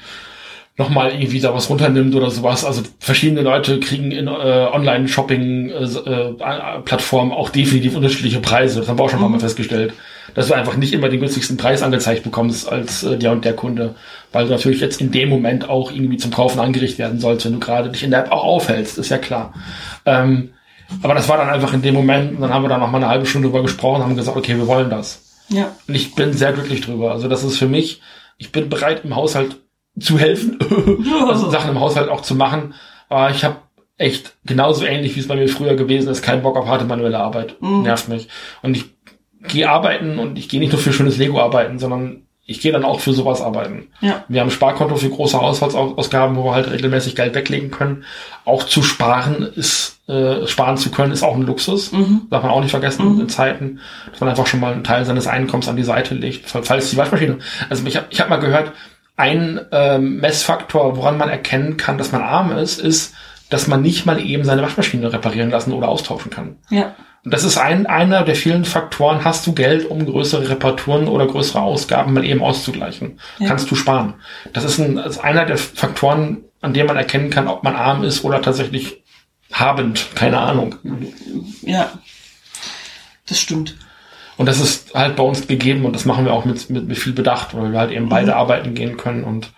[SPEAKER 3] nochmal irgendwie da was runternimmt oder sowas. Also verschiedene Leute kriegen in äh, Online-Shopping-Plattformen äh, auch definitiv unterschiedliche Preise. Das haben wir auch schon mhm. mal festgestellt. Dass du einfach nicht immer den günstigsten Preis angezeigt bekommst als äh, der und der Kunde. Weil du natürlich jetzt in dem Moment auch irgendwie zum Kaufen angerichtet werden sollst, wenn du gerade dich in der App auch aufhältst, ist ja klar. Ähm, aber das war dann einfach in dem Moment, und dann haben wir da noch mal eine halbe Stunde drüber gesprochen, haben gesagt, okay, wir wollen das.
[SPEAKER 2] Ja.
[SPEAKER 3] Und ich bin sehr glücklich drüber. Also das ist für mich, ich bin bereit im Haushalt zu helfen, also Sachen im Haushalt auch zu machen. Aber ich habe echt genauso ähnlich, wie es bei mir früher gewesen ist, keinen Bock auf harte manuelle Arbeit. Mhm. Nervt mich. Und ich gehe arbeiten und ich gehe nicht nur für schönes Lego arbeiten, sondern ich gehe dann auch für sowas arbeiten.
[SPEAKER 2] Ja.
[SPEAKER 3] Wir haben ein Sparkonto für große Haushaltsausgaben, wo wir halt regelmäßig Geld weglegen können. Auch zu sparen ist, äh, sparen zu können, ist auch ein Luxus. Mhm. Darf man auch nicht vergessen mhm. in Zeiten, dass man einfach schon mal einen Teil seines Einkommens an die Seite legt, falls die Waschmaschine. Also ich habe ich hab mal gehört, ein ähm, Messfaktor, woran man erkennen kann, dass man arm ist, ist, dass man nicht mal eben seine Waschmaschine reparieren lassen oder austauschen kann.
[SPEAKER 2] Ja.
[SPEAKER 3] Und das ist ein, einer der vielen Faktoren. Hast du Geld, um größere Reparaturen oder größere Ausgaben mal eben auszugleichen? Ja. Kannst du sparen. Das ist, ein, das ist einer der Faktoren, an dem man erkennen kann, ob man arm ist oder tatsächlich habend. Keine Ahnung.
[SPEAKER 2] Ja. Das stimmt.
[SPEAKER 3] Und das ist halt bei uns gegeben und das machen wir auch mit, mit, mit viel Bedacht, weil wir halt eben mhm. beide arbeiten gehen können und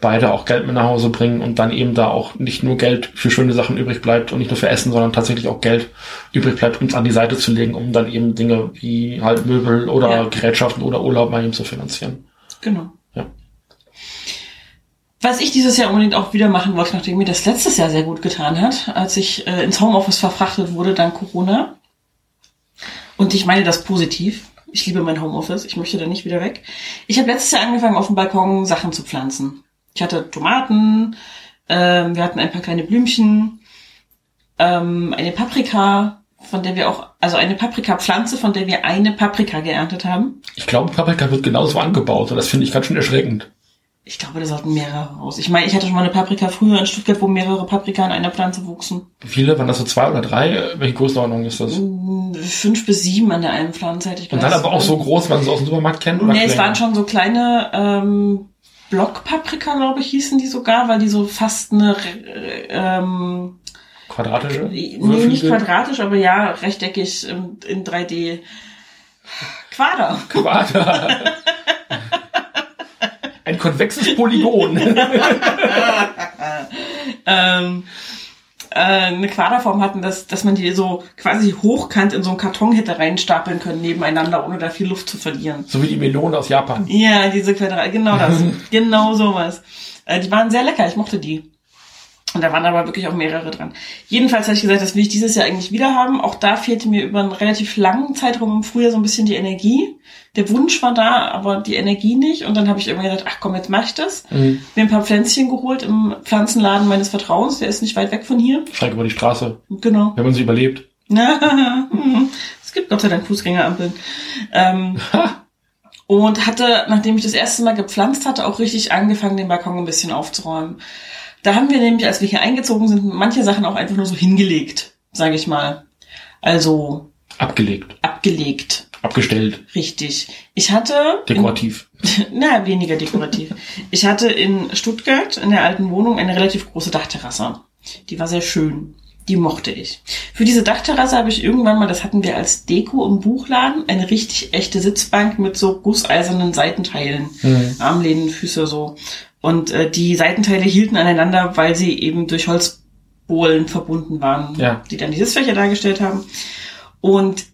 [SPEAKER 3] beide auch Geld mit nach Hause bringen und dann eben da auch nicht nur Geld für schöne Sachen übrig bleibt und nicht nur für Essen, sondern tatsächlich auch Geld übrig bleibt, uns an die Seite zu legen, um dann eben Dinge wie halt Möbel oder ja. Gerätschaften oder Urlaub mal eben zu finanzieren.
[SPEAKER 2] Genau.
[SPEAKER 3] Ja.
[SPEAKER 2] Was ich dieses Jahr unbedingt auch wieder machen wollte, nachdem mir das letztes Jahr sehr gut getan hat, als ich äh, ins Homeoffice verfrachtet wurde dank Corona, und ich meine das positiv. Ich liebe mein Homeoffice. Ich möchte da nicht wieder weg. Ich habe letztes Jahr angefangen, auf dem Balkon Sachen zu pflanzen. Ich hatte Tomaten, ähm, wir hatten ein paar kleine Blümchen, ähm, eine Paprika, von der wir auch, also eine Paprikapflanze, von der wir eine Paprika geerntet haben.
[SPEAKER 3] Ich glaube, Paprika wird genauso angebaut und das finde ich ganz schön erschreckend.
[SPEAKER 2] Ich glaube, da sollten mehrere raus. Ich meine, ich hatte schon mal eine Paprika früher in Stuttgart, wo mehrere Paprika in einer Pflanze wuchsen.
[SPEAKER 3] Wie viele? Waren das so zwei oder drei? Welche Größenordnung ist das?
[SPEAKER 2] Mm, fünf bis sieben an der einen Pflanze hätte ich
[SPEAKER 3] Und dann aber auch so groß, man sie aus dem Supermarkt kennt? Oder
[SPEAKER 2] nee, kleine? es waren schon so kleine ähm, Blockpaprika, glaube ich, hießen die sogar, weil die so fast eine ähm,
[SPEAKER 3] quadratische?
[SPEAKER 2] Nee, nicht quadratisch, aber ja, rechteckig in, in 3D. Quader.
[SPEAKER 3] Quader. Ein konvexes Polygon.
[SPEAKER 2] ähm, äh, eine Quaderform hatten, dass, dass man die so quasi hochkant in so einen Karton hätte reinstapeln können nebeneinander, ohne da viel Luft zu verlieren.
[SPEAKER 3] So wie die Melone aus Japan.
[SPEAKER 2] Ja, diese Quadrat, genau das. genau sowas. Äh, die waren sehr lecker, ich mochte die. Und da waren aber wirklich auch mehrere dran. Jedenfalls habe ich gesagt, das will ich dieses Jahr eigentlich wieder haben. Auch da fehlte mir über einen relativ langen Zeitraum im Frühjahr so ein bisschen die Energie der Wunsch war da, aber die Energie nicht. Und dann habe ich irgendwann gedacht, ach komm, jetzt mach ich das. Mhm. Mir ein paar Pflänzchen geholt im Pflanzenladen meines Vertrauens. Der ist nicht weit weg von hier.
[SPEAKER 3] Schräg über die Straße.
[SPEAKER 2] Genau.
[SPEAKER 3] Wenn man sie überlebt.
[SPEAKER 2] es gibt Gott sei Dank Fußgängerampeln. Ähm, und hatte, nachdem ich das erste Mal gepflanzt hatte, auch richtig angefangen, den Balkon ein bisschen aufzuräumen. Da haben wir nämlich, als wir hier eingezogen sind, manche Sachen auch einfach nur so hingelegt, sage ich mal. Also
[SPEAKER 3] abgelegt.
[SPEAKER 2] Abgelegt.
[SPEAKER 3] Abgestellt.
[SPEAKER 2] Richtig. Ich hatte.
[SPEAKER 3] Dekorativ.
[SPEAKER 2] In, na, weniger dekorativ. Ich hatte in Stuttgart in der alten Wohnung eine relativ große Dachterrasse. Die war sehr schön. Die mochte ich. Für diese Dachterrasse habe ich irgendwann mal, das hatten wir als Deko im Buchladen, eine richtig echte Sitzbank mit so gusseisernen Seitenteilen. Mhm. Armlehnen, Füße so. Und äh, die Seitenteile hielten aneinander, weil sie eben durch Holzbohlen verbunden waren,
[SPEAKER 3] ja.
[SPEAKER 2] die dann die Sitzfläche dargestellt haben. Und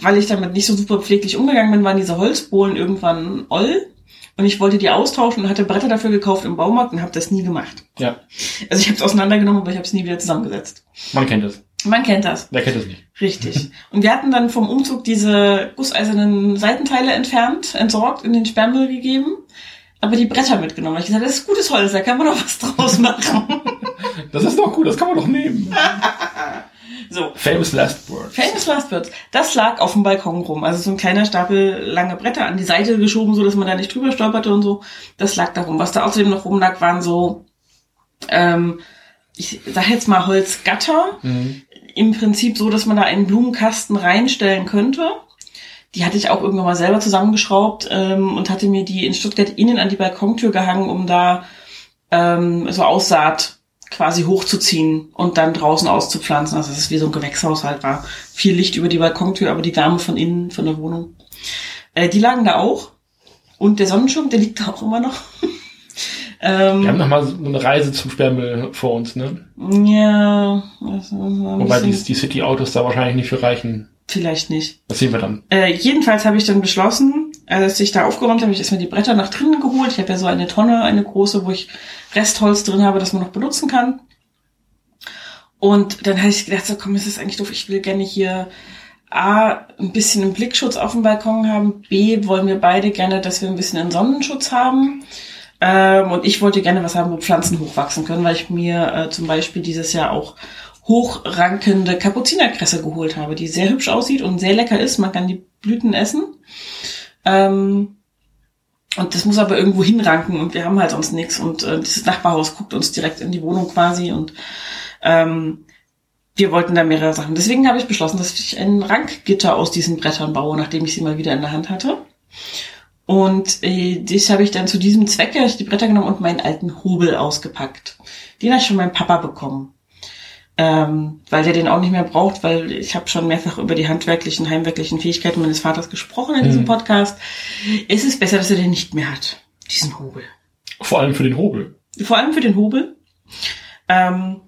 [SPEAKER 2] weil ich damit nicht so super pfleglich umgegangen bin, waren diese Holzbohlen irgendwann oll. Und ich wollte die austauschen und hatte Bretter dafür gekauft im Baumarkt und habe das nie gemacht.
[SPEAKER 3] Ja.
[SPEAKER 2] Also ich habe es auseinandergenommen, aber ich habe es nie wieder zusammengesetzt.
[SPEAKER 3] Man kennt es.
[SPEAKER 2] Man kennt das.
[SPEAKER 3] Wer kennt es nicht?
[SPEAKER 2] Richtig. Und wir hatten dann vom Umzug diese gusseisernen Seitenteile entfernt, entsorgt, in den Sperrmüll gegeben, aber die Bretter mitgenommen. Ich gesagt, das ist gutes Holz, da kann man doch was draus machen.
[SPEAKER 3] das ist doch gut, das kann man doch nehmen.
[SPEAKER 2] So.
[SPEAKER 3] Famous Last Words.
[SPEAKER 2] Famous Last Words. Das lag auf dem Balkon rum. Also so ein kleiner Stapel lange Bretter an die Seite geschoben, so dass man da nicht drüber stolperte und so. Das lag da rum. Was da außerdem noch rumlag, waren so, ähm, ich sag jetzt mal Holzgatter. Mhm. Im Prinzip so, dass man da einen Blumenkasten reinstellen könnte. Die hatte ich auch irgendwann mal selber zusammengeschraubt ähm, und hatte mir die in Stuttgart innen an die Balkontür gehangen, um da ähm, so Aussaat quasi hochzuziehen und dann draußen auszupflanzen. Also es wie so ein Gewächshaus halt war. Viel Licht über die Balkontür, aber die Wärme von innen, von der Wohnung. Äh, die lagen da auch. Und der Sonnenschirm, der liegt da auch immer noch. ähm,
[SPEAKER 3] Wir haben noch mal so eine Reise zum Sperrmüll vor uns, ne?
[SPEAKER 2] ja,
[SPEAKER 3] Wobei die, die City-Autos da wahrscheinlich nicht für reichen.
[SPEAKER 2] vielleicht nicht.
[SPEAKER 3] Das sehen wir dann.
[SPEAKER 2] Äh, jedenfalls habe ich dann beschlossen, als ich da aufgeräumt habe, ich erstmal die Bretter nach drinnen geholt. Ich habe ja so eine Tonne, eine große, wo ich Restholz drin habe, das man noch benutzen kann. Und dann habe ich gedacht, so komm, ist das eigentlich doof, ich will gerne hier A, ein bisschen einen Blickschutz auf dem Balkon haben, B, wollen wir beide gerne, dass wir ein bisschen einen Sonnenschutz haben. Ähm, und ich wollte gerne was haben, wo Pflanzen hochwachsen können, weil ich mir äh, zum Beispiel dieses Jahr auch hochrankende Kapuzinerkresse geholt habe, die sehr hübsch aussieht und sehr lecker ist. Man kann die Blüten essen. Ähm, und das muss aber irgendwo hinranken und wir haben halt sonst nichts. Und äh, dieses Nachbarhaus guckt uns direkt in die Wohnung quasi und ähm, wir wollten da mehrere Sachen. Deswegen habe ich beschlossen, dass ich ein Rankgitter aus diesen Brettern baue, nachdem ich sie mal wieder in der Hand hatte. Und äh, das habe ich dann zu diesem Zwecke die Bretter genommen und meinen alten Hobel ausgepackt. Den habe ich von meinem Papa bekommen. Ähm, weil der den auch nicht mehr braucht, weil ich habe schon mehrfach über die handwerklichen, heimwerklichen Fähigkeiten meines Vaters gesprochen in diesem
[SPEAKER 3] Mhm.
[SPEAKER 2] Podcast. Es ist besser, dass er den nicht mehr hat, diesen Hobel.
[SPEAKER 3] Vor allem für den Hobel.
[SPEAKER 2] Vor allem für den Hobel. Ähm,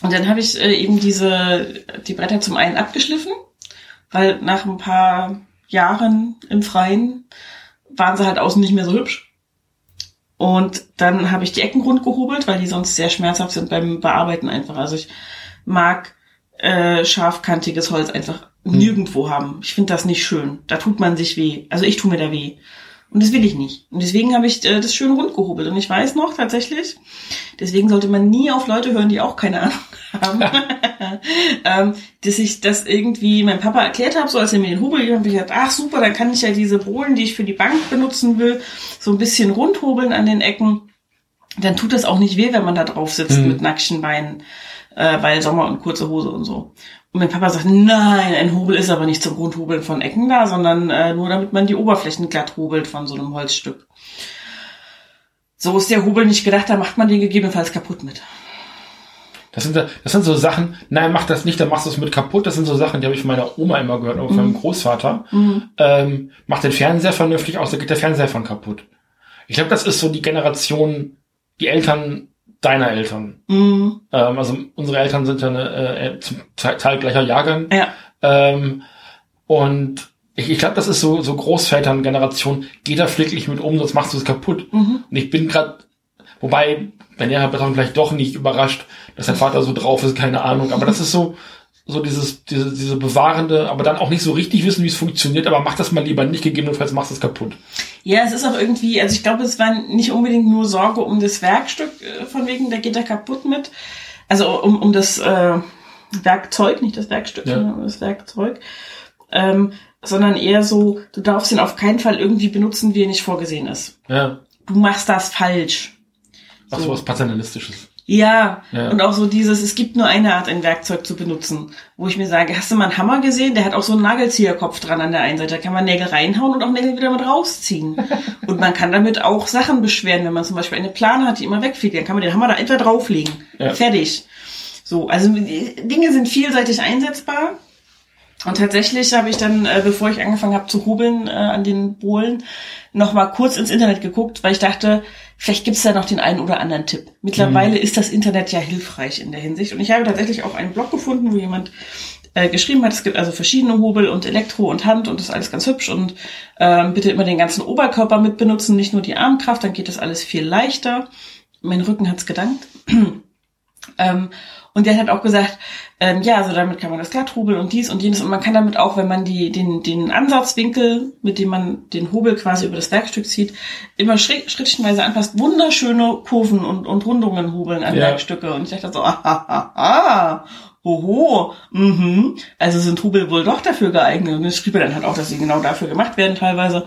[SPEAKER 2] und dann habe ich äh, eben diese, die Bretter zum einen abgeschliffen, weil nach ein paar Jahren im Freien waren sie halt außen nicht mehr so hübsch. Und dann habe ich die Ecken rund gehobelt, weil die sonst sehr schmerzhaft sind beim Bearbeiten einfach. Also ich mag äh, scharfkantiges Holz einfach nirgendwo haben. Ich finde das nicht schön. Da tut man sich weh. Also ich tue mir da weh. Und das will ich nicht. Und deswegen habe ich äh, das schön rund gehobelt. Und ich weiß noch tatsächlich, deswegen sollte man nie auf Leute hören, die auch keine Ahnung haben, ähm, dass ich das irgendwie meinem Papa erklärt habe, so als er mir den Hobel gegeben hat, ich gedacht, ach super, dann kann ich ja diese Bohlen, die ich für die Bank benutzen will, so ein bisschen rund hobeln an den Ecken. Dann tut das auch nicht weh, wenn man da drauf sitzt
[SPEAKER 3] Mhm.
[SPEAKER 2] mit nackten Beinen, äh, weil Sommer und kurze Hose und so. Und mein Papa sagt, nein, ein Hobel ist aber nicht zum Rundhobeln von Ecken da, sondern äh, nur damit man die Oberflächen glatt hobelt von so einem Holzstück. So ist der Hobel nicht gedacht, da macht man den gegebenenfalls kaputt mit.
[SPEAKER 3] Das sind, das sind so Sachen, nein, mach das nicht, dann machst du es mit kaputt. Das sind so Sachen, die habe ich von meiner Oma immer gehört, oder von meinem Großvater. Ähm, mach den Fernseher vernünftig aus, da geht der Fernseher von kaputt. Ich glaube, das ist so die Generation, die Eltern deiner Eltern.
[SPEAKER 2] Mhm.
[SPEAKER 3] Ähm, also unsere Eltern sind ja eine, äh, zum Teil gleicher Jahrgang.
[SPEAKER 2] Ja.
[SPEAKER 3] Ähm, und ich, ich glaube, das ist so, so Großvätern-Generation, geh da pfleglich mit um, sonst machst du es kaputt.
[SPEAKER 2] Mhm.
[SPEAKER 3] Und ich bin gerade, wobei, wenn der Herr Beton vielleicht doch nicht überrascht, dass sein Vater so drauf ist, keine Ahnung. Aber das ist so, so dieses, diese, diese bewahrende, aber dann auch nicht so richtig wissen, wie es funktioniert, aber mach das mal lieber nicht, gegebenenfalls machst du es kaputt.
[SPEAKER 2] Ja, es ist auch irgendwie, also ich glaube, es war nicht unbedingt nur Sorge um das Werkstück, äh, von wegen, der geht da kaputt mit. Also um, um das äh, Werkzeug, nicht das Werkstück,
[SPEAKER 3] Ja.
[SPEAKER 2] sondern um das Werkzeug. Ähm, sondern eher so, du darfst ihn auf keinen Fall irgendwie benutzen, wie er nicht vorgesehen ist.
[SPEAKER 3] Ja.
[SPEAKER 2] Du machst das falsch.
[SPEAKER 3] Ach so was Paternalistisches.
[SPEAKER 2] Ja,
[SPEAKER 3] Ja.
[SPEAKER 2] und auch so dieses, es gibt nur eine Art, ein Werkzeug zu benutzen, wo ich mir sage, hast du mal einen Hammer gesehen? Der hat auch so einen Nagelzieherkopf dran an der einen Seite. Da kann man Nägel reinhauen und auch Nägel wieder mit rausziehen. und man kann damit auch Sachen beschweren, wenn man zum Beispiel eine Plane hat, die immer wegfliegt, dann kann man den Hammer da einfach drauflegen.
[SPEAKER 3] Ja.
[SPEAKER 2] Fertig. So, also Dinge sind vielseitig einsetzbar. Und tatsächlich habe ich dann, äh, bevor ich angefangen habe zu hobeln äh, an den Bohlen, noch mal kurz ins Internet geguckt, weil ich dachte, vielleicht gibt's da noch den einen oder anderen Tipp. Mittlerweile ist das Internet ja hilfreich in der Hinsicht. Und ich habe tatsächlich auch einen Blog gefunden, wo jemand äh, geschrieben hat, es gibt also verschiedene Hobel und Elektro und Hand und das ist alles ganz hübsch und ähm, bitte immer den ganzen Oberkörper mit benutzen, nicht nur die Armkraft, dann geht das alles viel leichter. Mein Rücken hat's gedankt. Ähm, und der hat auch gesagt, ähm, ja, also damit kann man das glatt hobeln und dies und jenes. Und man kann damit auch, wenn man die, den, den Ansatzwinkel, mit dem man den Hobel quasi über das Werkstück zieht, immer schritt, schrittchenweise anpasst, wunderschöne Kurven und, und Rundungen hobeln an
[SPEAKER 3] Ja.
[SPEAKER 2] Werkstücke. Und ich dachte so, ah, ah, ah, ah, oho, mhm. Also sind Hobel wohl doch dafür geeignet. Und das schrieb er dann halt auch, dass sie genau dafür gemacht werden teilweise.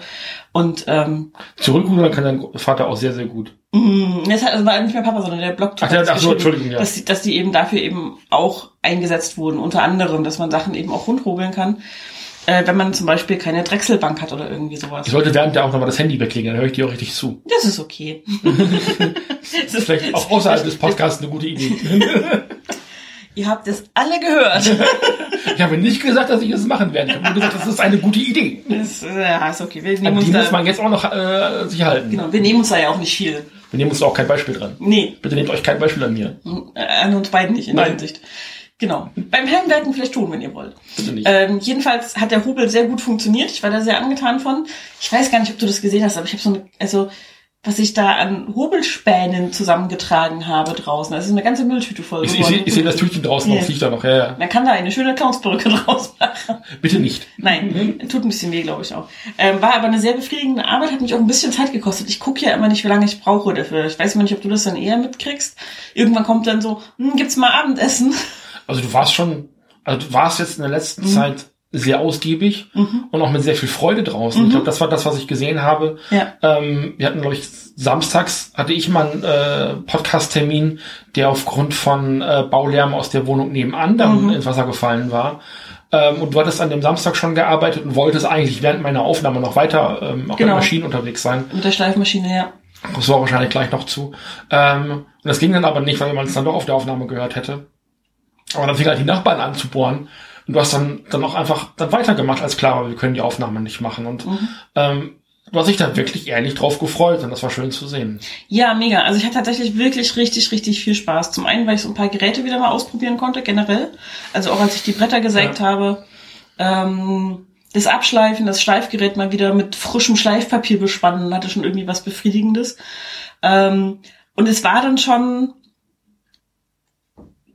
[SPEAKER 2] Und ähm,
[SPEAKER 3] Zurückrudern kann dein Vater auch sehr, sehr gut.
[SPEAKER 2] Mm, Das hat- das war nicht mehr Papa, sondern der Blog.
[SPEAKER 3] Ach, der- ach so, Entschuldigung, ja.
[SPEAKER 2] Dass die, dass die eben dafür eben auch eingesetzt wurden. Unter anderem, dass man Sachen eben auch rundhobeln kann. äh, wenn man zum Beispiel keine Drechselbank hat oder irgendwie sowas.
[SPEAKER 3] Ich sollte während der auch nochmal das Handy weglegen, dann höre ich dir auch richtig zu.
[SPEAKER 2] Das ist okay.
[SPEAKER 3] das ist vielleicht auch außerhalb des Podcasts eine gute Idee.
[SPEAKER 2] Ihr habt es alle gehört.
[SPEAKER 3] ich habe nicht gesagt, dass ich das machen werde. Ich habe nur gesagt, das ist eine gute Idee.
[SPEAKER 2] Das, äh, ja, ist okay. Wir nehmen
[SPEAKER 3] An
[SPEAKER 2] uns
[SPEAKER 3] die
[SPEAKER 2] da,
[SPEAKER 3] muss man jetzt auch noch äh, sich halten.
[SPEAKER 2] genau, wir nehmen uns da ja auch nicht viel.
[SPEAKER 3] Wir nehmen uns da auch kein Beispiel dran.
[SPEAKER 2] Nee,
[SPEAKER 3] Bitte nehmt euch kein Beispiel an mir.
[SPEAKER 2] äh, an uns beiden nicht in der
[SPEAKER 3] Nein.
[SPEAKER 2] Hinsicht. Genau. Beim Heimwerken vielleicht tun, wenn ihr wollt.
[SPEAKER 3] Bitte nicht.
[SPEAKER 2] Ähm, jedenfalls hat der Hobel sehr gut funktioniert. Ich war da sehr angetan von. Ich weiß gar nicht, ob du das gesehen hast, aber ich habe so eine, also was ich da an Hobelspänen zusammengetragen habe draußen. Das ist eine ganze Mülltüte voll
[SPEAKER 3] Ich, ich,
[SPEAKER 2] geworden.
[SPEAKER 3] sehe- ich sehe das Tütchen draußen, noch liegt da noch. Ja, ja.
[SPEAKER 2] Man kann da eine schöne Clownsperücke draus machen.
[SPEAKER 3] Bitte nicht.
[SPEAKER 2] Nein, tut ein bisschen weh, glaube ich auch. Ähm, war aber eine sehr befriedigende Arbeit, hat mich auch ein bisschen Zeit gekostet. Ich gucke ja immer nicht, wie lange ich brauche dafür. Ich weiß immer nicht, ob du das dann eher mitkriegst. Irgendwann kommt dann so, hm, gibt's mal Abendessen?
[SPEAKER 3] Also du warst schon, also du warst jetzt in der letzten
[SPEAKER 2] Mhm.
[SPEAKER 3] Zeit sehr ausgiebig und auch mit sehr viel Freude draußen. Ich glaube, das war das, was ich gesehen habe.
[SPEAKER 2] Mhm. Ja.
[SPEAKER 3] Ähm, wir hatten, glaube ich, samstags hatte ich mal einen äh, Podcast-Termin, der aufgrund von äh, Baulärm aus der Wohnung nebenan dann
[SPEAKER 2] Mhm.
[SPEAKER 3] ins Wasser gefallen war. Ähm, und du hattest an dem Samstag schon gearbeitet und wolltest eigentlich während meiner Aufnahme noch weiter ähm, auch
[SPEAKER 2] Genau.
[SPEAKER 3] mit Maschinen unterwegs sein.
[SPEAKER 2] Mit der Schleifmaschine, ja.
[SPEAKER 3] Das war wahrscheinlich gleich noch zu. Ähm, und das ging dann aber nicht, weil man es dann doch auf der Aufnahme gehört hätte. Aber dann fing halt die Nachbarn an zu bohren. Und du hast dann, dann auch einfach dann weitergemacht, als klar war, wir können die Aufnahme nicht machen. Und ähm, du hast dich da wirklich ehrlich drauf gefreut und das war schön zu sehen.
[SPEAKER 2] Ja, mega. Also ich hatte tatsächlich wirklich richtig, richtig viel Spaß. Zum einen, weil ich so ein paar Geräte wieder mal ausprobieren konnte, generell. Also auch als ich die Bretter gesägt
[SPEAKER 3] Ja.
[SPEAKER 2] habe. Ähm, das Abschleifen, das Schleifgerät mal wieder mit frischem Schleifpapier bespannen, hatte schon irgendwie was Befriedigendes. Ähm, und es war dann schon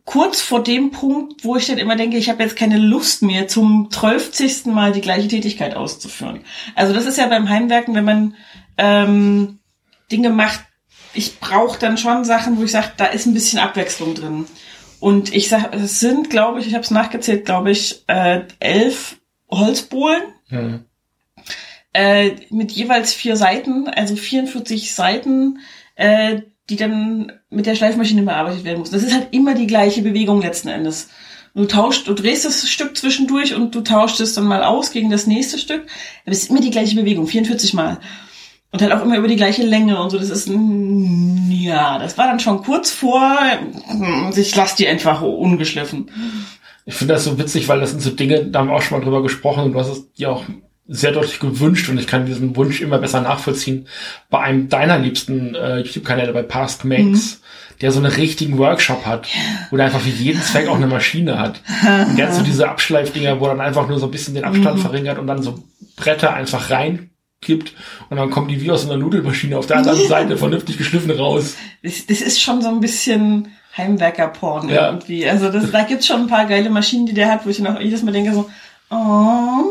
[SPEAKER 2] kurz vor dem Punkt, wo ich dann immer denke, ich habe jetzt keine Lust mehr, zum zwölfzigsten Mal die gleiche Tätigkeit auszuführen. Also das ist ja beim Heimwerken, wenn man ähm, Dinge macht, ich brauche dann schon Sachen, wo ich sage, da ist ein bisschen Abwechslung drin. Und ich sag, es sind, glaube ich, ich habe es nachgezählt, glaube ich, äh, elf Holzbohlen
[SPEAKER 3] Hm.
[SPEAKER 2] äh, mit jeweils vier Seiten, also 44 Seiten, äh, die dann mit der Schleifmaschine bearbeitet werden muss. Das ist halt immer die gleiche Bewegung letzten Endes. Du tauscht, du drehst das Stück zwischendurch und du tauscht es dann mal aus gegen das nächste Stück. Aber es ist immer die gleiche Bewegung, 44 Mal. Und halt auch immer über die gleiche Länge und so. Das ist, mm, ja, das war dann schon kurz vor, mm, ich lass die einfach ungeschliffen.
[SPEAKER 3] Ich finde das so witzig, weil das sind so Dinge, da haben wir auch schon mal drüber gesprochen und du hast es dir auch sehr deutlich gewünscht und ich kann diesen Wunsch immer besser nachvollziehen bei einem deiner liebsten äh, YouTube-Kanäle, bei Past Makes, der so einen richtigen Workshop hat, wo der einfach für jeden Zweck auch eine Maschine hat. Und der hat so diese Abschleifdinger, wo er dann einfach nur so ein bisschen den Abstand verringert und dann so Bretter einfach reinkippt und dann kommen die wie aus einer Nudelmaschine auf der anderen Seite vernünftig geschliffen raus.
[SPEAKER 2] Das, das ist schon so ein bisschen Heimwerker-Porn
[SPEAKER 3] Ja.
[SPEAKER 2] irgendwie. Also das, da gibt's schon ein paar geile Maschinen, die der hat, wo ich noch jedes Mal denke so, oh,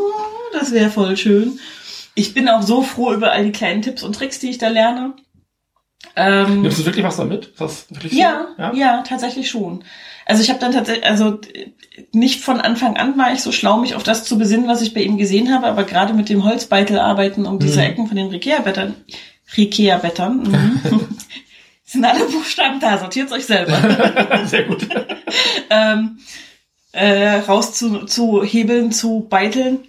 [SPEAKER 2] das wäre voll schön. Ich bin auch so froh über all die kleinen Tipps und Tricks, die ich da lerne. Ähm,
[SPEAKER 3] Nimmst du wirklich was damit? Ist das wirklich so?
[SPEAKER 2] ja, ja, tatsächlich schon. Also ich habe dann tatsächlich, also nicht von Anfang an war ich so schlau, mich auf das zu besinnen, was ich bei ihm gesehen habe, aber gerade mit dem Holzbeitel arbeiten um diese
[SPEAKER 3] Mhm.
[SPEAKER 2] Ecken von den Rikea-Bettern, Rikea-Bettern, mhm. sind alle Buchstaben da, sortiert's euch selber.
[SPEAKER 3] Sehr gut.
[SPEAKER 2] ähm, äh, raus zu, zu hebeln, zu beiteln.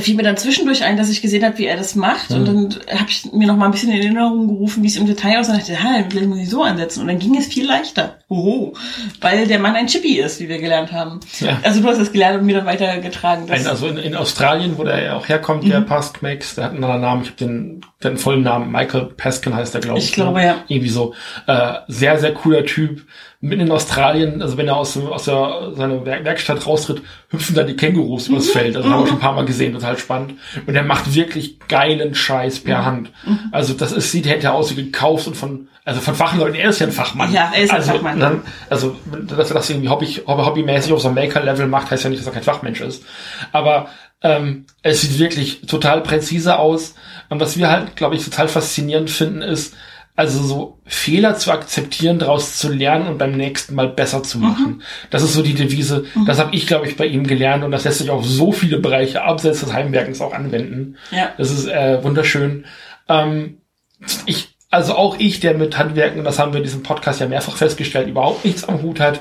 [SPEAKER 2] Fiel mir dann zwischendurch ein, dass ich gesehen habe, wie er das macht. Und dann habe ich mir noch mal ein bisschen in Erinnerung gerufen, wie es im Detail aussah. Und dachte, ha, vielleicht muss ich so ansetzen. Und dann ging es viel leichter. Oho. Weil der Mann ein Chippy ist, wie wir gelernt haben.
[SPEAKER 3] Ja.
[SPEAKER 2] Also du hast es gelernt und mir dann weitergetragen.
[SPEAKER 3] Ein, also in, in Australien, wo der ja auch herkommt, der
[SPEAKER 2] Mhm.
[SPEAKER 3] Past Max, der hat einen anderen Namen, ich habe den, den vollen Namen, Michael Peskin heißt der, glaube ich.
[SPEAKER 2] Ich glaube,
[SPEAKER 3] ne?
[SPEAKER 2] ja.
[SPEAKER 3] Irgendwie so. Äh, sehr, sehr cooler Typ. Mitten in Australien, also wenn er aus, aus der, seiner Werk Werkstatt raustritt, hüpfen da die Kängurus übers Feld. Also haben wir schon ein paar Mal gesehen, total spannend. Und er macht wirklich geilen Scheiß per Hand. Also das ist, sieht hinterher aus wie gekauft und von, also von Fachleuten, er ist ja ein Fachmann.
[SPEAKER 2] Ja, er ist ein
[SPEAKER 3] also,
[SPEAKER 2] Fachmann.
[SPEAKER 3] Dann, also, dass er das irgendwie hobby, hobby, hobbymäßig auf so einem Maker-Level macht, heißt ja nicht, dass er kein Fachmensch ist. Aber ähm, es sieht wirklich total präzise aus. Und was wir halt, glaube ich, total faszinierend finden, ist, also so Fehler zu akzeptieren, daraus zu lernen und beim nächsten Mal besser zu machen. Das ist so die Devise. Das habe ich, glaube ich, bei ihm gelernt und das lässt sich auf so viele Bereiche abseits des Heimwerkens auch anwenden.
[SPEAKER 2] Ja.
[SPEAKER 3] Das ist äh, wunderschön. Ähm, ich, also auch ich, der mit Handwerken, das haben wir in diesem Podcast ja mehrfach festgestellt, überhaupt nichts am Hut hat,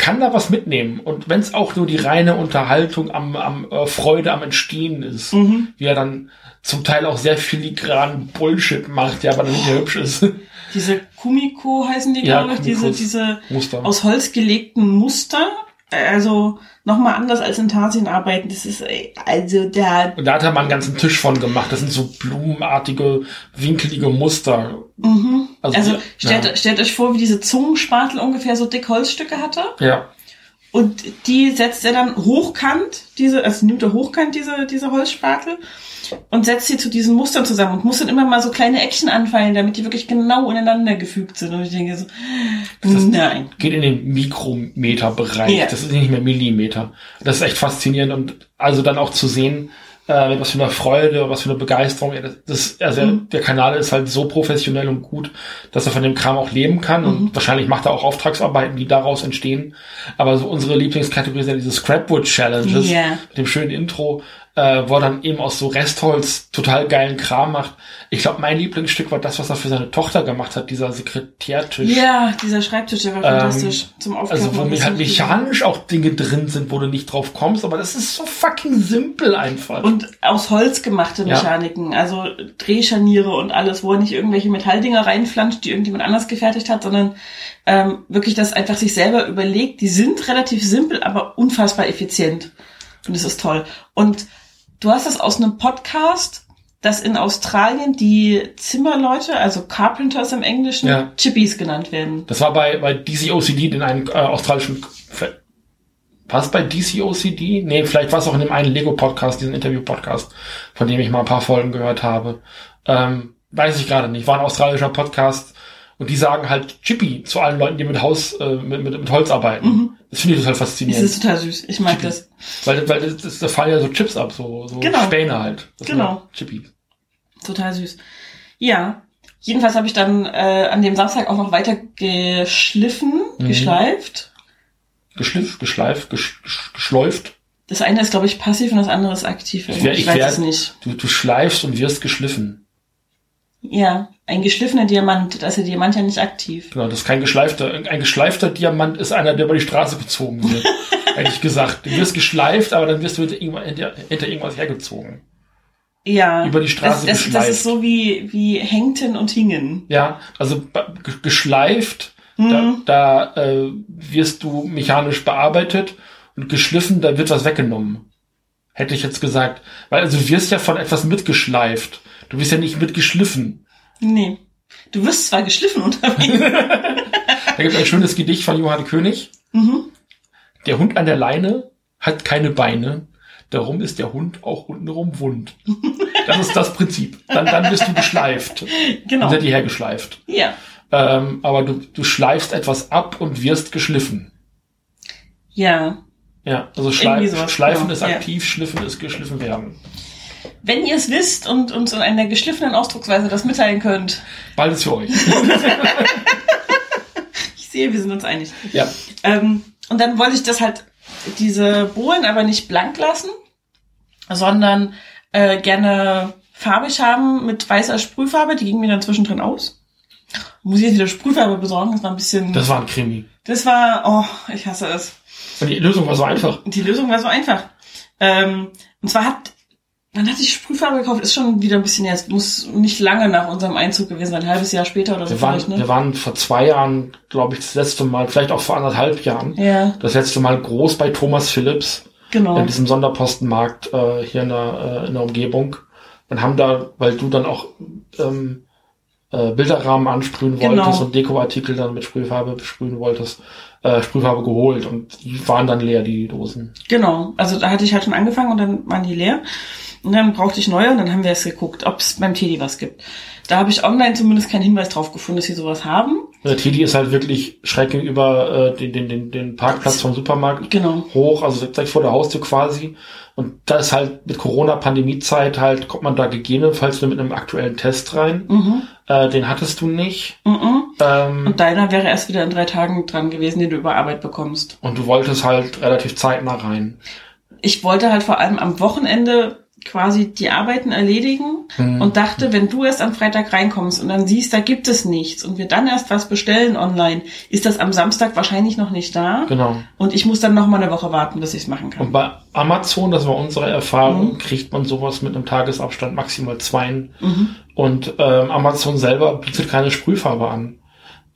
[SPEAKER 3] kann da was mitnehmen. Und wenn es auch nur die reine Unterhaltung am, am äh, Freude am Entstehen ist,
[SPEAKER 2] Mhm.
[SPEAKER 3] wie er dann zum Teil auch sehr filigranen Bullshit macht, der aber dann nicht mehr hübsch ist.
[SPEAKER 2] Diese Kumiko heißen die,
[SPEAKER 3] Ja,
[SPEAKER 2] glaube ich, diese, diese
[SPEAKER 3] Muster.
[SPEAKER 2] aus Holz gelegten Muster. Also nochmal anders als in Tarsien arbeiten. Das ist, ey, also da,
[SPEAKER 3] Und da hat er mal einen ganzen Tisch von gemacht. Das sind so blumenartige, winkelige Muster.
[SPEAKER 2] mhm.
[SPEAKER 3] Also,
[SPEAKER 2] also,
[SPEAKER 3] ja.
[SPEAKER 2] stellt, stellt euch vor, wie diese Zungenspatel ungefähr so dick Holzstücke hatte.
[SPEAKER 3] Ja.
[SPEAKER 2] Und die setzt er dann hochkant, diese, also nimmt er hochkant diese, diese Holzspatel und setzt sie zu diesen Mustern zusammen und muss dann immer mal so kleine Eckchen anfallen, damit die wirklich genau ineinander gefügt sind. Und ich denke so, nein.
[SPEAKER 3] Geht in den Mikrometerbereich.
[SPEAKER 2] Ja.
[SPEAKER 3] Das ist nicht mehr Millimeter. Das ist echt faszinierend. Und also dann auch zu sehen, äh, mit was für eine Freude, was für eine Begeisterung. er Das, also
[SPEAKER 2] Mhm.
[SPEAKER 3] der Kanal ist halt so professionell und gut, dass er von dem Kram auch leben kann.
[SPEAKER 2] Mhm.
[SPEAKER 3] Und wahrscheinlich macht er auch Auftragsarbeiten, die daraus entstehen. Aber so unsere Lieblingskategorie sind ja diese Scrapwood Challenges
[SPEAKER 2] Ja.
[SPEAKER 3] mit dem schönen Intro, äh, wo er dann eben aus so Restholz total geilen Kram macht. Ich glaube, mein Lieblingsstück war das, was er für seine Tochter gemacht hat, dieser Sekretärtisch.
[SPEAKER 2] Ja, dieser Schreibtisch, der war
[SPEAKER 3] Ähm,
[SPEAKER 2] fantastisch zum Aufklappen.
[SPEAKER 3] Also wo mir halt mechanisch auch Dinge drin sind, wo du nicht drauf kommst, aber das ist so fucking simpel einfach.
[SPEAKER 2] Und aus Holz gemachte
[SPEAKER 3] Ja.
[SPEAKER 2] Mechaniken, also Drehscharniere und alles, wo er nicht irgendwelche Metalldinger reinflanscht, die irgendjemand anders gefertigt hat, sondern ähm, wirklich das einfach sich selber überlegt. Die sind relativ simpel, aber unfassbar effizient. Und das ist toll. Und du hast das aus einem Podcast, dass in Australien die Zimmerleute, also Carpenters im Englischen,
[SPEAKER 3] Ja.
[SPEAKER 2] Chippies genannt werden.
[SPEAKER 3] das war bei, bei DCOCD in einem äh, australischen war es bei DCOCD? Nee, vielleicht war es auch in dem einen Lego-Podcast, diesen Interview-Podcast, von dem ich mal ein paar Folgen gehört habe. Ähm, weiß ich gerade nicht. War ein australischer Podcast und die sagen halt Chippy zu allen Leuten, die mit Haus, äh, mit, mit, mit Holz arbeiten. Das finde ich total
[SPEAKER 2] Das
[SPEAKER 3] faszinierend.
[SPEAKER 2] ist total süß. Ich mag das.
[SPEAKER 3] Weil, weil das, das, da fallen ja so Chips ab, so, so
[SPEAKER 2] Genau.
[SPEAKER 3] Späne halt. Das
[SPEAKER 2] Genau.
[SPEAKER 3] Chippy.
[SPEAKER 2] Total süß. Ja. Jedenfalls habe ich dann äh, an dem Samstag auch noch weiter geschliffen,
[SPEAKER 3] Mhm.
[SPEAKER 2] geschleift.
[SPEAKER 3] Geschliff, geschleift, gesch, gesch- geschläuft.
[SPEAKER 2] Das eine ist, glaube ich, passiv und das andere ist aktiv. Ich,
[SPEAKER 3] wär- ich
[SPEAKER 2] weiß
[SPEAKER 3] wär-
[SPEAKER 2] es nicht.
[SPEAKER 3] Du, du schleifst und wirst geschliffen.
[SPEAKER 2] Ja, ein geschliffener Diamant, da ist der Diamant ja nicht aktiv.
[SPEAKER 3] Genau, das ist kein geschleifter. Ein geschleifter Diamant ist einer, der über die Straße gezogen wird. Hätte ich gesagt. Du wirst geschleift, aber dann wirst du hinter, irgendwas- hinter, irgendwas hergezogen.
[SPEAKER 2] Ja.
[SPEAKER 3] Über die Straße
[SPEAKER 2] das, das, das
[SPEAKER 3] geschleift.
[SPEAKER 2] ist so wie, wie hängten und hingen.
[SPEAKER 3] Ja, also geschleift,
[SPEAKER 2] Mhm.
[SPEAKER 3] da, da äh, wirst du mechanisch bearbeitet und geschliffen, da wird was weggenommen. Hätte ich jetzt gesagt. Weil also du wirst ja von etwas mitgeschleift. Du wirst ja nicht mitgeschliffen.
[SPEAKER 2] Nee. Du wirst zwar geschliffen unterwegs.
[SPEAKER 3] Da gibt es ein schönes Gedicht von Johann König.
[SPEAKER 2] mhm.
[SPEAKER 3] Der Hund an der Leine hat keine Beine. Darum ist der Hund auch untenrum wund. Das ist das Prinzip. Dann, dann bist du geschleift.
[SPEAKER 2] Genau.
[SPEAKER 3] Hinter dir hergeschleift.
[SPEAKER 2] Ja.
[SPEAKER 3] Ähm, aber du, du schleifst etwas ab und wirst geschliffen.
[SPEAKER 2] Ja.
[SPEAKER 3] Ja, also schleif,
[SPEAKER 2] sowas,
[SPEAKER 3] schleifen
[SPEAKER 2] genau,
[SPEAKER 3] ist
[SPEAKER 2] ja.
[SPEAKER 3] aktiv, schliffen ist geschliffen werden.
[SPEAKER 2] Wenn ihr es wisst und uns in einer geschliffenen Ausdrucksweise das mitteilen könnt,
[SPEAKER 3] Bald ist für euch.
[SPEAKER 2] ich sehe, wir sind uns einig.
[SPEAKER 3] ja.
[SPEAKER 2] Ähm, und dann wollte ich das halt, diese Bohlen aber nicht blank lassen, sondern äh, gerne farbig haben mit weißer Sprühfarbe. Die ging mir dann zwischendrin aus. Muss ich jetzt wieder Sprühfarbe besorgen? Das war ein bisschen.
[SPEAKER 3] Das war ein Krimi.
[SPEAKER 2] das war, oh, ich hasse es.
[SPEAKER 3] Und die Lösung war so einfach.
[SPEAKER 2] Die Lösung war so einfach. Ähm, und zwar hat, wann hatte ich Sprühfarbe gekauft? Ist schon wieder ein bisschen jetzt, muss nicht lange nach unserem Einzug gewesen sein, ein halbes Jahr später oder so
[SPEAKER 3] Wir waren,
[SPEAKER 2] ne?
[SPEAKER 3] wir waren vor zwei Jahren, glaube ich, das letzte Mal, vielleicht auch vor anderthalb Jahren,
[SPEAKER 2] Ja,
[SPEAKER 3] das letzte Mal groß bei Thomas Phillips.
[SPEAKER 2] genau.
[SPEAKER 3] in diesem Sonderpostenmarkt äh, hier in der, äh, in der Umgebung und haben da, weil du dann auch ähm, äh, Bilderrahmen ansprühen
[SPEAKER 2] Genau.
[SPEAKER 3] wolltest und Dekoartikel dann mit Sprühfarbe besprühen wolltest, äh, Sprühfarbe geholt und die waren dann leer, die Dosen.
[SPEAKER 2] Genau, also da hatte ich halt schon angefangen und dann waren die leer. Und dann brauchte ich neue und dann haben wir es geguckt, ob es beim Teddy was gibt. Da habe ich online zumindest keinen Hinweis drauf gefunden, dass sie sowas haben.
[SPEAKER 3] Der Teddy ist halt wirklich schräg gegenüber äh, den, den, den, den Parkplatz vom Supermarkt
[SPEAKER 2] Genau.
[SPEAKER 3] hoch, also direkt vor der Haustür quasi. Und da ist halt mit Corona-Pandemie-Zeit halt, kommt man da gegebenenfalls nur mit einem aktuellen Test rein.
[SPEAKER 2] Mhm.
[SPEAKER 3] Äh, den hattest du nicht.
[SPEAKER 2] Mhm.
[SPEAKER 3] Ähm,
[SPEAKER 2] Und deiner wäre erst wieder in drei Tagen dran gewesen, den du über Arbeit bekommst.
[SPEAKER 3] Und du wolltest halt relativ zeitnah rein.
[SPEAKER 2] Ich wollte halt vor allem am Wochenende quasi die Arbeiten erledigen
[SPEAKER 3] Mhm.
[SPEAKER 2] und dachte, wenn du erst am Freitag reinkommst und dann siehst, da gibt es nichts und wir dann erst was bestellen online, ist das am Samstag wahrscheinlich noch nicht da.
[SPEAKER 3] Genau.
[SPEAKER 2] Und ich muss dann noch mal eine Woche warten, bis ich es machen kann.
[SPEAKER 3] Und bei Amazon, das war unsere Erfahrung,
[SPEAKER 2] Mhm.
[SPEAKER 3] kriegt man sowas mit einem Tagesabstand maximal zweien.
[SPEAKER 2] Mhm.
[SPEAKER 3] Und ähm, Amazon selber bietet keine Sprühfarbe an.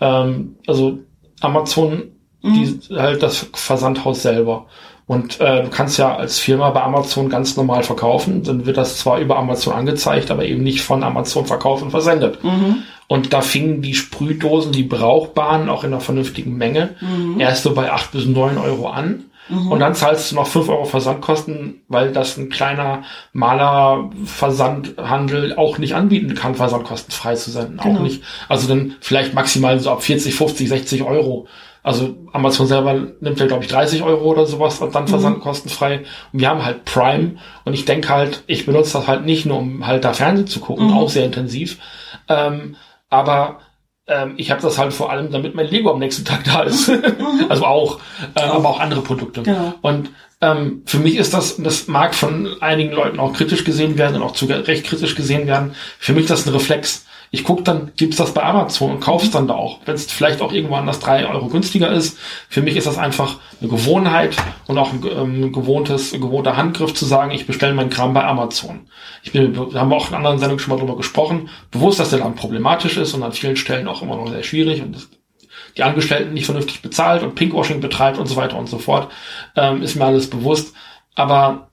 [SPEAKER 3] Ähm, also Amazon,
[SPEAKER 2] Mhm.
[SPEAKER 3] die halt das Versandhaus selber. Und äh, du kannst ja als Firma bei Amazon ganz normal verkaufen. Dann wird das zwar über Amazon angezeigt, aber eben nicht von Amazon verkauft und versendet.
[SPEAKER 2] Mhm.
[SPEAKER 3] Und da fingen die Sprühdosen, die brauchbaren, auch in einer vernünftigen Menge,
[SPEAKER 2] Mhm.
[SPEAKER 3] erst so bei acht bis neun Euro an. Und dann zahlst du noch fünf Euro Versandkosten, weil das ein kleiner Maler-Versandhandel auch nicht anbieten kann, versandkostenfrei zu senden. Auch
[SPEAKER 2] Genau.
[SPEAKER 3] nicht. Also dann vielleicht maximal so ab 40, 50, 60 Euro. Also Amazon selber nimmt ja, glaube ich, 30 Euro oder sowas und dann versandkostenfrei. Und wir haben halt Prime. Und ich denke halt, ich benutze das halt nicht nur, um halt da Fernsehen zu gucken, auch sehr intensiv. Ähm, aber ähm, ich habe das halt vor allem, damit mein Lego am nächsten Tag da ist. also auch, ähm, aber auch andere Produkte.
[SPEAKER 2] Genau.
[SPEAKER 3] Und ähm, für mich ist das, das mag von einigen Leuten auch kritisch gesehen werden und auch zu recht kritisch gesehen werden. Für mich ist das ein Reflex. Ich gucke dann, gibt's das bei Amazon und kauf's dann da auch. Wenn es vielleicht auch irgendwo anders drei Euro günstiger ist. Für mich ist das einfach eine Gewohnheit und auch ein ähm, gewohntes, gewohnter Handgriff zu sagen, ich bestelle meinen Kram bei Amazon. Ich bin, wir haben auch in anderen Sendungen schon mal drüber gesprochen, bewusst, dass der Land problematisch ist und an vielen Stellen auch immer noch sehr schwierig und das, die Angestellten nicht vernünftig bezahlt und Pinkwashing betreibt und so weiter und so fort, ähm, ist mir alles bewusst. Aber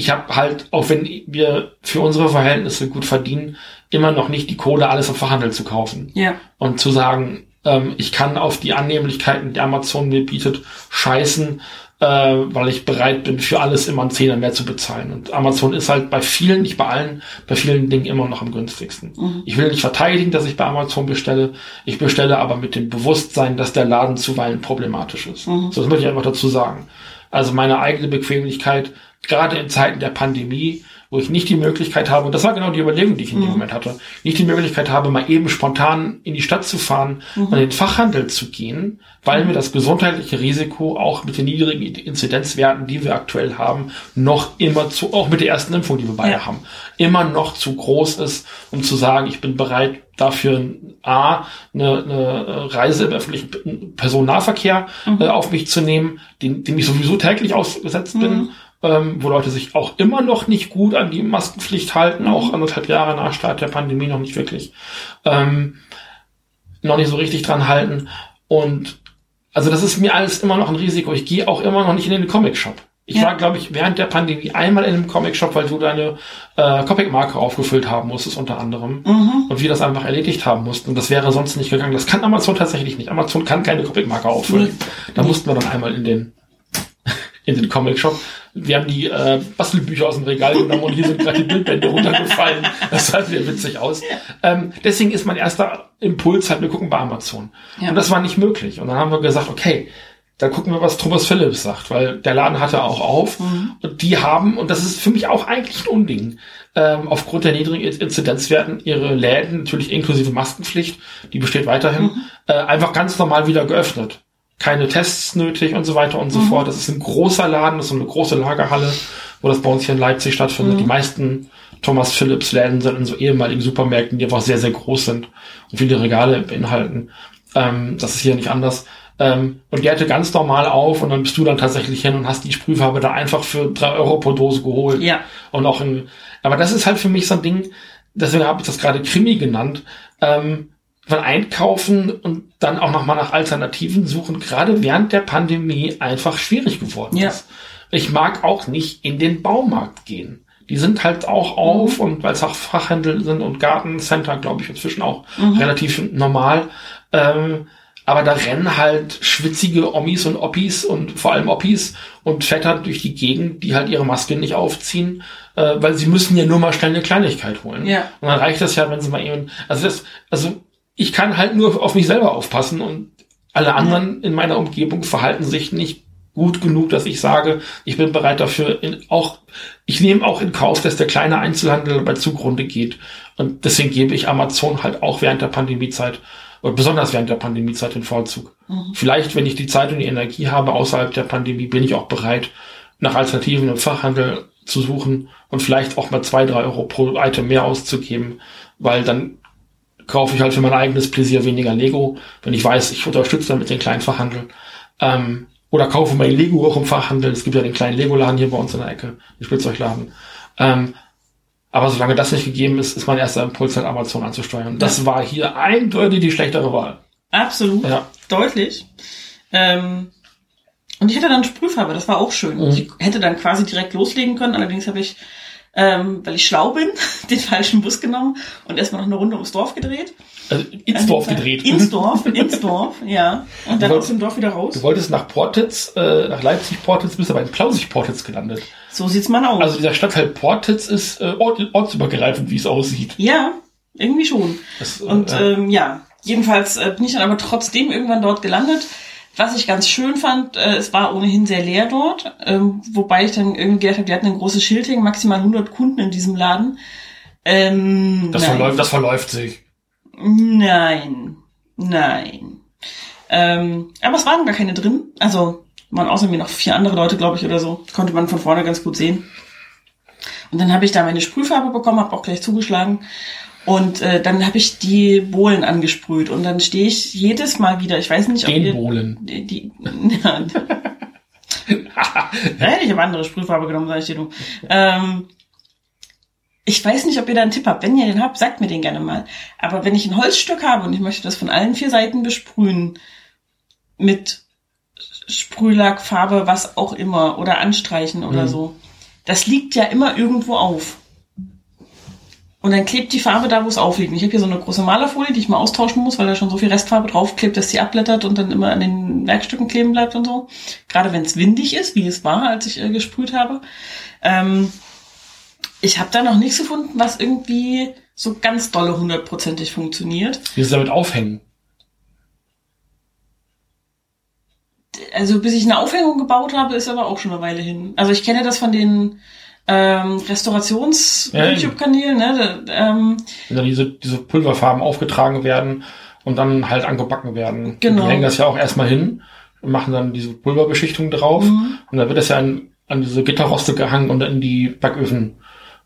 [SPEAKER 3] ich habe halt, auch wenn wir für unsere Verhältnisse gut verdienen, immer noch nicht die Kohle, alles im Fachhandel zu kaufen.
[SPEAKER 2] Ja.
[SPEAKER 3] Und zu sagen, ähm, ich kann auf die Annehmlichkeiten, die Amazon mir bietet, scheißen, äh, weil ich bereit bin, für alles immer einen Zehner mehr zu bezahlen. Und Amazon ist halt bei vielen, nicht bei allen, bei vielen Dingen immer noch am günstigsten. Ich will nicht verteidigen, dass ich bei Amazon bestelle. Ich bestelle aber mit dem Bewusstsein, dass der Laden zuweilen problematisch ist. So, das möchte ich einfach dazu sagen. Also meine eigene Bequemlichkeit, gerade in Zeiten der Pandemie, wo ich nicht die Möglichkeit habe, und das war genau die Überlegung, die ich in dem Moment hatte, nicht die Möglichkeit habe, mal eben spontan in die Stadt zu fahren und in den Fachhandel zu gehen, weil mir das gesundheitliche Risiko auch mit den niedrigen Inzidenzwerten, die wir aktuell haben, noch immer zu, auch mit der ersten Impfung, die wir beide
[SPEAKER 2] Ja.
[SPEAKER 3] haben, immer noch zu groß ist, um zu sagen, ich bin bereit, dafür A, eine, eine Reise im öffentlichen Personennahverkehr äh, auf mich zu nehmen, dem, dem ich sowieso täglich ausgesetzt bin, ähm, wo Leute sich auch immer noch nicht gut an die Maskenpflicht halten, auch anderthalb Jahre nach Start der Pandemie noch nicht wirklich, ähm, noch nicht so richtig dran halten. Und also das ist mir alles immer noch ein Risiko. Ich gehe auch immer noch nicht in den Comic-Shop. Ich
[SPEAKER 2] Ja.
[SPEAKER 3] war, glaube ich, während der Pandemie einmal in einem Comic-Shop, weil du deine äh, Comic-Marke aufgefüllt haben musstest, unter anderem. Und wir das einfach erledigt haben mussten. Und das wäre sonst nicht gegangen. Das kann Amazon tatsächlich nicht. Amazon kann keine Comic-Marke auffüllen. Da mussten wir dann einmal in den in den Comic-Shop. Wir haben die äh, Bastelbücher aus dem Regal genommen und hier sind gerade die Bildbände runtergefallen. Das sah sehr witzig aus. Ähm, deswegen ist mein erster Impuls halt, wir gucken bei Amazon.
[SPEAKER 2] Ja.
[SPEAKER 3] Und das war nicht möglich. Und dann haben wir gesagt, okay, da gucken wir, was Thomas Phillips sagt, weil der Laden hatte auch auf. Und die haben, und das ist für mich auch eigentlich ein Unding, ähm, aufgrund der niedrigen Inzidenzwerten ihre Läden, natürlich inklusive Maskenpflicht, die besteht weiterhin, äh, einfach ganz normal wieder geöffnet. Keine Tests nötig und so weiter und so fort. Das ist ein großer Laden, das ist so eine große Lagerhalle, wo das bei uns hier in Leipzig stattfindet. Die meisten Thomas Phillips Läden sind in so ehemaligen Supermärkten, die einfach sehr, sehr groß sind und viele Regale beinhalten. Ähm, das ist hier nicht anders. Ähm, und die hatte ganz normal auf und dann bist du dann tatsächlich hin und hast die Sprühfarbe da einfach für drei Euro pro Dose geholt.
[SPEAKER 2] Ja.
[SPEAKER 3] Und auch in, aber das ist halt für mich so ein Ding, deswegen habe ich das gerade Krimi genannt, ähm, Einkaufen und dann auch nochmal nach Alternativen suchen, gerade während der Pandemie einfach schwierig geworden
[SPEAKER 2] Ja.
[SPEAKER 3] ist. Ich mag auch nicht in den Baumarkt gehen. Die sind halt auch auf und weil es auch Fachhändel sind und Gartencenter, glaube ich, inzwischen auch relativ normal. Ähm, aber da rennen halt schwitzige Omis und Oppis und vor allem Oppis und Väter durch die Gegend, die halt ihre Maske nicht aufziehen, äh, weil sie müssen ja nur mal schnell eine Kleinigkeit holen.
[SPEAKER 2] Ja.
[SPEAKER 3] Und dann reicht das ja, wenn sie mal eben, also das, also ich kann halt nur auf mich selber aufpassen und alle anderen in meiner Umgebung verhalten sich nicht gut genug, dass ich sage, ich bin bereit dafür, in, auch, ich nehme auch in Kauf, dass der kleine Einzelhandel dabei zugrunde geht. Und deswegen gebe ich Amazon halt auch während der Pandemiezeit, oder besonders während der Pandemiezeit den Vorzug. Vielleicht, wenn ich die Zeit und die Energie habe außerhalb der Pandemie, bin ich auch bereit, nach Alternativen im Fachhandel zu suchen und vielleicht auch mal zwei, drei Euro pro Item mehr auszugeben, weil dann kaufe ich halt für mein eigenes Pläsier weniger Lego, wenn ich weiß, ich unterstütze damit den kleinen Fachhandel. Ähm, oder kaufe mein Lego auch im Fachhandel. Es gibt ja den kleinen Lego-Laden hier bei uns in der Ecke, den Spielzeugladen. Ähm, aber solange das nicht gegeben ist, ist mein erster Impuls halt Amazon anzusteuern. Das war hier eindeutig die schlechtere Wahl.
[SPEAKER 2] Absolut.
[SPEAKER 3] Ja.
[SPEAKER 2] Deutlich. Ähm, und ich hatte dann Sprühfarbe, das war auch schön.
[SPEAKER 3] Mhm.
[SPEAKER 2] Ich hätte dann quasi direkt loslegen können, allerdings habe ich, ähm, weil ich schlau bin, den falschen Bus genommen und erstmal noch eine Runde ums Dorf gedreht.
[SPEAKER 3] Also ins Dorf gedreht.
[SPEAKER 2] Ins Dorf, ins Dorf, ja. Und dann
[SPEAKER 3] Du
[SPEAKER 2] aus dem Dorf wieder raus.
[SPEAKER 3] Du wolltest nach Portitz, äh, nach Leipzig Portitz, bist aber in Plausig Portitz gelandet.
[SPEAKER 2] So sieht's mal aus.
[SPEAKER 3] Also dieser Stadtteil Portitz ist äh, ort, ortsübergreifend, wie es aussieht.
[SPEAKER 2] ja, irgendwie schon.
[SPEAKER 3] Das, äh,
[SPEAKER 2] Und
[SPEAKER 3] äh,
[SPEAKER 2] ähm, ja, jedenfalls äh, bin ich dann aber trotzdem irgendwann dort gelandet. Was ich ganz schön fand, äh, es war ohnehin sehr leer dort, ähm, wobei ich dann irgendwie gedacht habe, die hatten ein großes Schild hängen, maximal 100 Kunden in diesem Laden. Ähm,
[SPEAKER 3] das,
[SPEAKER 2] nein.
[SPEAKER 3] verläuft, das verläuft sich.
[SPEAKER 2] Nein, nein. Ähm, aber es waren gar keine drin. Also waren außer mir noch vier andere Leute, glaube ich, oder so. Konnte man von vorne ganz gut sehen. Und dann habe ich da meine Sprühfarbe bekommen, habe auch gleich zugeschlagen. Und äh, dann habe ich die Bohlen angesprüht. Und dann stehe ich jedes Mal wieder, ich weiß nicht, ob
[SPEAKER 3] Den
[SPEAKER 2] ihr...
[SPEAKER 3] Bohlen.
[SPEAKER 2] Die, die, ja, ich habe andere Sprühfarbe genommen, sag ich dir du. Ähm, ich weiß nicht, ob ihr da einen Tipp habt. Wenn ihr den habt, sagt mir den gerne mal. Aber wenn ich ein Holzstück habe und ich möchte das von allen vier Seiten besprühen, mit Sprühlack, Farbe, was auch immer, oder anstreichen oder
[SPEAKER 3] Mhm.
[SPEAKER 2] so, das liegt ja immer irgendwo auf. Und dann klebt die Farbe da, wo es aufliegt. Und Ich habe hier so eine große Malerfolie, die ich mal austauschen muss, weil da schon so viel Restfarbe draufklebt, dass sie abblättert und dann immer an den Werkstücken kleben bleibt und so. Gerade wenn es windig ist, wie es war, als ich äh, gesprüht habe. Ähm, ich habe da noch nichts gefunden, was irgendwie so ganz dolle hundertprozentig funktioniert.
[SPEAKER 3] Wie ist es damit aufhängen?
[SPEAKER 2] Also bis ich eine Aufhängung gebaut habe, ist aber auch schon eine Weile hin. Also ich kenne das von den ähm,
[SPEAKER 3] Ja,
[SPEAKER 2] Restaurations-YouTube-Kanälen, ne? Da, ähm,
[SPEAKER 3] Wenn dann diese, diese Pulverfarben aufgetragen werden und dann halt angebacken werden.
[SPEAKER 2] Genau.
[SPEAKER 3] Die hängen das ja auch erstmal hin und machen dann diese Pulverbeschichtung drauf.
[SPEAKER 2] Mhm.
[SPEAKER 3] Und dann wird das ja an, an diese Gitterroste gehangen und in die Backöfen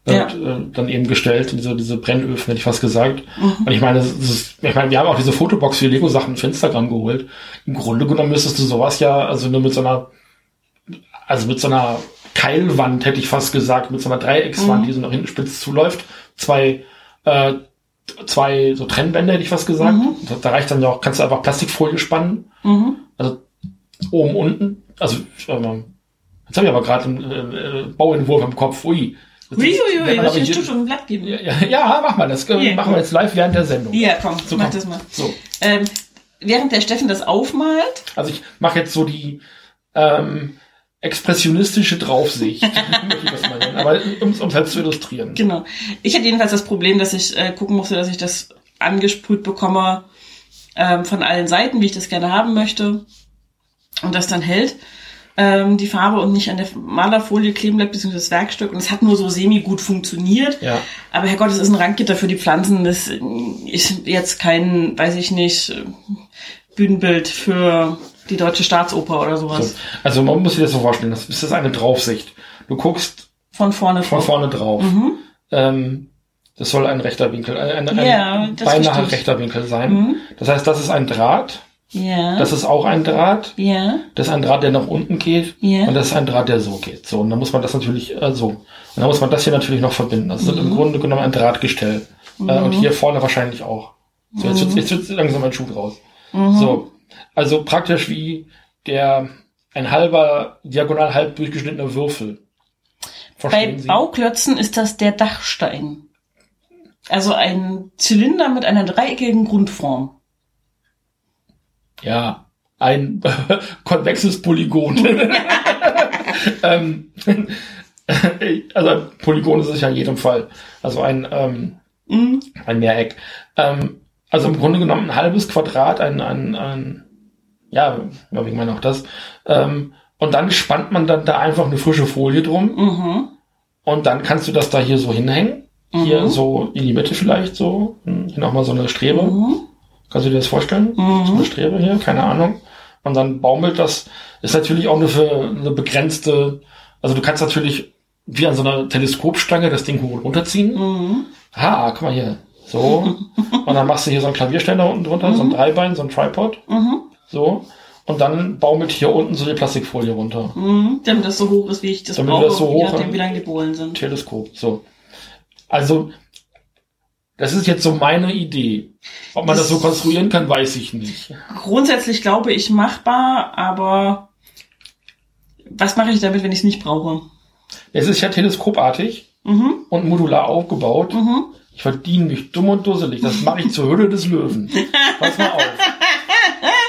[SPEAKER 2] Ja.
[SPEAKER 3] äh, dann eben gestellt, diese, diese Brennöfen, hätte ich fast gesagt.
[SPEAKER 2] Mhm.
[SPEAKER 3] Und ich meine, ist, ich meine, wir haben auch diese Fotobox für Lego-Sachen für Instagram geholt. Im Grunde genommen müsstest du sowas ja, also nur mit so einer, also mit so einer Keilwand, hätte ich fast gesagt, mit so einer Dreieckswand,
[SPEAKER 2] Mhm.
[SPEAKER 3] die so nach hinten spitz zuläuft. Zwei, äh, zwei so Trennwände, hätte ich fast gesagt.
[SPEAKER 2] Mhm.
[SPEAKER 3] Da, da reicht dann ja auch, kannst du einfach Plastikfolie spannen.
[SPEAKER 2] mhm.
[SPEAKER 3] Also oben, unten. Also, ähm, jetzt habe ich aber gerade einen äh, äh, Bauentwurf im Kopf. Ui.
[SPEAKER 2] Uiuiui,
[SPEAKER 3] wenn man
[SPEAKER 2] das
[SPEAKER 3] aber
[SPEAKER 2] ist
[SPEAKER 3] hier-
[SPEAKER 2] schon ein Blatt geben.
[SPEAKER 3] ja, ja, ja, mach mal. Das
[SPEAKER 2] Ja,
[SPEAKER 3] machen wir jetzt live während der Sendung.
[SPEAKER 2] Ja, komm,
[SPEAKER 3] So,
[SPEAKER 2] mach
[SPEAKER 3] komm.
[SPEAKER 2] das mal.
[SPEAKER 3] So,
[SPEAKER 2] Ähm, während der Steffen das aufmalt,
[SPEAKER 3] also ich mache jetzt so die ähm, expressionistische Draufsicht. Aber um es halt zu illustrieren.
[SPEAKER 2] genau. Ich hatte jedenfalls das Problem, dass ich äh, gucken musste, dass ich das angesprüht bekomme ähm, von allen Seiten, wie ich das gerne haben möchte. Und das dann hält ähm, die Farbe und nicht an der Malerfolie kleben bleibt, beziehungsweise das Werkstück. Und es hat nur so semi gut funktioniert.
[SPEAKER 3] Ja.
[SPEAKER 2] Aber Herrgott, es ist ein Randgitter für die Pflanzen. Das ist jetzt kein, weiß ich nicht, Bühnenbild für die Deutsche Staatsoper oder
[SPEAKER 3] So.
[SPEAKER 2] sowas.
[SPEAKER 3] Also man muss sich das so vorstellen. Das ist das eine Draufsicht. Du guckst
[SPEAKER 2] Von vorne
[SPEAKER 3] von
[SPEAKER 2] vor.
[SPEAKER 3] vorne drauf.
[SPEAKER 2] Mhm.
[SPEAKER 3] Ähm, das soll ein rechter Winkel, ein, ein,
[SPEAKER 2] Ja,
[SPEAKER 3] ein beinahe rechter Winkel sein.
[SPEAKER 2] Mhm.
[SPEAKER 3] Das heißt, das ist ein Draht.
[SPEAKER 2] Ja.
[SPEAKER 3] Das ist auch ein Draht.
[SPEAKER 2] ja.
[SPEAKER 3] Das ist ein Draht, der nach unten geht.
[SPEAKER 2] Ja.
[SPEAKER 3] Und das ist ein Draht, der so geht. So, und dann muss man das natürlich äh, so. Und dann muss man das hier natürlich noch verbinden. Das ist
[SPEAKER 2] Mhm.
[SPEAKER 3] im Grunde genommen ein Drahtgestell. Äh, und hier vorne wahrscheinlich auch. So, jetzt,
[SPEAKER 2] Mhm.
[SPEAKER 3] wird, jetzt wird langsam ein Schuh draus. So. Also praktisch wie der ein halber, diagonal halb durchgeschnittener Würfel.
[SPEAKER 2] Bei
[SPEAKER 3] Verstehen Sie?
[SPEAKER 2] Bauklötzen ist das der Dachstein. Also ein Zylinder mit einer dreieckigen Grundform.
[SPEAKER 3] Ja, ein konvexes Polygon. ähm, also ein Polygon ist es ja in jedem Fall. Also ein, ähm,
[SPEAKER 2] Mhm.
[SPEAKER 3] ein Mehreck. Ähm, also im Grunde genommen ein halbes Quadrat, ein, ein, ein ja, glaube ich meine auch das. Ähm, und dann spannt man dann da einfach eine frische Folie drum
[SPEAKER 2] Mhm.
[SPEAKER 3] und dann kannst du das da hier so hinhängen. Hier
[SPEAKER 2] Mhm.
[SPEAKER 3] so in die Mitte vielleicht so. Hm, Hier nochmal so eine Strebe.
[SPEAKER 2] Mhm.
[SPEAKER 3] Kannst du dir das vorstellen?
[SPEAKER 2] Mhm.
[SPEAKER 3] So eine Strebe hier, keine Ahnung. Und dann baumelt das. Ist natürlich auch nur für eine begrenzte, also du kannst natürlich wie an so einer Teleskopstange das Ding hoch und runterziehen.
[SPEAKER 2] Mhm.
[SPEAKER 3] Ha, guck mal hier. So. und dann machst du hier so einen Klavierständer unten drunter, so ein Dreibein, so ein Tripod. So. Und dann baumelt hier unten so die Plastikfolie runter.
[SPEAKER 2] Mhm. Damit das so hoch ist, wie ich das
[SPEAKER 3] Damit
[SPEAKER 2] brauche,
[SPEAKER 3] das so
[SPEAKER 2] je
[SPEAKER 3] hoch-
[SPEAKER 2] nachdem, wie lang die Bohlen sind.
[SPEAKER 3] Teleskop. So. Also, das ist jetzt so meine Idee. Ob man das,
[SPEAKER 2] Das-
[SPEAKER 3] so konstruieren kann, weiß ich nicht.
[SPEAKER 2] Grundsätzlich glaube ich machbar, aber was mache ich damit, wenn ich es nicht brauche?
[SPEAKER 3] Es ist ja teleskopartig
[SPEAKER 2] Mhm.
[SPEAKER 3] und modular aufgebaut.
[SPEAKER 2] Mhm.
[SPEAKER 3] Ich verdiene mich dumm und dusselig. Das mache ich zur Hülle des Löwen. Pass mal auf.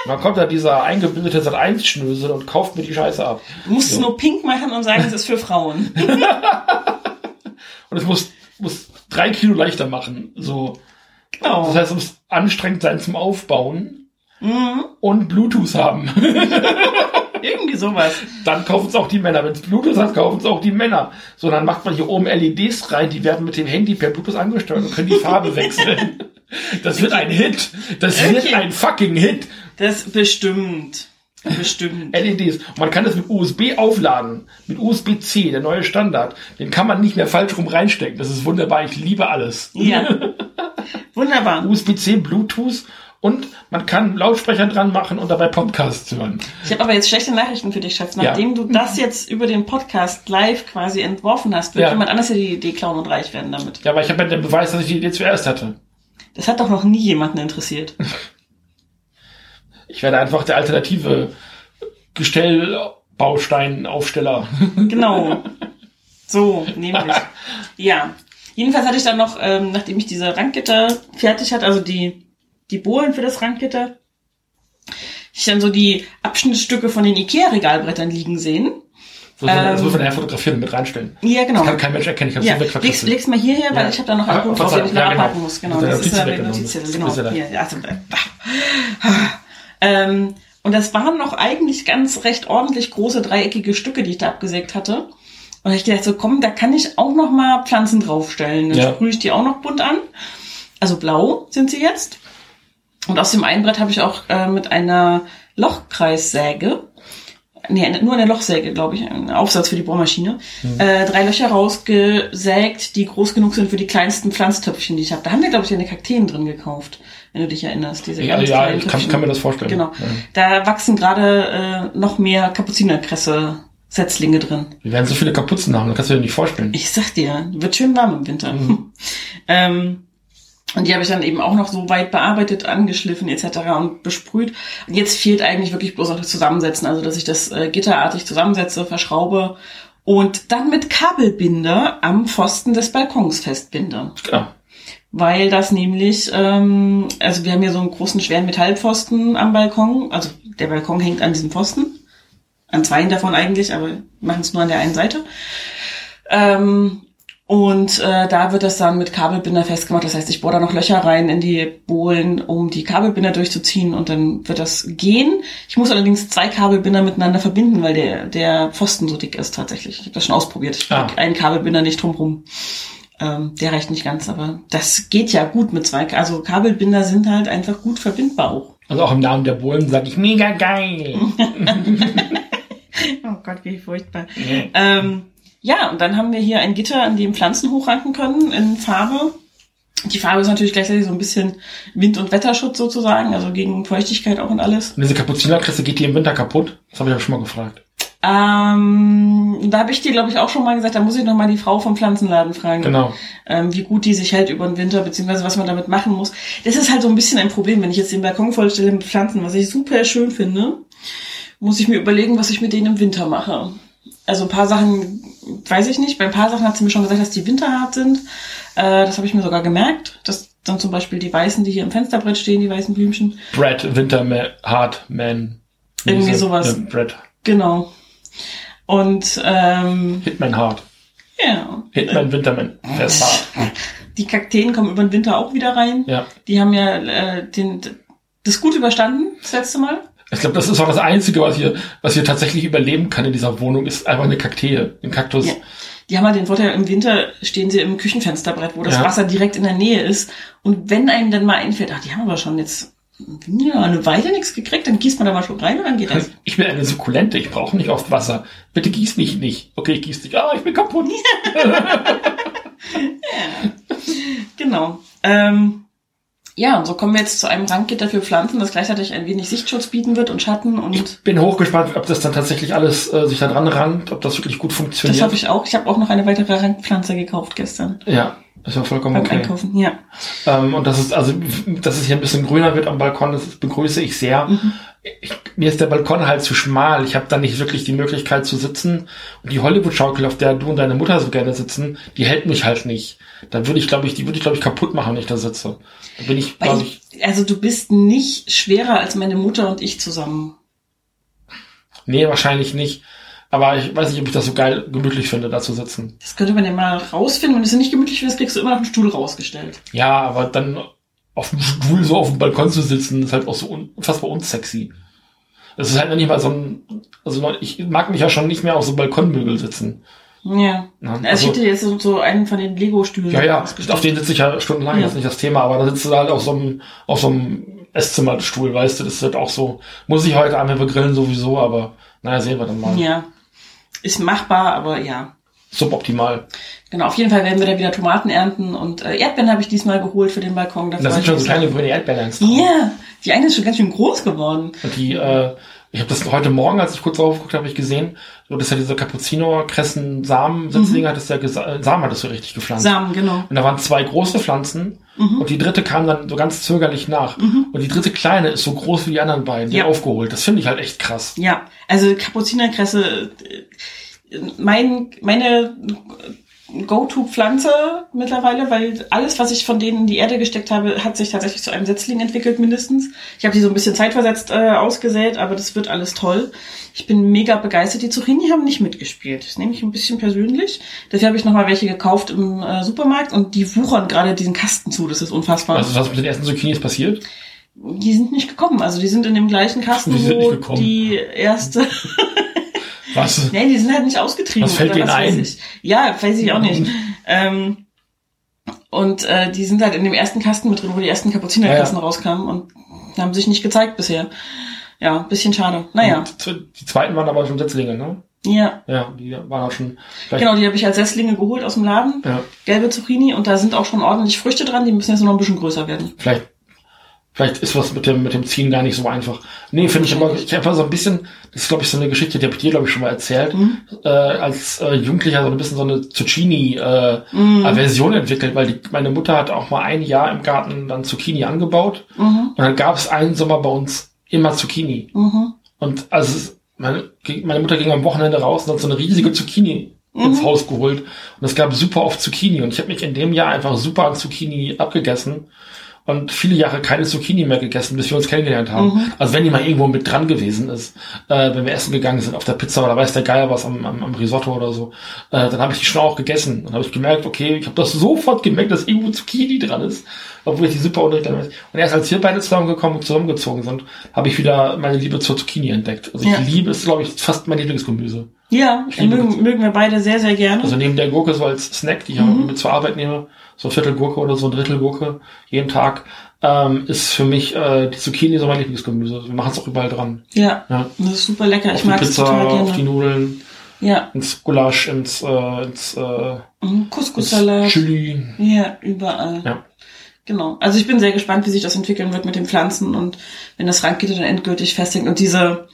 [SPEAKER 3] Dann kommt da dieser eingebildete Sat 1 Schnösel und kauft mir die Scheiße ab.
[SPEAKER 2] Du musst es
[SPEAKER 3] So.
[SPEAKER 2] nur pink machen und sagen, es ist für Frauen.
[SPEAKER 3] Und es muss, muss drei Kilo leichter machen. So.
[SPEAKER 2] Oh.
[SPEAKER 3] Das heißt, es muss anstrengend sein zum Aufbauen
[SPEAKER 2] Mhm.
[SPEAKER 3] und Bluetooth haben.
[SPEAKER 2] Irgendwie sowas.
[SPEAKER 3] Dann kaufen es auch die Männer. Wenn es Bluetooth hat, kaufen es auch die Männer. So, dann macht man hier oben LEDs rein, die werden mit dem Handy per Bluetooth angesteuert und können die Farbe wechseln. Das wird ein Hit. Das wird
[SPEAKER 2] Okay.
[SPEAKER 3] ein fucking Hit.
[SPEAKER 2] Das bestimmt. Bestimmt.
[SPEAKER 3] LEDs. Und man kann das mit USB aufladen. Mit USB-C, der neue Standard. Den kann man nicht mehr falsch rum reinstecken. Das ist wunderbar. Ich liebe alles.
[SPEAKER 2] Ja. Wunderbar.
[SPEAKER 3] USB-C, Bluetooth und man kann Lautsprecher dran machen und dabei Podcasts hören.
[SPEAKER 2] Ich habe aber jetzt schlechte Nachrichten für dich, Schatz. Nachdem du das jetzt über den Podcast live quasi entworfen hast, wird
[SPEAKER 3] Ja.
[SPEAKER 2] jemand anders ja die Idee klauen und reich werden damit.
[SPEAKER 3] Ja, aber ich habe ja den Beweis, dass ich die Idee zuerst hatte.
[SPEAKER 2] Das hat doch noch nie jemanden interessiert.
[SPEAKER 3] Ich werde einfach der alternative Gestellbausteinaufsteller.
[SPEAKER 2] Genau. So, nämlich. Ja. Jedenfalls hatte ich dann noch, ähm, nachdem ich diese Randgitter fertig hatte, also die, die Bohlen für das Randgitter, ich dann so die Abschnittstücke von den Ikea-Regalbrettern liegen sehen.
[SPEAKER 3] So, das
[SPEAKER 2] Ähm.
[SPEAKER 3] muss man ja fotografieren und mit reinstellen.
[SPEAKER 2] Ja, genau.
[SPEAKER 3] Das kann kein Mensch erkennen. Ich habe
[SPEAKER 2] Ja,
[SPEAKER 3] so
[SPEAKER 2] leg's, leg's mal hierher, weil
[SPEAKER 3] Ja.
[SPEAKER 2] ich habe da noch einen
[SPEAKER 3] Ah,
[SPEAKER 2] Punkt drauf, den ich noch
[SPEAKER 3] ja, genau.
[SPEAKER 2] abhaken muss. Genau,
[SPEAKER 3] der
[SPEAKER 2] das ist der
[SPEAKER 3] weggenommen.
[SPEAKER 2] Notizzettel.
[SPEAKER 3] Das
[SPEAKER 2] Genau. Hier, also, äh, ähm, und das waren noch eigentlich ganz recht ordentlich große dreieckige Stücke, die ich da abgesägt hatte. Und ich gedacht so, komm, da kann ich auch noch mal Pflanzen draufstellen. Dann
[SPEAKER 3] Ja.
[SPEAKER 2] sprühe ich die auch noch bunt an. Also blau sind sie jetzt. Und aus dem einen Brett habe ich auch äh, mit einer Lochkreissäge, nee, nur eine Lochsäge, glaube ich, ein Aufsatz für die Bohrmaschine,
[SPEAKER 3] Mhm.
[SPEAKER 2] äh, drei Löcher rausgesägt, die groß genug sind für die kleinsten Pflanztöpfchen, die ich habe. Da haben wir, glaube ich, eine Kakteen drin gekauft, wenn du dich erinnerst. Diese
[SPEAKER 3] Ja,
[SPEAKER 2] ganz
[SPEAKER 3] ja,
[SPEAKER 2] kleinen
[SPEAKER 3] ich kann, kann mir das vorstellen.
[SPEAKER 2] Genau.
[SPEAKER 3] Ja.
[SPEAKER 2] Da wachsen gerade äh, noch mehr Kapuzinerkresse Setzlinge drin.
[SPEAKER 3] Wir werden so viele Kapuzen haben, das kannst du dir nicht vorstellen.
[SPEAKER 2] Ich sag dir, wird schön warm im Winter. ähm, und die habe ich dann eben auch noch so weit bearbeitet, angeschliffen etc. und besprüht. Und jetzt fehlt eigentlich wirklich bloß noch das Zusammensetzen, also dass ich das äh, gitterartig zusammensetze, verschraube und dann mit Kabelbinder am Pfosten des Balkons festbinde.
[SPEAKER 3] Genau.
[SPEAKER 2] Weil das nämlich, ähm, also wir haben hier so einen großen schweren Metallpfosten am Balkon, also der Balkon hängt an diesem Pfosten, an zweien davon eigentlich, aber wir machen es nur an der einen Seite. Ähm, und äh, da wird das dann mit Kabelbinder festgemacht. Das heißt, ich bohre da noch Löcher rein in die Bohlen, um die Kabelbinder durchzuziehen und dann wird das gehen. Ich muss allerdings zwei Kabelbinder miteinander verbinden, weil der, der Pfosten so dick ist tatsächlich. Ich habe das schon ausprobiert. Ich
[SPEAKER 3] Ah.
[SPEAKER 2] einen Kabelbinder nicht drumrum. Ähm, der reicht nicht ganz, aber das geht ja gut mit zwei. Also Kabelbinder sind halt einfach gut verbindbar auch.
[SPEAKER 3] Also auch im Namen der Bullen sage ich mega geil.
[SPEAKER 2] Oh Gott, wie furchtbar. Ähm, ja, und dann haben wir hier ein Gitter, an dem Pflanzen hochranken können in Farbe. Die Farbe ist natürlich gleichzeitig so ein bisschen Wind- und Wetterschutz sozusagen, also gegen Feuchtigkeit auch und alles.
[SPEAKER 3] Und diese Kapuzinerkresse geht die im Winter kaputt? Das habe ich auch schon mal gefragt.
[SPEAKER 2] Ähm, da habe ich dir, glaube ich, auch schon mal gesagt, da muss ich noch mal die Frau vom Pflanzenladen fragen,
[SPEAKER 3] Genau.
[SPEAKER 2] ähm, wie gut die sich hält über den Winter, beziehungsweise was man damit machen muss. Das ist halt so ein bisschen ein Problem, wenn ich jetzt den Balkon vollstelle mit Pflanzen, was ich super schön finde, muss ich mir überlegen, was ich mit denen im Winter mache. Also ein paar Sachen weiß ich nicht. Bei ein paar Sachen hat sie mir schon gesagt, dass die winterhart sind. Äh, das habe ich mir sogar gemerkt. Dass dann zum Beispiel die weißen, die hier im Fensterbrett stehen, die weißen Blümchen.
[SPEAKER 3] Brad Winterman, Hartman.
[SPEAKER 2] Irgendwie sowas.
[SPEAKER 3] Ja, Brad.
[SPEAKER 2] Genau. Und ähm,
[SPEAKER 3] Hitman Hart.
[SPEAKER 2] ja,
[SPEAKER 3] Hitman Winterman. Der ist hart.
[SPEAKER 2] die Kakteen kommen über den Winter auch wieder rein.
[SPEAKER 3] Ja.
[SPEAKER 2] Die haben ja äh, den, das gut überstanden, das letzte Mal.
[SPEAKER 3] Ich glaube, das ist auch das Einzige, was hier, was hier tatsächlich überleben kann in dieser Wohnung, ist einfach eine Kaktee, ein Kaktus.
[SPEAKER 2] Ja. Die haben halt den Vorteil, im Winter stehen sie im Küchenfensterbrett, wo das
[SPEAKER 3] Ja.
[SPEAKER 2] Wasser direkt in der Nähe ist. Und wenn einem dann mal einfällt, ach, die haben aber schon jetzt Ja, eine Weile nichts gekriegt, dann gießt man da mal schon rein und dann geht das.
[SPEAKER 3] Ich bin eine Sukkulente, ich brauche nicht oft Wasser. Bitte gieß mich nicht. Okay, ich gieß dich. Ah, ich bin kaputt.
[SPEAKER 2] Genau. Ähm, ja, und so kommen wir jetzt zu einem Ranggitter für Pflanzen, das gleichzeitig ein wenig Sichtschutz bieten wird und Schatten und
[SPEAKER 3] Bin hochgespannt, ob das dann tatsächlich alles äh, sich da dran rankt, ob das wirklich gut
[SPEAKER 2] das
[SPEAKER 3] funktioniert.
[SPEAKER 2] hoffe ich auch. Ich habe auch noch eine weitere Rangpflanze gekauft gestern
[SPEAKER 3] ja, ist ja vollkommen okay.
[SPEAKER 2] Einkaufen. Ja.
[SPEAKER 3] Ähm, und das ist, also, dass es hier ein bisschen grüner wird am Balkon, das begrüße ich sehr. Ich, mir ist der Balkon halt zu schmal. Ich habe da nicht wirklich die Möglichkeit zu sitzen. Und die Hollywood-Schaukel, auf der du und deine Mutter so gerne sitzen, die hält mich halt nicht. Da würde ich, glaube ich, die würde ich, glaube ich, kaputt machen, wenn ich da sitze. Da bin ich, glaube ich,
[SPEAKER 2] also du bist nicht schwerer als meine Mutter und ich zusammen.
[SPEAKER 3] nee, wahrscheinlich nicht. Aber ich weiß nicht, ob ich das so geil gemütlich finde, da zu sitzen.
[SPEAKER 2] Das könnte man ja mal rausfinden. Wenn es nicht gemütlich ist, kriegst du immer noch einen Stuhl rausgestellt.
[SPEAKER 3] Ja, aber dann auf dem Stuhl so auf dem Balkon zu sitzen, ist halt auch so unfassbar unsexy. Das ist halt noch nicht mal so ein, also ich mag mich ja schon nicht mehr auf so Balkonmöbel sitzen.
[SPEAKER 2] Ja.
[SPEAKER 3] Ja,
[SPEAKER 2] Also,
[SPEAKER 3] also-
[SPEAKER 2] ich hätte jetzt so- einen von den Lego-Stühlen.
[SPEAKER 3] Ja, ja, auf den sitze ich ja stundenlang,
[SPEAKER 2] Ja.
[SPEAKER 3] das ist nicht das Thema, aber da sitzt du halt auf so einem, auf so einem Esszimmerstuhl, weißt du, das ist halt auch so, muss ich heute einmal begrillen sowieso, aber naja, sehen wir dann mal.
[SPEAKER 2] Ja. Ist machbar, aber ja.
[SPEAKER 3] Suboptimal.
[SPEAKER 2] Genau, auf jeden Fall werden wir da wieder Tomaten ernten und äh, Erdbeeren habe ich diesmal geholt für den Balkon. Da
[SPEAKER 3] Und da
[SPEAKER 2] freu
[SPEAKER 3] sind schon so kleine grüne Erdbeeren.
[SPEAKER 2] Ja, die eine ist schon ganz schön groß geworden.
[SPEAKER 3] Und die, äh, ich habe das heute Morgen, als ich kurz drauf geguckt habe, ich gesehen, so das ist ja diese Cappuccino-Kressen-Samen-Setzlinge, hattest du ja gesa- äh, Samen hattest du richtig gepflanzt.
[SPEAKER 2] Samen, genau.
[SPEAKER 3] Und da waren zwei große Pflanzen
[SPEAKER 2] Mhm.
[SPEAKER 3] und die dritte kam dann so ganz zögerlich nach. Und die dritte kleine ist so groß wie die anderen beiden, die
[SPEAKER 2] Ja.
[SPEAKER 3] aufgeholt. Das finde ich halt echt krass.
[SPEAKER 2] Ja, also Kapuzinerkresse, äh, mein, meine Go-To-Pflanze mittlerweile, weil alles, was ich von denen in die Erde gesteckt habe, hat sich tatsächlich zu einem Setzling entwickelt mindestens. Ich habe die so ein bisschen zeitversetzt äh, ausgesät, aber das wird alles toll. Ich bin mega begeistert. Die Zucchini haben nicht mitgespielt. Das nehme ich ein bisschen persönlich. Dafür habe ich nochmal welche gekauft im äh, Supermarkt und die wuchern gerade diesen Kasten zu. Das ist unfassbar.
[SPEAKER 3] Also was mit den ersten Zucchinis passiert?
[SPEAKER 2] Die sind nicht gekommen. Also die sind in dem gleichen Kasten,
[SPEAKER 3] Die sind nicht
[SPEAKER 2] wo
[SPEAKER 3] gekommen.
[SPEAKER 2] die erste
[SPEAKER 3] Was?
[SPEAKER 2] Nee, die sind halt nicht ausgetrieben.
[SPEAKER 3] Was fällt
[SPEAKER 2] oder
[SPEAKER 3] denen
[SPEAKER 2] weiß
[SPEAKER 3] ein?
[SPEAKER 2] Ich. Ja, weiß ich auch nicht. ähm, und äh, die sind halt in dem ersten Kasten mit drin, wo die ersten Kapuzinerkassen
[SPEAKER 3] Ja, ja.
[SPEAKER 2] rauskamen und haben sich nicht gezeigt bisher. Ja, bisschen schade. Naja,
[SPEAKER 3] Und Die zweiten waren aber schon Setzlinge, ne?
[SPEAKER 2] ja.
[SPEAKER 3] Ja, die waren auch schon.
[SPEAKER 2] Genau, die habe ich als Setzlinge geholt aus dem Laden.
[SPEAKER 3] Ja.
[SPEAKER 2] Gelbe Zucchini und da sind auch schon ordentlich Früchte dran, die müssen jetzt noch ein bisschen größer werden.
[SPEAKER 3] Vielleicht, vielleicht ist was mit dem, mit dem Ziehen gar nicht so einfach. Nee, finde ich immer, ich habe so ein bisschen, das ist glaube ich so eine Geschichte, die habe ich dir glaube ich schon mal erzählt, äh, als äh, Jugendlicher so ein bisschen so eine Zucchini-Aversion entwickelt, weil die, meine Mutter hat auch mal ein Jahr im Garten dann Zucchini angebaut und dann gab es einen Sommer bei uns immer Zucchini. Und also meine, meine Mutter ging am Wochenende raus und hat so eine riesige Zucchini ins Haus geholt. Und es gab super oft Zucchini. Und ich habe mich in dem Jahr einfach super an Zucchini abgegessen und viele Jahre keine Zucchini mehr gegessen, bis wir uns kennengelernt haben. Also wenn die mal irgendwo mit dran gewesen ist, äh, wenn wir essen gegangen sind auf der Pizza oder weiß der Geier was am, am, am Risotto oder so, äh, dann habe ich die schon auch gegessen. Und habe ich gemerkt, okay, ich habe das sofort gemerkt, dass irgendwo Zucchini dran ist, obwohl ich die super unnötig Und erst als wir beide zusammengekommen und zusammengezogen sind, habe ich wieder meine Liebe zur Zucchini entdeckt. Also
[SPEAKER 2] Ja.
[SPEAKER 3] ich liebe es, glaube ich, fast mein Lieblingsgemüse.
[SPEAKER 2] Ja, mögen, mögen wir beide sehr, sehr gerne.
[SPEAKER 3] Also neben der Gurke so als Snack, die ich
[SPEAKER 2] Mhm.
[SPEAKER 3] mit zur Arbeit nehme, so ein Viertel Gurke oder so ein Drittel Gurke jeden Tag, ähm, ist für mich äh, die Zucchini so mein Lieblingsgemüse. Wir machen es auch überall dran.
[SPEAKER 2] ja,
[SPEAKER 3] Ja.
[SPEAKER 2] das ist super lecker.
[SPEAKER 3] Auf
[SPEAKER 2] Ich mag es total
[SPEAKER 3] auf die
[SPEAKER 2] gerne.
[SPEAKER 3] Nudeln,
[SPEAKER 2] Ja,
[SPEAKER 3] ins Gulasch, ins, äh, ins, äh,
[SPEAKER 2] mhm. Couscous-Salat.
[SPEAKER 3] Chili.
[SPEAKER 2] Ja, überall.
[SPEAKER 3] Ja.
[SPEAKER 2] Genau. Also ich bin sehr gespannt, wie sich das entwickeln wird mit den Pflanzen und wenn das Randgitter dann endgültig festhängt. Und diese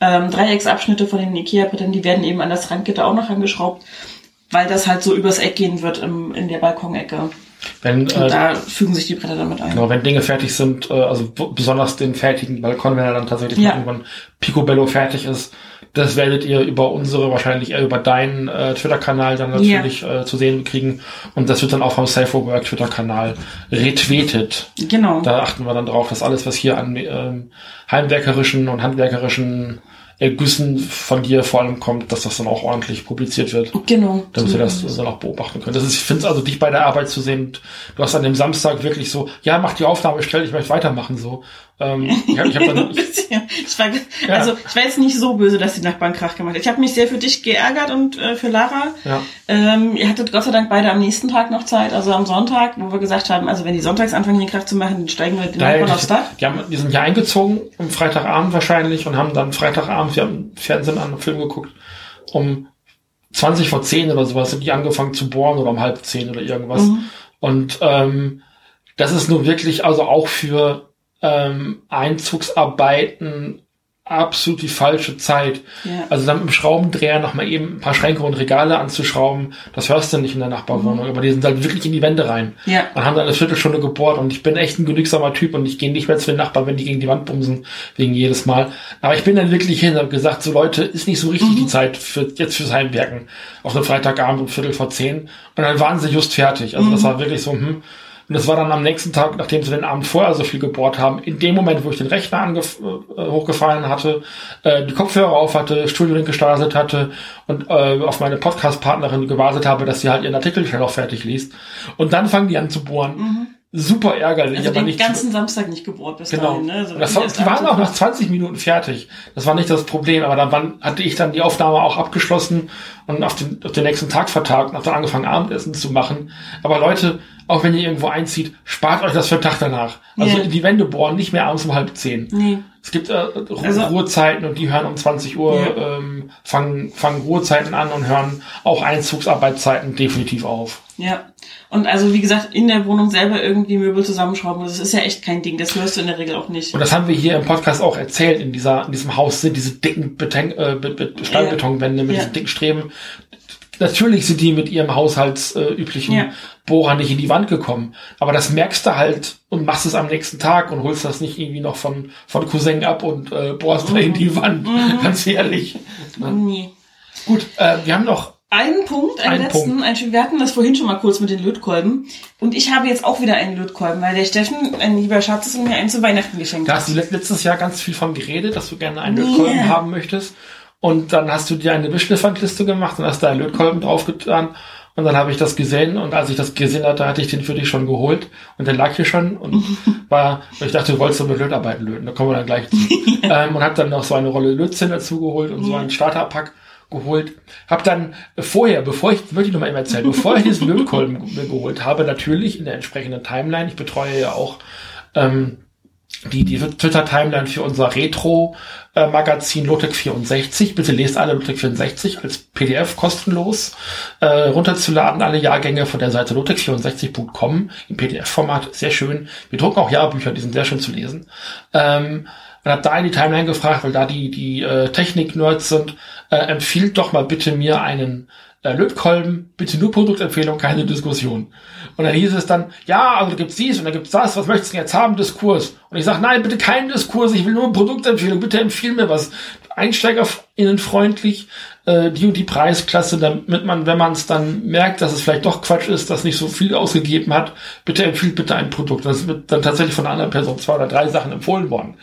[SPEAKER 2] ähm, Dreiecksabschnitte von den Ikea-Brettern, die werden eben an das Randgitter auch noch angeschraubt, weil das halt so übers Eck gehen wird im, in der Balkonecke.
[SPEAKER 3] Wenn,
[SPEAKER 2] Und
[SPEAKER 3] äh,
[SPEAKER 2] da fügen sich die Bretter damit ein.
[SPEAKER 3] Genau, wenn Dinge fertig sind, äh, also besonders den fertigen Balkon, wenn er dann tatsächlich
[SPEAKER 2] Ja.
[SPEAKER 3] irgendwann Picobello fertig ist, das werdet ihr über unsere, wahrscheinlich eher über deinen äh, Twitter-Kanal dann natürlich äh, zu sehen kriegen. Und das wird dann auch vom Safe for Work Twitter-Kanal retweetet.
[SPEAKER 2] Genau.
[SPEAKER 3] Da achten wir dann drauf, dass alles, was hier an ähm, heimwerkerischen und handwerkerischen Ergüssen von dir vor allem kommt, dass das dann auch ordentlich publiziert wird
[SPEAKER 2] Genau.
[SPEAKER 3] damit wir das dann auch beobachten können. Das ist, ich finde es also, dich bei der Arbeit zu sehen, du hast an dem Samstag wirklich so, ja, mach die Aufnahme, stell, ich möchte weitermachen, so. Ähm, ich hab, ich hab dann,
[SPEAKER 2] ich war, also ich war jetzt nicht so böse, dass die Nachbarn Krach gemacht hat. Ich habe mich sehr für dich geärgert und äh, für Lara.
[SPEAKER 3] ja.
[SPEAKER 2] Ähm, ihr hattet Gott sei Dank beide am nächsten Tag noch Zeit, also am Sonntag, wo wir gesagt haben, also wenn die sonntags anfangen, hier Krach zu machen, dann steigen wir den
[SPEAKER 3] Daher,
[SPEAKER 2] Nachbarn aufs Dach.
[SPEAKER 3] die, haben, die sind ja eingezogen am Freitagabend wahrscheinlich und haben dann Freitagabend, wir haben Fernsehen an, einen Film geguckt, um 20 vor 10 oder sowas sind die angefangen zu bohren oder um halb 10 oder irgendwas.
[SPEAKER 2] Mhm.
[SPEAKER 3] Und ähm, das ist nun wirklich also auch für ähm, Einzugsarbeiten absolut die falsche Zeit.
[SPEAKER 2] Ja.
[SPEAKER 3] Also dann mit dem Schraubendreher noch mal eben ein paar Schränke und Regale anzuschrauben, das hörst du nicht in der Nachbarwohnung,
[SPEAKER 2] Mhm.
[SPEAKER 3] aber die sind halt wirklich in die Wände rein
[SPEAKER 2] Ja.
[SPEAKER 3] und haben dann eine Viertelstunde gebohrt und ich bin echt ein genügsamer Typ und ich gehe nicht mehr zu den Nachbarn, wenn die gegen die Wand bumsen, wegen jedes Mal. Aber ich bin dann wirklich hin und habe gesagt, so Leute, ist nicht so richtig die Zeit für jetzt fürs Heimwerken. Auf einem Freitagabend um Viertel vor zehn. Und dann waren sie just fertig. Also das war wirklich so, hm. Und das war dann am nächsten Tag, nachdem sie den Abend vorher so viel gebohrt haben, in dem Moment, wo ich den Rechner äh, hochgefahren hatte, äh, die Kopfhörer auf hatte, Studiolink gestartet hatte und äh, auf meine Podcast-Partnerin gewartet habe, dass sie halt ihren Artikel schnell auch fertig liest. Und dann fangen die an zu bohren. Super ärgerlich,
[SPEAKER 2] Also
[SPEAKER 3] aber
[SPEAKER 2] den
[SPEAKER 3] nicht
[SPEAKER 2] ganzen Samstag nicht gebohrt bis
[SPEAKER 3] Genau.
[SPEAKER 2] dahin. Ne? Also
[SPEAKER 3] Und das war, die waren auch nach 20 Minuten fertig. Das war nicht das Problem, aber dann waren, hatte ich dann die Aufnahme auch abgeschlossen und auf den, auf den nächsten Tag vertagt und habe dann angefangen, Abendessen zu machen. Aber Leute, auch wenn ihr irgendwo einzieht, spart euch das für den Tag danach. Also
[SPEAKER 2] Ja.
[SPEAKER 3] die Wände bohren nicht mehr abends um halb zehn.
[SPEAKER 2] Nee.
[SPEAKER 3] Es gibt äh, Ru
[SPEAKER 2] Also-
[SPEAKER 3] Ruhezeiten und die hören um 20 Uhr,
[SPEAKER 2] Ja.
[SPEAKER 3] ähm, fangen, fangen Ruhezeiten an und hören auch Einzugsarbeitszeiten definitiv auf.
[SPEAKER 2] Ja. Und also wie gesagt, in der Wohnung selber irgendwie Möbel zusammenschrauben, das ist ja echt kein Ding. Das hörst du in der Regel auch nicht.
[SPEAKER 3] Und das haben wir hier im Podcast auch erzählt. In dieser, in diesem Haus sind diese dicken Beton, äh, Be- Be- Stahlbetonwände mit
[SPEAKER 2] Ja.
[SPEAKER 3] diesen dicken Streben. Natürlich sind die mit ihrem haushaltsüblichen äh, üblichen
[SPEAKER 2] Ja.
[SPEAKER 3] Bohrer nicht in die Wand gekommen. Aber das merkst du halt und machst es am nächsten Tag und holst das nicht irgendwie noch von, von Cousin ab und äh, bohrst da in die Wand. Ganz ehrlich. Ne?
[SPEAKER 2] Nee.
[SPEAKER 3] Gut, äh, wir haben noch
[SPEAKER 2] Einen Punkt, einen
[SPEAKER 3] Ein
[SPEAKER 2] letzten,
[SPEAKER 3] Punkt.
[SPEAKER 2] einen, wir hatten das vorhin schon mal kurz mit den Lötkolben. Und ich habe jetzt auch wieder einen Lötkolben, weil der Steffen, ein lieber Schatz, ist mir einen zu Weihnachten geschenkt
[SPEAKER 3] Da hast du let- letztes Jahr ganz viel von geredet, dass du gerne einen
[SPEAKER 2] Ja.
[SPEAKER 3] Lötkolben haben möchtest. Und dann hast du dir eine Wischelefandliste gemacht und hast da einen Lötkolben draufgetan. Und dann habe ich das gesehen und als ich das gesehen hatte, hatte ich den für dich schon geholt und der lag hier schon und war, und ich dachte, du wolltest doch mit Lötarbeiten löten, da kommen wir dann gleich zu. ähm, und habe dann noch so eine Rolle Lötzinn dazu geholt und so einen Starterpack geholt. Hab dann vorher, bevor ich, möchte ich noch mal eben erzählen, bevor ich diesen Lötkolben geholt habe, natürlich in der entsprechenden Timeline, ich betreue ja auch ähm, die, die Twitter-Timeline für unser Retro-Magazin Lotec 64. Bitte lest alle Lotec 64 als PDF kostenlos äh, runterzuladen, alle Jahrgänge von der Seite lotec64.com im PDF-Format. Sehr schön. Wir drucken auch Jahrbücher, die sind sehr schön zu lesen. Ähm, und habe da in die Timeline gefragt, weil da die, die äh, Technik-Nerds sind, äh, empfiehlt doch mal bitte mir einen äh, Lötkolben, bitte nur Produktempfehlung, keine Diskussion. Und dann hieß es dann, ja, also da gibt's dies und da gibt's das, was möchtest du denn jetzt haben, Diskurs? Und ich sage, nein, bitte keinen Diskurs, ich will nur Produktempfehlung, bitte empfiehl mir was. EinsteigerInnenfreundlich, äh, die und die Preisklasse, damit man, wenn man es dann merkt, dass es vielleicht doch Quatsch ist, dass nicht so viel ausgegeben hat, bitte empfiehlt bitte ein Produkt. Das wird dann tatsächlich von einer anderen Person zwei oder drei Sachen empfohlen worden.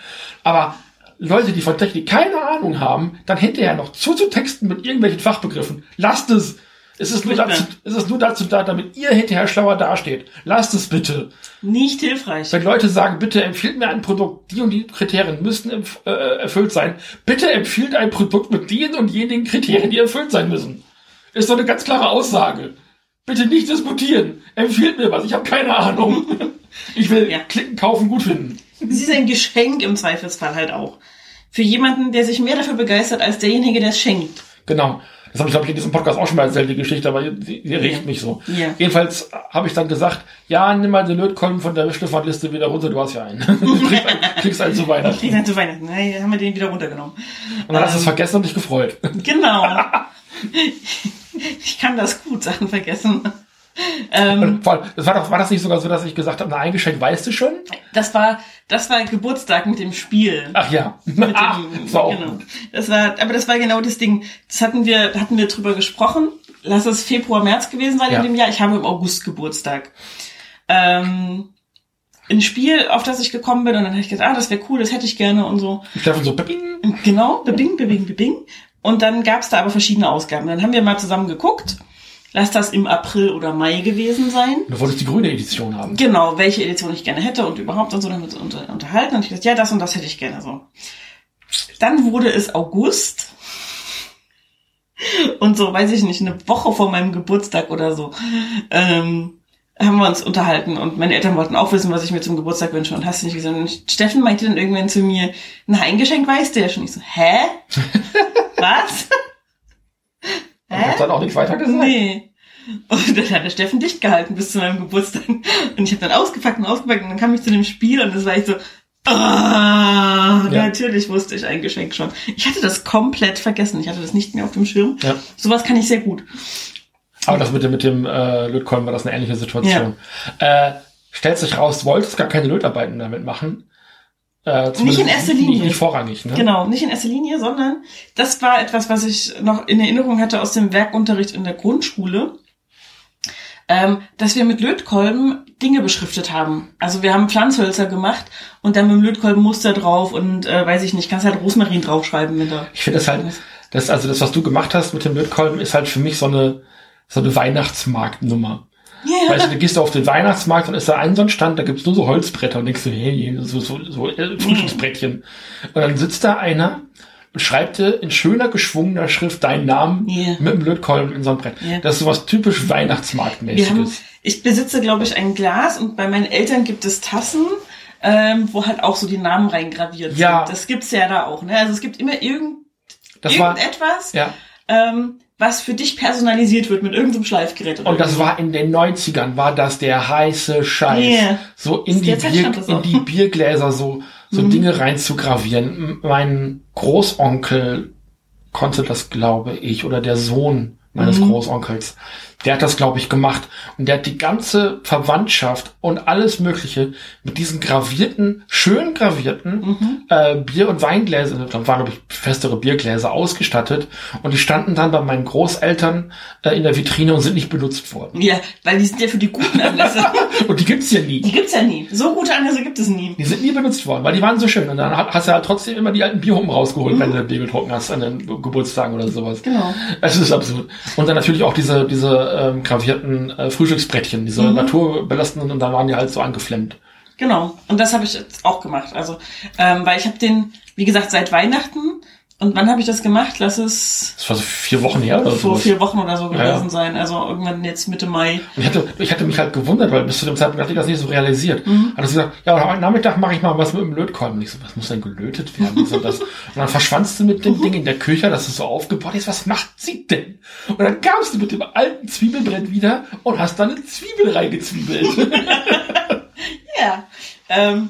[SPEAKER 3] Aber Leute, die von Technik keine Ahnung haben, dann hinterher noch zuzutexten mit irgendwelchen Fachbegriffen. Lasst es. Es ist, nur dazu, es ist nur dazu da, damit ihr hinterher schlauer dasteht. Lasst es bitte.
[SPEAKER 2] Nicht hilfreich.
[SPEAKER 3] Wenn Leute sagen, bitte empfiehlt mir ein Produkt, die und die Kriterien müssen äh, erfüllt sein, bitte empfiehlt ein Produkt mit den und jenigen Kriterien, die erfüllt sein müssen. Ist doch eine ganz klare Aussage. Bitte nicht diskutieren. Empfiehlt mir was. Ich habe keine Ahnung. Ich will
[SPEAKER 2] Ja.
[SPEAKER 3] klicken, kaufen, gut finden.
[SPEAKER 2] Sie ist ein Geschenk im Zweifelsfall halt auch. Für jemanden, der sich mehr dafür begeistert, als derjenige, der es schenkt.
[SPEAKER 3] Genau. Das habe ich, glaube ich, in diesem Podcast auch schon mal erzählt, die Geschichte, aber sie, sie regt mich so.
[SPEAKER 2] Ja.
[SPEAKER 3] Jedenfalls habe ich dann gesagt, ja, nimm mal den Lötkolben von der Wischlefandliste wieder runter, du hast ja einen. du kriegst, einen, kriegst einen zu Weihnachten.
[SPEAKER 2] Kriegt dann zu Weihnachten. Na, haben wir den wieder runtergenommen.
[SPEAKER 3] Und dann hast du es
[SPEAKER 2] Ähm.
[SPEAKER 3] vergessen und dich gefreut.
[SPEAKER 2] Genau. ich kann das gut, Sachen vergessen. Ähm,
[SPEAKER 3] das war, doch, war das nicht sogar so, dass ich gesagt habe, na, ein Geschenk weißt du schon?
[SPEAKER 2] das war, das war Geburtstag mit dem Spiel.
[SPEAKER 3] Ach ja.
[SPEAKER 2] Mit
[SPEAKER 3] Ach,
[SPEAKER 2] dem,
[SPEAKER 3] das war auch
[SPEAKER 2] genau.
[SPEAKER 3] gut.
[SPEAKER 2] Das war, aber das war genau das Ding. Das hatten wir, hatten wir drüber gesprochen. Lass es Februar, März gewesen sein
[SPEAKER 3] Ja.
[SPEAKER 2] in dem Jahr. Ich habe im August Geburtstag. Ähm, ein Spiel, auf das ich gekommen bin und dann habe ich gedacht, ah, das wäre cool, das hätte ich gerne und so.
[SPEAKER 3] Steffen so, bing.
[SPEAKER 2] Genau, bebing, bebing, bebing. Und dann gab's da aber verschiedene Ausgaben. Dann haben wir mal zusammen geguckt. Lass das im April oder Mai gewesen sein.
[SPEAKER 3] Du wolltest die grüne Edition haben.
[SPEAKER 2] Genau, welche Edition ich gerne hätte und überhaupt und so damit unter, unterhalten. Und ich gesagt, ja, das und das hätte ich gerne so. Dann wurde es August. Und so, weiß ich nicht, eine Woche vor meinem Geburtstag oder so, ähm, haben wir uns unterhalten und meine Eltern wollten auch wissen, was ich mir zum Geburtstag wünsche und hast du nicht gesagt. Und Steffen meinte dann irgendwann zu mir, na, ein Geschenk weißt du ja schon. Ich so, hä? was?
[SPEAKER 3] Und hat dann auch nichts weiter gesagt.
[SPEAKER 2] Nee. Und dann hat der Steffen dicht gehalten bis zu meinem Geburtstag. Und ich habe dann ausgepackt und ausgepackt und dann kam ich zu dem Spiel und das war ich so, ah,
[SPEAKER 3] Ja.
[SPEAKER 2] natürlich wusste ich ein Geschenk schon. Ich hatte das komplett vergessen. Ich hatte das nicht mehr auf dem Schirm.
[SPEAKER 3] Ja.
[SPEAKER 2] Sowas kann ich sehr gut.
[SPEAKER 3] Aber das mit dem, mit dem äh, Lötkolben war das eine ähnliche Situation. Äh, stellt sich raus, du wolltest gar keine Lötarbeiten damit machen. Äh, zumindest
[SPEAKER 2] in erster Linie.
[SPEAKER 3] Nicht, nicht vorrangig, ne?
[SPEAKER 2] Genau, nicht in erster Linie, sondern das war etwas, was ich noch in Erinnerung hatte aus dem Werkunterricht in der Grundschule, ähm, dass wir mit Lötkolben Dinge beschriftet haben. Also wir haben Pflanzhölzer gemacht und dann mit dem Lötkolben Muster drauf und äh, weiß ich nicht, kannst halt Rosmarin draufschreiben mit der.
[SPEAKER 3] Ich finde das halt, das, also das, was du gemacht hast mit dem Lötkolben, ist halt für mich so eine, so eine Weihnachtsmarktnummer.
[SPEAKER 2] Ja.
[SPEAKER 3] Weißt du, du gehst auf den Weihnachtsmarkt und ist da ein so ein Stand, da gibt's nur so Holzbretter und denkst du, hey, so, so, so äh, Frühstücksbrettchen. Und dann sitzt da einer und schreibt dir in schöner geschwungener Schrift deinen Namen
[SPEAKER 2] Ja.
[SPEAKER 3] mit dem Lötkolben in so ein Brett.
[SPEAKER 2] Ja.
[SPEAKER 3] Das ist sowas typisch Weihnachtsmarktmäßiges.
[SPEAKER 2] ich besitze, glaube ich, ein Glas und bei meinen Eltern gibt es Tassen, ähm, wo halt auch so die Namen reingraviert
[SPEAKER 3] Ja.
[SPEAKER 2] sind. Das gibt's ja da auch. Ne? Also es gibt immer irgend,
[SPEAKER 3] Das war,
[SPEAKER 2] irgendetwas,
[SPEAKER 3] ja.
[SPEAKER 2] ähm, was für dich personalisiert wird mit irgendeinem Schleifgerät. Oder
[SPEAKER 3] Und das war in den 90ern, war das der heiße Scheiß.
[SPEAKER 2] Yeah.
[SPEAKER 3] So in die, Bier, in die Biergläser so, so
[SPEAKER 2] Mhm.
[SPEAKER 3] Dinge rein zu gravieren. M- Mein Großonkel konnte das, glaube ich, oder der Sohn meines
[SPEAKER 2] Mhm.
[SPEAKER 3] Großonkels. Der hat das, glaube ich, gemacht. Und der hat die ganze Verwandtschaft und alles Mögliche mit diesen gravierten, schön gravierten
[SPEAKER 2] Mhm.
[SPEAKER 3] äh, Bier- und Weingläser, da waren, glaube ich, festere Biergläser ausgestattet. Und die standen dann bei meinen Großeltern äh, in der Vitrine und sind nicht benutzt worden.
[SPEAKER 2] Ja, weil die sind ja für die guten Anlässe.
[SPEAKER 3] Und die gibt's ja nie.
[SPEAKER 2] die gibt's ja nie. So gute Anlässe gibt es nie.
[SPEAKER 3] Die sind nie benutzt worden, weil die waren so schön. Und dann hast du halt trotzdem immer die alten Bierhumpen rausgeholt, wenn du Bier getrunken hast an den Geburtstagen oder sowas.
[SPEAKER 2] Genau.
[SPEAKER 3] Es ist absurd. Und dann natürlich auch diese, diese ähm, gravierten äh, Frühstücksbrettchen, diese naturbelastenden, und da waren die halt so angeflemmt.
[SPEAKER 2] Genau. Und das habe ich jetzt auch gemacht. Also, ähm, weil ich habe den, wie gesagt, seit Weihnachten. Und wann habe ich das gemacht? Lass es
[SPEAKER 3] Das war so vier Wochen her oder
[SPEAKER 2] vor
[SPEAKER 3] so.
[SPEAKER 2] vier Wochen oder so
[SPEAKER 3] Ja, ja.
[SPEAKER 2] gewesen sein. Also irgendwann jetzt Mitte Mai.
[SPEAKER 3] Und ich hatte, ich hatte mich halt gewundert, weil bis zu dem Zeitpunkt hatte ich das nicht so realisiert.
[SPEAKER 2] Mhm.
[SPEAKER 3] Hat gesagt, ja, heute Nachmittag mache ich mal was mit dem Lötkolben. Und ich so, was muss denn gelötet werden? Und, das. und dann verschwandst du mit dem Ding in der Küche, das ist so aufgebaut ist. Was macht sie denn? Und dann kamst du mit dem alten Zwiebelbrett wieder und hast dann eine Zwiebel reingezwiebelt.
[SPEAKER 2] Ja. Ähm,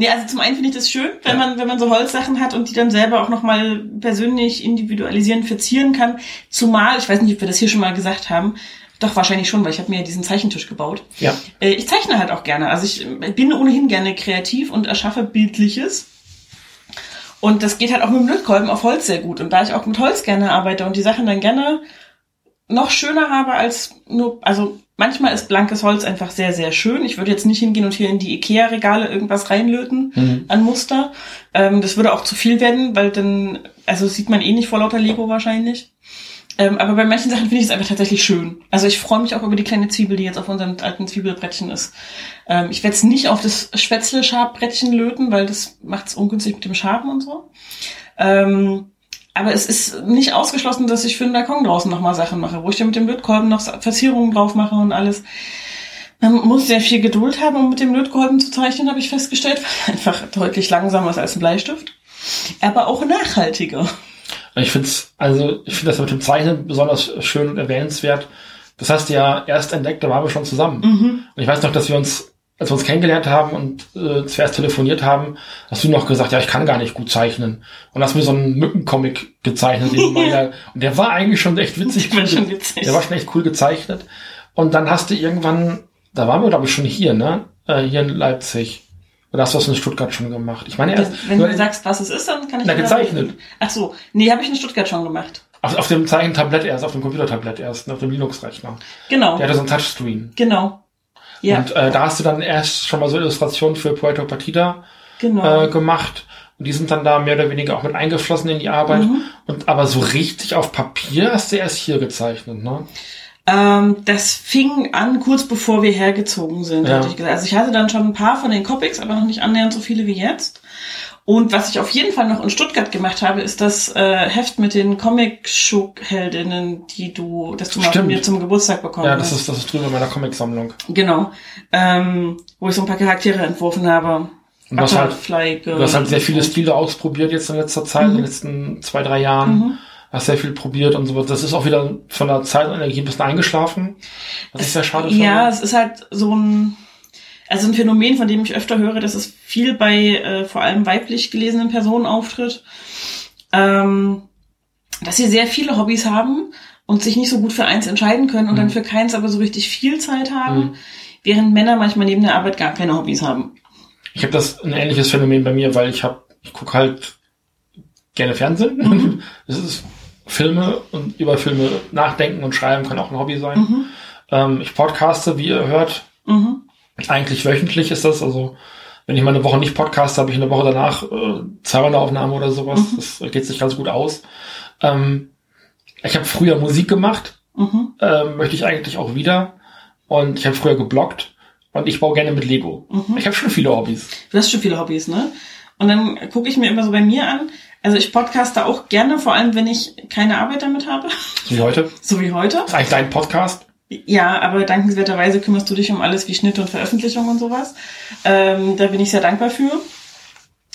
[SPEAKER 2] nee, also zum einen finde ich das schön, wenn
[SPEAKER 3] Ja.
[SPEAKER 2] man, wenn man so Holzsachen hat und die dann selber auch nochmal persönlich individualisieren, verzieren kann. Zumal, ich weiß nicht, ob wir das hier schon mal gesagt haben, doch wahrscheinlich schon, weil ich habe mir ja diesen Zeichentisch gebaut.
[SPEAKER 3] ja.
[SPEAKER 2] Äh, Ich zeichne halt auch gerne. Also ich bin ohnehin gerne kreativ und erschaffe Bildliches. Und das geht halt auch mit dem Lötkolben auf Holz sehr gut. Und da ich auch mit Holz gerne arbeite und die Sachen dann gerne noch schöner habe als nur, also manchmal ist blankes Holz einfach sehr, sehr schön. Ich würde jetzt nicht hingehen und hier in die Ikea-Regale irgendwas reinlöten an Muster. Ähm, das würde auch zu viel werden, weil dann, also sieht man eh nicht vor lauter Lego wahrscheinlich. Ähm, aber bei manchen Sachen finde ich es einfach tatsächlich schön. Also ich freue mich auch über die kleine Zwiebel, die jetzt auf unserem alten Zwiebelbrettchen ist. Ähm, ich werde es nicht auf das Spätzle-Schabbrettchen löten, weil das macht es ungünstig mit dem Schaben und so. Ähm, aber es ist nicht ausgeschlossen, dass ich für den Balkon draußen nochmal Sachen mache, wo ich dann mit dem Lötkolben noch Verzierungen drauf mache und alles. Man muss sehr viel Geduld haben, um mit dem Lötkolben zu zeichnen, habe ich festgestellt. Einfach deutlich langsamer ist als ein Bleistift. Aber auch nachhaltiger.
[SPEAKER 3] Ich finde also ich finde das mit dem Zeichnen besonders schön und erwähnenswert. Das hast du ja erst entdeckt, da waren wir schon zusammen.
[SPEAKER 2] Mhm.
[SPEAKER 3] Und ich weiß noch, dass wir uns, als wir uns kennengelernt haben und äh, zuerst telefoniert haben, hast du noch gesagt, ja, ich kann gar nicht gut zeichnen. Und hast mir so einen Mückencomic gezeichnet. Den du
[SPEAKER 2] Ja.
[SPEAKER 3] und der war eigentlich schon echt witzig.
[SPEAKER 2] Der war schon witzig.
[SPEAKER 3] Der war schon echt cool gezeichnet. Und dann hast du irgendwann, da waren wir glaube ich schon hier, ne? Äh, hier in Leipzig. Oder hast du das in Stuttgart schon gemacht? Ich meine, erst,
[SPEAKER 2] Wenn du sagst, was es ist, dann kann ich
[SPEAKER 3] Na, gezeichnet.
[SPEAKER 2] Ach so, nee, habe ich in Stuttgart schon gemacht.
[SPEAKER 3] auf, auf dem Zeichentablett erst, auf dem Computertablett erst, ne, auf dem Linux-Rechner.
[SPEAKER 2] Genau,
[SPEAKER 3] Der hatte so ein Touchscreen.
[SPEAKER 2] genau. Ja,
[SPEAKER 3] Und äh, da hast du dann erst schon mal so Illustrationen für Puerto Partida
[SPEAKER 2] genau.
[SPEAKER 3] äh, gemacht. Und die sind dann da mehr oder weniger auch mit eingeflossen in die Arbeit.
[SPEAKER 2] Mhm.
[SPEAKER 3] Und aber so richtig auf Papier hast du erst hier gezeichnet, ne?
[SPEAKER 2] Ähm, das fing an kurz bevor wir hergezogen sind,
[SPEAKER 3] Ja.
[SPEAKER 2] hatte ich gesagt. Also ich hatte dann schon ein paar von den Comics, aber noch nicht annähernd so viele wie jetzt. Und was ich auf jeden Fall noch in Stuttgart gemacht habe, ist das äh, Heft mit den Comic-Heldinnen, die du, das du mal von mir zum Geburtstag bekommen
[SPEAKER 3] Ja,
[SPEAKER 2] hast.
[SPEAKER 3] das ist, das ist drüber in meiner Comicsammlung.
[SPEAKER 2] Genau. Ähm, wo ich so ein paar Charaktere entworfen habe.
[SPEAKER 3] Und du hast halt, du hast halt sehr viele. Stile ausprobiert jetzt in letzter Zeit, in den letzten zwei, drei Jahren. Hast sehr viel probiert und so. Das ist auch wieder von der Zeit und Energie ein bisschen eingeschlafen. Was ich sehr schade finde.
[SPEAKER 2] Ja, es ist halt so ein, also ein Phänomen, von dem ich öfter höre, dass es viel bei äh, vor allem weiblich gelesenen Personen auftritt, ähm, dass sie sehr viele Hobbys haben und sich nicht so gut für eins entscheiden können und dann für keins aber so richtig viel Zeit haben, während Männer manchmal neben der Arbeit gar keine Hobbys haben.
[SPEAKER 3] Ich habe das ein ähnliches Phänomen bei mir, weil ich habe, ich gucke halt gerne Fernsehen. Das ist Filme und über Filme nachdenken und schreiben kann auch ein Hobby sein. Ähm, ich podcaste, wie ihr hört.
[SPEAKER 2] Mhm.
[SPEAKER 3] Eigentlich wöchentlich ist das. Also wenn ich mal eine Woche nicht podcaste, habe ich eine Woche danach äh, zwei Aufnahme oder sowas. Das geht sich ganz gut aus. Ähm, ich habe früher Musik gemacht.
[SPEAKER 2] Mhm.
[SPEAKER 3] Ähm, möchte ich eigentlich auch wieder. Und ich habe früher gebloggt. Und ich baue gerne mit Lego. Ich habe schon viele Hobbys.
[SPEAKER 2] Du hast schon viele Hobbys, ne? Und dann gucke ich mir immer so bei mir an. Also ich podcaste auch gerne, vor allem wenn ich keine Arbeit damit habe,
[SPEAKER 3] So wie heute.
[SPEAKER 2] so wie heute.
[SPEAKER 3] Das ist eigentlich dein Podcast.
[SPEAKER 2] Ja, aber dankenswerterweise kümmerst du dich um alles wie Schnitt und Veröffentlichung und sowas. Ähm, da bin ich sehr dankbar für.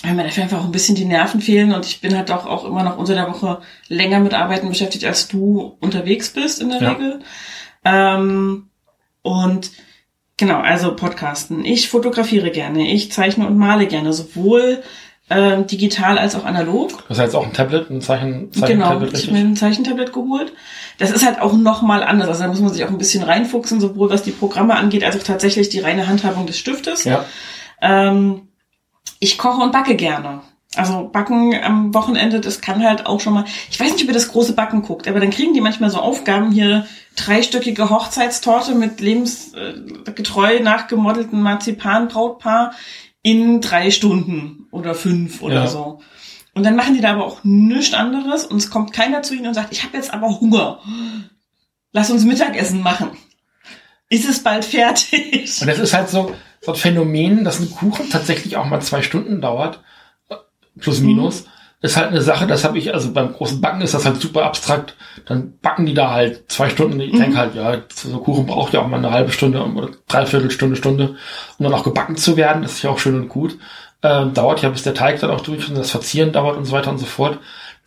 [SPEAKER 2] Weil mir dafür einfach auch ein bisschen die Nerven fehlen und ich bin halt auch, auch immer noch unter der Woche länger mit Arbeiten beschäftigt, als du unterwegs bist in der
[SPEAKER 3] Ja.
[SPEAKER 2] Regel. Ähm, und genau, also Podcasten. Ich fotografiere gerne, ich zeichne und male gerne, sowohl ähm, digital als auch analog.
[SPEAKER 3] Das jetzt auch ein Tablet, ein Zeichen,
[SPEAKER 2] Genau,
[SPEAKER 3] Zeichentablet,
[SPEAKER 2] ich habe mir ein Zeichentablet geholt. Das ist halt auch nochmal anders. Also da muss man sich auch ein bisschen reinfuchsen, sowohl was die Programme angeht, als auch tatsächlich die reine Handhabung des Stiftes.
[SPEAKER 3] Ja.
[SPEAKER 2] Ähm, ich koche und backe gerne. Also Backen am Wochenende, das kann halt auch schon mal. Ich weiß nicht, ob ihr das große Backen guckt, aber dann kriegen die manchmal so Aufgaben hier dreistöckige Hochzeitstorte mit lebensgetreu nachgemodelten Marzipan-Brautpaar in drei Stunden oder fünf oder
[SPEAKER 3] Ja.
[SPEAKER 2] so. Und dann machen die da aber auch nichts anderes und es kommt keiner zu ihnen und sagt, ich habe jetzt aber Hunger. Lass uns Mittagessen machen. Ist es bald fertig?
[SPEAKER 3] Und das ist halt so, so ein Phänomen, dass ein Kuchen tatsächlich auch mal zwei Stunden dauert, äh, plus minus. Ist halt eine Sache, das habe ich, also beim großen Backen ist das halt super abstrakt. Dann backen die da halt zwei Stunden. Ich denke halt, ja, so ein Kuchen braucht ja auch mal eine halbe Stunde oder dreiviertel Stunde, Stunde, um dann auch gebacken zu werden. Das ist ja auch schön und gut. Ähm, dauert ja, bis der Teig dann auch durch und das Verzieren dauert und so weiter und so fort.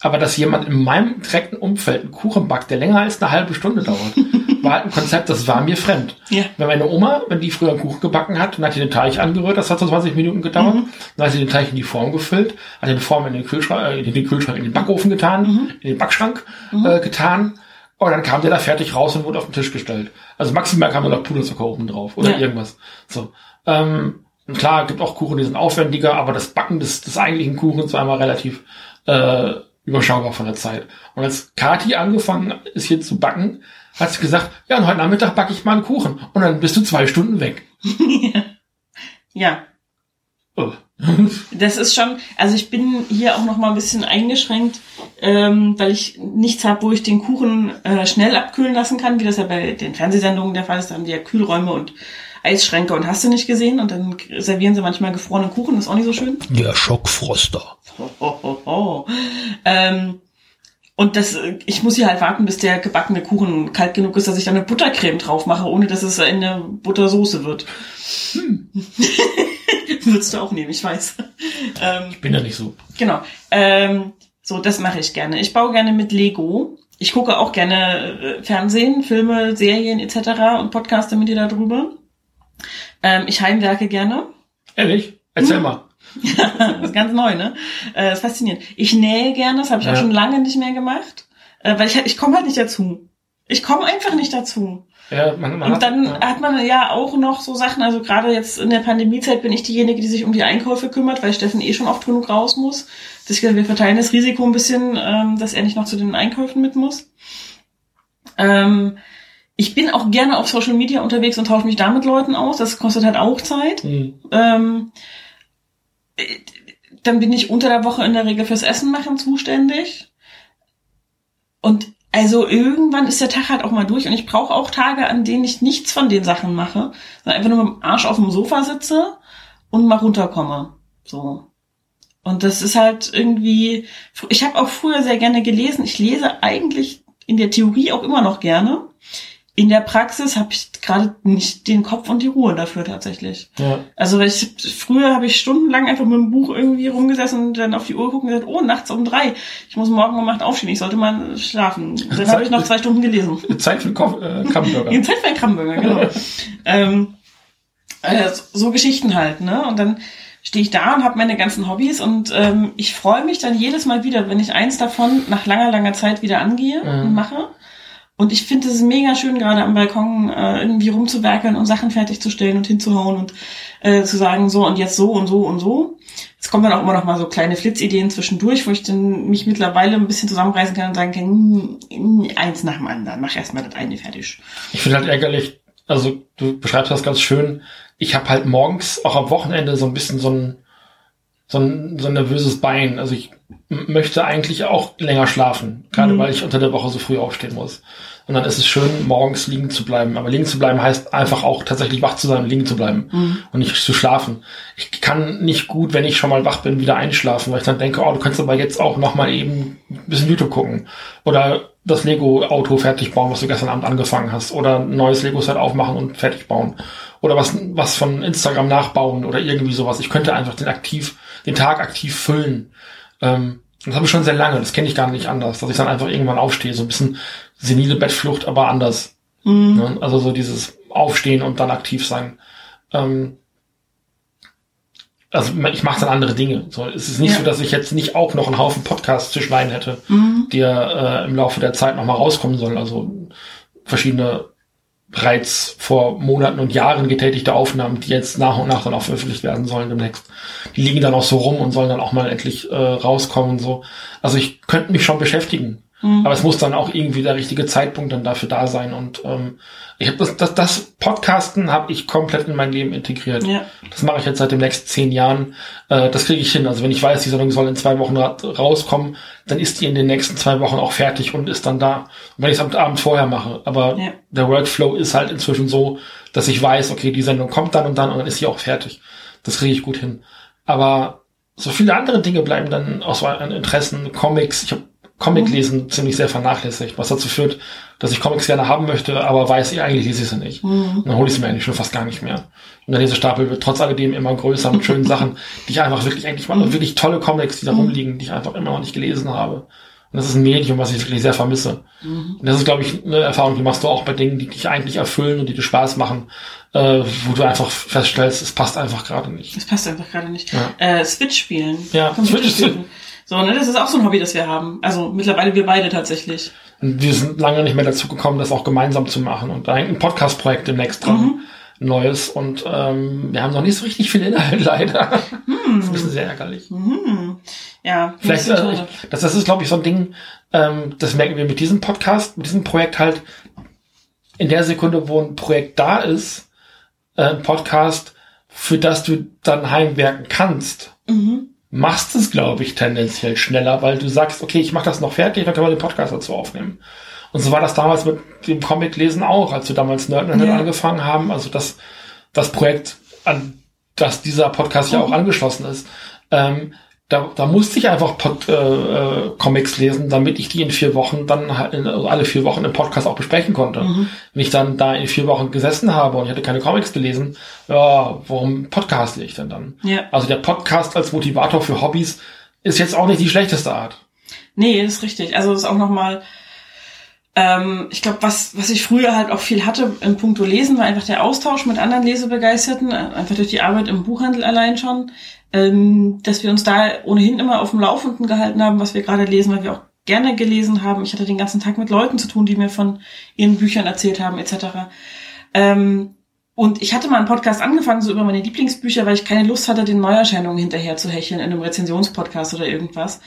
[SPEAKER 3] Aber dass jemand in meinem direkten Umfeld einen Kuchen backt, der länger als eine halbe Stunde dauert, war halt ein Konzept, das war mir fremd.
[SPEAKER 2] Ja.
[SPEAKER 3] Wenn meine Oma, wenn die früher einen Kuchen gebacken hat, dann hat sie den Teig angerührt, das hat so 20 Minuten gedauert. Dann hat sie den Teig in die Form gefüllt, hat den Form in den Kühlschrank, äh, in den Kühlschrank, in den Backofen getan, in den Backschrank äh, getan. Und dann kam der da fertig raus und wurde auf den Tisch gestellt. Also maximal kam da noch Puderzucker oben drauf oder
[SPEAKER 2] Ja.
[SPEAKER 3] irgendwas. So. Ähm, und klar, gibt auch Kuchen, die sind aufwendiger, aber das Backen des, des eigentlichen Kuchens war immer relativ äh, überschaubar von der Zeit. Und als Kati angefangen ist hier zu backen, hat sie gesagt, ja, und heute Nachmittag backe ich mal einen Kuchen. Und dann bist du zwei Stunden weg.
[SPEAKER 2] Ja.
[SPEAKER 3] Oh.
[SPEAKER 2] Das ist schon, also ich bin hier auch noch mal ein bisschen eingeschränkt, ähm, weil ich nichts habe, wo ich den Kuchen äh, schnell abkühlen lassen kann, wie das ja bei den Fernsehsendungen der Fall ist. Da haben die ja Kühlräume und Eisschränke und hast du nicht gesehen. Und dann servieren sie manchmal gefrorenen Kuchen, das ist auch nicht so schön.
[SPEAKER 4] Der Schockfroster.
[SPEAKER 2] Ho, ho, ho, ho. Ähm, und das, ich muss hier halt warten, bis der gebackene Kuchen kalt genug ist, dass ich da eine Buttercreme drauf mache, ohne dass es eine Buttersoße wird. Würdest du auch nehmen, ich weiß. Ähm,
[SPEAKER 3] Ich bin ja nicht so.
[SPEAKER 2] Genau. Ähm, so, das mache ich gerne. Ich baue gerne mit Lego. Ich gucke auch gerne äh, Fernsehen, Filme, Serien etc. und podcaste mit dir darüber. Ähm, ich heimwerke gerne.
[SPEAKER 3] Ehrlich? Erzähl mal.
[SPEAKER 2] Das ist ganz neu, ne? Äh, ist faszinierend. Ich nähe gerne, das habe ich auch
[SPEAKER 3] Ja.
[SPEAKER 2] schon lange nicht mehr gemacht, äh, weil ich, ich komme halt nicht dazu. Ich komme einfach nicht dazu.
[SPEAKER 3] Ja, man, man
[SPEAKER 2] Und
[SPEAKER 3] hat,
[SPEAKER 2] dann
[SPEAKER 3] ja.
[SPEAKER 2] hat man ja auch noch so Sachen, also gerade jetzt in der Pandemiezeit bin ich diejenige, die sich um die Einkäufe kümmert, weil Steffen eh schon oft genug raus muss. Deswegen, wir verteilen das Risiko ein bisschen, ähm, dass er nicht noch zu den Einkäufen mit muss. Ähm, ich bin auch gerne auf Social Media unterwegs und tausche mich da mit Leuten aus. Das kostet halt auch Zeit.
[SPEAKER 3] Hm.
[SPEAKER 2] Ähm, äh, dann bin ich unter der Woche in der Regel fürs Essen machen zuständig. Und Also irgendwann ist der Tag halt auch mal durch und ich brauche auch Tage, an denen ich nichts von den Sachen mache, sondern einfach nur mit dem Arsch auf dem Sofa sitze und mal runterkomme. So. Und das ist halt irgendwie, ich habe auch früher sehr gerne gelesen. Ich lese eigentlich in der Theorie auch immer noch gerne. In der Praxis habe ich gerade nicht den Kopf und die Ruhe dafür tatsächlich.
[SPEAKER 3] Ja.
[SPEAKER 2] Also ich, früher habe ich stundenlang einfach mit dem Buch irgendwie rumgesessen und dann auf die Uhr gucken und gesagt, oh, nachts um drei. Ich muss morgen um acht aufstehen, ich sollte mal schlafen. Dann habe ich noch zwei Stunden gelesen.
[SPEAKER 3] Zeit für einen äh, Krabbenburger.
[SPEAKER 2] Zeit für einen Krabbenburger, genau. ähm, äh, so Geschichten halt, ne? Und dann stehe ich da und habe meine ganzen Hobbys und ähm, ich freue mich dann jedes Mal wieder, wenn ich eins davon nach langer, langer Zeit wieder angehe
[SPEAKER 3] Mhm.
[SPEAKER 2] und mache. Und ich finde es mega schön, gerade am Balkon äh, irgendwie rumzuwerkeln und Sachen fertigzustellen und hinzuhauen und äh, zu sagen, so und jetzt so und so und so. Es kommen dann auch immer noch mal so kleine Flitzideen zwischendurch, wo ich dann mich mittlerweile ein bisschen zusammenreißen kann und sagen kann, hm, hm, eins nach dem anderen, mach erstmal das eine fertig.
[SPEAKER 3] Ich finde halt ärgerlich, also du beschreibst das ganz schön. Ich habe halt morgens, auch am Wochenende, so ein bisschen so ein, so ein, so ein nervöses Bein. Also ich möchte eigentlich auch länger schlafen, gerade
[SPEAKER 2] Mhm.
[SPEAKER 3] weil ich unter der Woche so früh aufstehen muss. Und dann ist es schön, morgens liegen zu bleiben. Aber liegen zu bleiben heißt einfach auch tatsächlich wach zu sein und liegen zu bleiben
[SPEAKER 2] Mhm.
[SPEAKER 3] und nicht zu schlafen. Ich kann nicht gut, wenn ich schon mal wach bin, wieder einschlafen, weil ich dann denke, oh, du kannst aber jetzt auch noch mal eben ein bisschen YouTube gucken. Oder das Lego-Auto fertig bauen, was du gestern Abend angefangen hast. Oder ein neues Lego-Set aufmachen und fertig bauen. Oder was, was von Instagram nachbauen oder irgendwie sowas. Ich könnte einfach den aktiv, den Tag aktiv füllen. Ähm, das habe ich schon sehr lange. Das kenne ich gar nicht anders, dass ich dann einfach irgendwann aufstehe. So ein bisschen senile Bettflucht, aber anders.
[SPEAKER 2] Mhm.
[SPEAKER 3] Ne? Also so dieses Aufstehen und dann aktiv sein. Ähm, also ich mache dann andere Dinge. So, es ist nicht
[SPEAKER 2] Ja.
[SPEAKER 3] so, dass ich jetzt nicht auch noch einen Haufen Podcasts zu schneiden hätte,
[SPEAKER 2] Mhm.
[SPEAKER 3] die äh, im Laufe der Zeit nochmal rauskommen sollen. Also verschiedene bereits vor Monaten und Jahren getätigte Aufnahmen, die jetzt nach und nach dann auch veröffentlicht werden sollen demnächst. Die liegen dann auch so rum und sollen dann auch mal endlich äh, rauskommen und so. Also ich könnte mich schon beschäftigen.
[SPEAKER 2] Mhm.
[SPEAKER 3] Aber es muss dann auch irgendwie der richtige Zeitpunkt dann dafür da sein. Und ähm, ich habe das, das, das Podcasten habe ich komplett in mein Leben integriert.
[SPEAKER 2] Ja.
[SPEAKER 3] Das mache ich jetzt seit den nächsten zehn Jahren. Äh, das kriege ich hin. Also wenn ich weiß, die Sendung soll in zwei Wochen ra rauskommen, dann ist die in den nächsten zwei Wochen auch fertig und ist dann da. Und wenn ich es am Abend vorher mache. Aber
[SPEAKER 2] Ja.
[SPEAKER 3] der Workflow ist halt inzwischen so, dass ich weiß, okay, die Sendung kommt dann und dann und dann ist sie auch fertig. Das kriege ich gut hin. Aber so viele andere Dinge bleiben dann aus meinen Interessen, Comics. Ich habe Comic lesen ziemlich sehr vernachlässigt, was dazu führt, dass ich Comics gerne haben möchte, aber weiß, ich eigentlich lese ich sie nicht. Und dann hole ich sie mir eigentlich schon fast gar nicht mehr. Und der Lesestapel wird trotz alledem immer größer mit schönen Sachen, die ich einfach wirklich eigentlich mal, wirklich tolle Comics, die da rumliegen, die ich einfach immer noch nicht gelesen habe. Und das ist ein Medium, was ich wirklich sehr vermisse. Und das ist, glaube ich, eine Erfahrung, die machst du auch bei Dingen, die dich eigentlich erfüllen und die dir Spaß machen, äh, wo du einfach feststellst, es passt einfach gerade nicht.
[SPEAKER 2] Das passt einfach gerade nicht.
[SPEAKER 3] Ja.
[SPEAKER 2] Äh, Switch spielen.
[SPEAKER 3] Ja,
[SPEAKER 2] Computer
[SPEAKER 3] Switch
[SPEAKER 2] spielen. So, ne, das ist auch so ein Hobby, das wir haben. Also mittlerweile wir beide tatsächlich.
[SPEAKER 3] Und wir sind lange nicht mehr dazu gekommen, das auch gemeinsam zu machen. Und da hängt ein Podcast-Projekt demnächst dran. ein Neues. Und ähm, wir haben noch nicht so richtig viel Inhalt, leider. Das ist ein bisschen sehr ärgerlich.
[SPEAKER 2] Hm. Ja,
[SPEAKER 3] Vielleicht, äh, ich, das, das ist, glaube ich, so ein Ding, ähm, das merken wir mit diesem Podcast, mit diesem Projekt halt, in der Sekunde, wo ein Projekt da ist, äh, ein Podcast, für das du dann heimwerken kannst,
[SPEAKER 2] Mhm.
[SPEAKER 3] Machst es, glaube ich, tendenziell schneller, weil du sagst, okay, ich mache das noch fertig, dann können wir den Podcast dazu aufnehmen. Und so war das damals mit dem Comic-Lesen auch, als wir damals Nerd
[SPEAKER 2] Ja.
[SPEAKER 3] angefangen haben. Also das, das Projekt, an das dieser Podcast ja auch angeschlossen ist. Ähm, da, da musste ich einfach Pod, äh, äh, Comics lesen, damit ich die in vier Wochen dann halt also alle vier Wochen im Podcast auch besprechen konnte. Wenn ich dann da in vier Wochen gesessen habe und ich hatte keine Comics gelesen, ja, warum podcaste ich denn dann?
[SPEAKER 2] Ja.
[SPEAKER 3] Also der Podcast als Motivator für Hobbys ist jetzt auch nicht die schlechteste Art.
[SPEAKER 2] Nee, ist richtig. Also das ist auch nochmal, ähm, ich glaube, was, was ich früher halt auch viel hatte im Punkto Lesen, war einfach der Austausch mit anderen Lesebegeisterten, äh, einfach durch die Arbeit im Buchhandel allein schon, ähm, dass wir uns da ohnehin immer auf dem Laufenden gehalten haben, was wir gerade lesen, weil wir auch gerne gelesen haben. Ich hatte den ganzen Tag mit Leuten zu tun, die mir von ihren Büchern erzählt haben, etc. Ähm, und ich hatte mal einen Podcast angefangen, so über meine Lieblingsbücher, weil ich keine Lust hatte, den Neuerscheinungen hinterher zu hecheln in einem Rezensionspodcast oder irgendwas.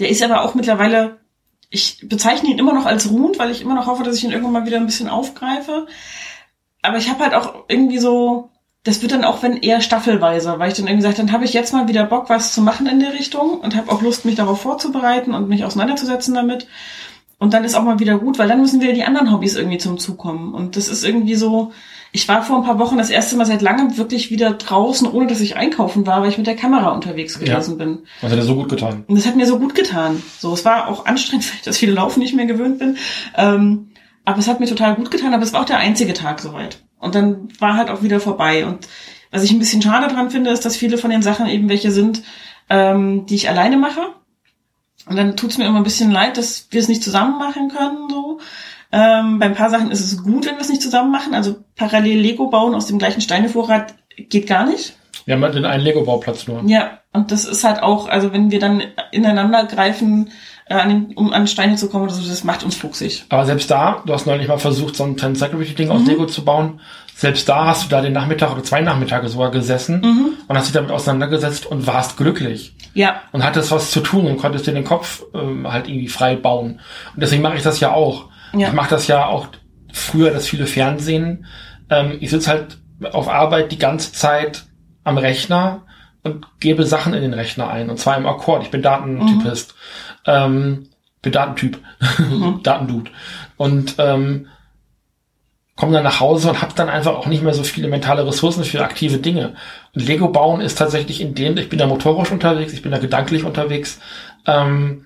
[SPEAKER 2] Der ist aber auch mittlerweile, ich bezeichne ihn immer noch als ruhend, weil ich immer noch hoffe, dass ich ihn irgendwann mal wieder ein bisschen aufgreife. Aber ich habe halt auch irgendwie so, das wird dann auch wenn eher staffelweise, weil ich dann irgendwie sage, dann habe ich jetzt mal wieder Bock, was zu machen in der Richtung und habe auch Lust, mich darauf vorzubereiten und mich auseinanderzusetzen damit. Und dann ist auch mal wieder gut, weil dann müssen wieder die anderen Hobbys irgendwie zum Zug kommen. Und das ist irgendwie so, ich war vor ein paar Wochen das erste Mal seit langem wirklich wieder draußen, ohne dass ich einkaufen war, weil ich mit der Kamera unterwegs gewesen ja. bin.
[SPEAKER 3] Das hat dir so gut getan.
[SPEAKER 2] Und das hat mir so gut getan. So, es war auch anstrengend, weil ich das viele Laufen nicht mehr gewöhnt bin. Ähm, aber es hat mir total gut getan, aber es war auch der einzige Tag soweit. Und dann war halt auch wieder vorbei. Und was ich ein bisschen schade dran finde, ist, dass viele von den Sachen eben welche sind, ähm, die ich alleine mache. Und dann tut's mir immer ein bisschen leid, dass wir es nicht zusammen machen können. So. Ähm, bei ein paar Sachen ist es gut, wenn wir es nicht zusammen machen. Also parallel Lego bauen aus dem gleichen Steinevorrat geht gar nicht.
[SPEAKER 3] Wir haben halt den einen Lego-Bauplatz nur.
[SPEAKER 2] Ja, und das ist halt auch, also wenn wir dann ineinander greifen, äh, an den, um an Steine zu kommen oder so, das macht uns fuchsig.
[SPEAKER 3] Aber selbst da, du hast neulich mal versucht, so ein Encyclopedia-Ding mhm. aus Lego zu bauen. Selbst da hast du da den Nachmittag oder zwei Nachmittage sogar gesessen mhm. und hast dich damit auseinandergesetzt und warst glücklich.
[SPEAKER 2] Ja.
[SPEAKER 3] Und hattest was zu tun und konntest dir den Kopf ähm, halt irgendwie frei bauen. Und deswegen mache ich das ja auch. Ja. Ich mache das ja auch früher, das viele Fernsehen. Ähm, ich sitze halt auf Arbeit die ganze Zeit am Rechner und gebe Sachen in den Rechner ein. Und zwar im Akkord. Ich bin Datentypist. Mhm. Ähm, bin Datentyp. Mhm. Datendude. Und ähm, komme dann nach Hause und habe dann einfach auch nicht mehr so viele mentale Ressourcen für aktive Dinge. Und Lego bauen ist tatsächlich in dem, ich bin da motorisch unterwegs, ich bin da gedanklich unterwegs. Ähm,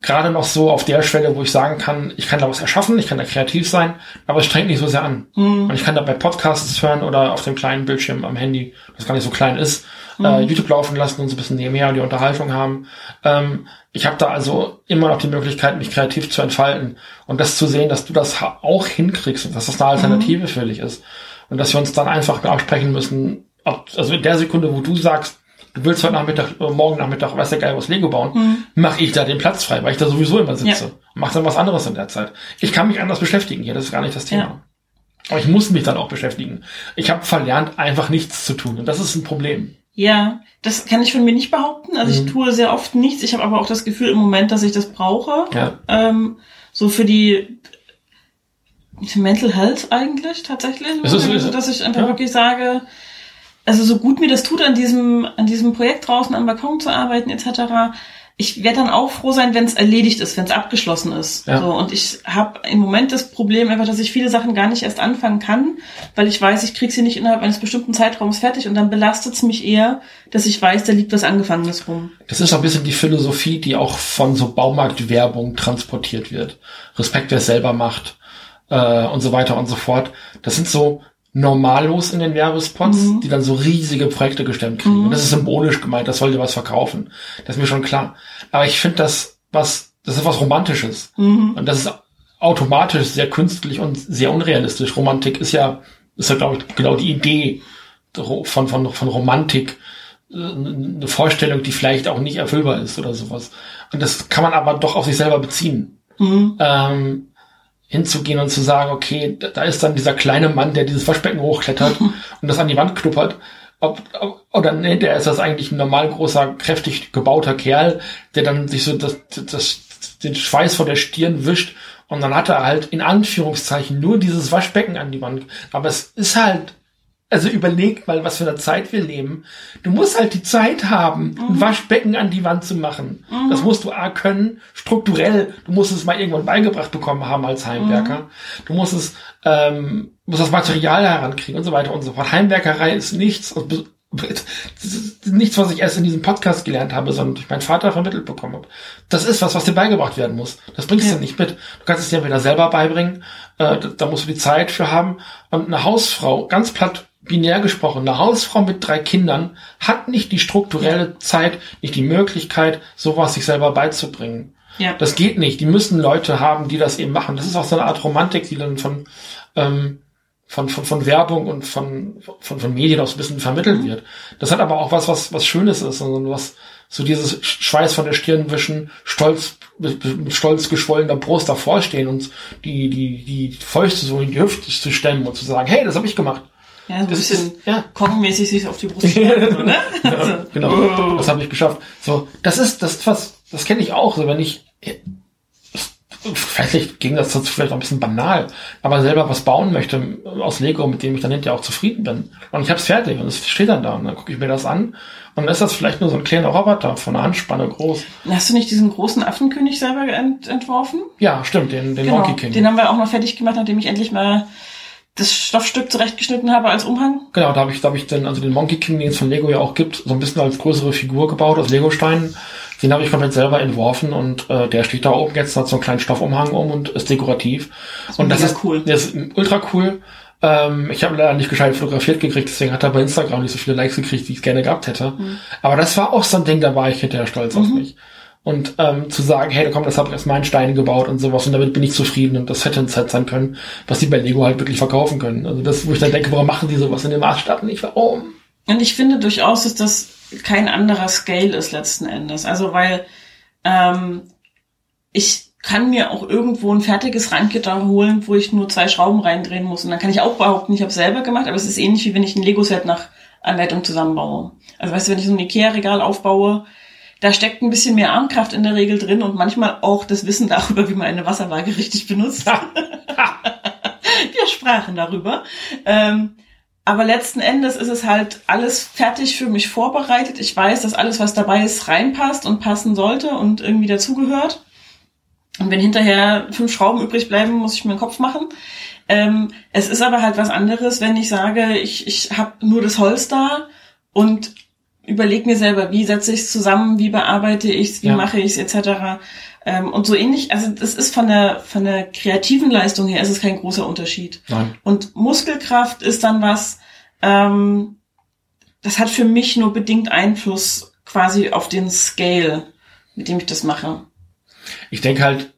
[SPEAKER 3] gerade noch so auf der Schwelle, wo ich sagen kann, ich kann da was erschaffen, ich kann da kreativ sein, aber es strengt nicht so sehr an. Mhm. Und ich kann dabei Podcasts hören oder auf dem kleinen Bildschirm am Handy, das gar nicht so klein ist, mhm. äh, YouTube laufen lassen und so ein bisschen nebenher die Unterhaltung haben. Ähm, ich habe da also immer noch die Möglichkeit, mich kreativ zu entfalten und das zu sehen, dass du das auch hinkriegst und dass das eine Alternative mhm. für dich ist. Und dass wir uns dann einfach absprechen müssen, ob, also in der Sekunde, wo du sagst, du willst heute Nachmittag, äh, morgen Nachmittag, weiß der geil, was Lego bauen, mhm. mache ich da den Platz frei, weil ich da sowieso immer sitze. Ja. Mach dann was anderes in der Zeit. Ich kann mich anders beschäftigen hier, das ist gar nicht das Thema. Ja. Aber ich muss mich dann auch beschäftigen. Ich habe verlernt, einfach nichts zu tun. Und das ist ein Problem.
[SPEAKER 2] Ja, das kann ich von mir nicht behaupten. Also mhm. ich tue sehr oft nichts. Ich habe aber auch das Gefühl im Moment, dass ich das brauche. Ja. Ähm, so für die Mental Health eigentlich tatsächlich.
[SPEAKER 3] Ist
[SPEAKER 2] also, dass ich einfach ja. wirklich sage, also so gut mir das tut, an diesem, an diesem Projekt draußen am Balkon zu arbeiten, etc., ich werde dann auch froh sein, wenn es erledigt ist, wenn es abgeschlossen ist. Ja. So, und ich habe im Moment das Problem einfach, dass ich viele Sachen gar nicht erst anfangen kann, weil ich weiß, ich kriege sie nicht innerhalb eines bestimmten Zeitraums fertig und dann belastet es mich eher, dass ich weiß, da liegt was Angefangenes rum.
[SPEAKER 3] Das ist ein bisschen die Philosophie, die auch von so Baumarktwerbung transportiert wird. Respekt, wer es selber macht äh, und so weiter und so fort. Das sind so Normalos in den Werbespots, mhm. die dann so riesige Projekte gestemmt kriegen. Mhm. Und das ist symbolisch gemeint, das soll dir was verkaufen. Das ist mir schon klar. Aber ich finde das was, das ist was Romantisches. Mhm. Und das ist automatisch sehr künstlich und sehr unrealistisch. Romantik ist ja, ist ja, glaube ich, genau die Idee von, von, von Romantik. Äh, eine Vorstellung, die vielleicht auch nicht erfüllbar ist oder sowas. Und das kann man aber doch auf sich selber beziehen. Mhm. Ähm, hinzugehen und zu sagen, okay, da ist dann dieser kleine Mann, der dieses Waschbecken hochklettert und das an die Wand knuppert. Ob, ob, oder nee, der ist das eigentlich ein normal großer, kräftig gebauter Kerl, der dann sich so das, das, den Schweiß vor der Stirn wischt und dann hat er halt in Anführungszeichen nur dieses Waschbecken an die Wand. Aber es ist halt also überleg mal, was für eine Zeit wir leben. Du musst halt die Zeit haben, mhm. ein Waschbecken an die Wand zu machen. Mhm. Das musst du A können, strukturell. Du musst es mal irgendwann beigebracht bekommen haben als Heimwerker. Mhm. Du musst es, ähm, musst das Material herankriegen und so weiter und so fort. Heimwerkerei ist nichts, nichts, was ich erst in diesem Podcast gelernt habe, sondern durch meinen Vater vermittelt bekommen habe. Das ist was, was dir beigebracht werden muss. Das bringst ja. du nicht mit. Du kannst es dir entweder selber beibringen, äh, da musst du die Zeit für haben. Und eine Hausfrau, ganz platt binär gesprochen, eine Hausfrau mit drei Kindern hat nicht die strukturelle Zeit, nicht die Möglichkeit, sowas sich selber beizubringen. Ja. Das geht nicht. Die müssen Leute haben, die das eben machen. Das ist auch so eine Art Romantik, die dann von, ähm, von, von, von Werbung und von, von, von Medien auch so ein bisschen vermittelt wird. Das hat aber auch was, was, was Schönes ist, sondern was, so dieses Schweiß von der Stirn wischen, stolz, mit stolz geschwollener Brust davor stehen und die, die, die Fäuste so in die Hüfte zu stemmen und zu sagen, hey, das habe ich gemacht.
[SPEAKER 2] Ja, so ein bisschen ja. kongmäßig sich auf die Brust stellen, so, ne?
[SPEAKER 3] ja, also, genau, oh. das habe ich geschafft. So, das ist das ist was, das kenne ich auch. So, wenn ich vielleicht ging das dazu vielleicht auch ein bisschen banal, aber selber was bauen möchte aus Lego, mit dem ich dann hinterher auch zufrieden bin. Und ich habe es fertig und es steht dann da und dann gucke ich mir das an und dann ist das vielleicht nur so ein kleiner Roboter von einer Handspanne groß.
[SPEAKER 2] Hast du nicht diesen großen Affenkönig selber ent entworfen?
[SPEAKER 3] Ja, stimmt, den, den
[SPEAKER 2] Genau,
[SPEAKER 3] Monkey King.
[SPEAKER 2] den haben wir auch noch fertig gemacht, nachdem ich endlich mal das Stoffstück zurechtgeschnitten habe als Umhang.
[SPEAKER 3] Genau, da habe ich, da hab ich dann, also den Monkey King, den es von Lego ja auch gibt, so ein bisschen als größere Figur gebaut aus Legosteinen. Den habe ich komplett selber entworfen und äh, der steht da oben jetzt, hat so einen kleinen Stoffumhang um und ist dekorativ. und das ist
[SPEAKER 2] cool.
[SPEAKER 3] Der ist ultra cool. Ähm, ich habe leider nicht gescheit fotografiert gekriegt, deswegen hat er bei Instagram nicht so viele Likes gekriegt, wie ich es gerne gehabt hätte.
[SPEAKER 2] Mhm.
[SPEAKER 3] Aber das war auch so ein Ding, da war ich hinterher stolz auf mich. Und ähm, zu sagen, hey, komm, das habe ich aus meinen Steinen gebaut und sowas und damit bin ich zufrieden und das hätte ein Set sein können, was die bei Lego halt wirklich verkaufen können. Also das, wo ich dann denke, warum machen die sowas in dem Maßstab nicht? Warum?
[SPEAKER 2] Und ich finde durchaus, dass das kein anderer Scale ist letzten Endes. Also weil ähm, ich kann mir auch irgendwo ein fertiges Randgitter holen, wo ich nur zwei Schrauben reindrehen muss. Und dann kann ich auch behaupten, ich habe selber gemacht, aber es ist ähnlich wie wenn ich ein Lego-Set nach Anleitung zusammenbaue. Also weißt du, wenn ich so ein Ikea-Regal aufbaue, da steckt ein bisschen mehr Armkraft in der Regel drin und manchmal auch das Wissen darüber, wie man eine Wasserwaage richtig benutzt. Wir sprachen darüber. Ähm, aber letzten Endes ist es halt alles fertig für mich vorbereitet. Ich weiß, dass alles, was dabei ist, reinpasst und passen sollte und irgendwie dazugehört. Und wenn hinterher fünf Schrauben übrig bleiben, muss ich mir den Kopf machen. Ähm, es ist aber halt was anderes, wenn ich sage, ich, ich habe nur das Holz da und überlege mir selber, wie setze ich es zusammen, wie bearbeite ich es, wie
[SPEAKER 3] Ja.
[SPEAKER 2] mache ich es, etc. Ähm, und so ähnlich, also das ist von der, von der kreativen Leistung her, ist es kein großer Unterschied.
[SPEAKER 3] Nein.
[SPEAKER 2] Und Muskelkraft ist dann was, ähm, das hat für mich nur bedingt Einfluss quasi auf den Scale, mit dem ich das mache.
[SPEAKER 3] Ich denke halt,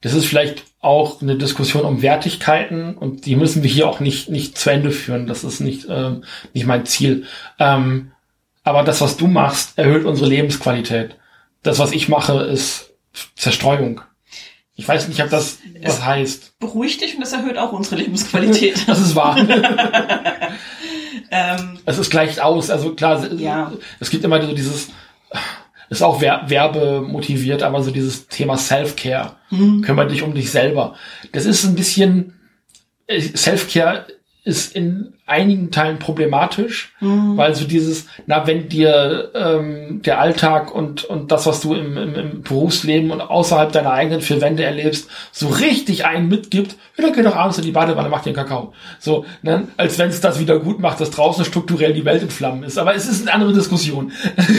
[SPEAKER 3] das ist vielleicht auch eine Diskussion um Wertigkeiten und die müssen wir hier auch nicht, nicht zu Ende führen. Das ist nicht, ähm, nicht mein Ziel. Ähm, aber das, was du machst, erhöht unsere Lebensqualität. Das, was ich mache, ist Zerstreuung. Ich weiß nicht, ob das was heißt.
[SPEAKER 2] Beruhigt dich und das erhöht auch unsere Lebensqualität.
[SPEAKER 3] Das ist wahr.
[SPEAKER 2] ähm,
[SPEAKER 3] es ist gleicht aus. Also klar, es-
[SPEAKER 2] Ja.
[SPEAKER 3] es gibt immer so dieses, ist auch wer werbemotiviert, aber so dieses Thema Self-Care. Kümmere dich um dich selber. Das ist ein bisschen, äh, Self-Care ist in einigen Teilen problematisch, weil so dieses, na, wenn dir ähm, der Alltag und, und das, was du im, im, im Berufsleben und außerhalb deiner eigenen vier Wände erlebst, so richtig einen mitgibt, ja, dann geh doch abends in die Badewanne, mach dir einen Kakao. So, ne? als wenn es das wieder gut macht, dass draußen strukturell die Welt in Flammen ist. Aber es ist eine andere Diskussion.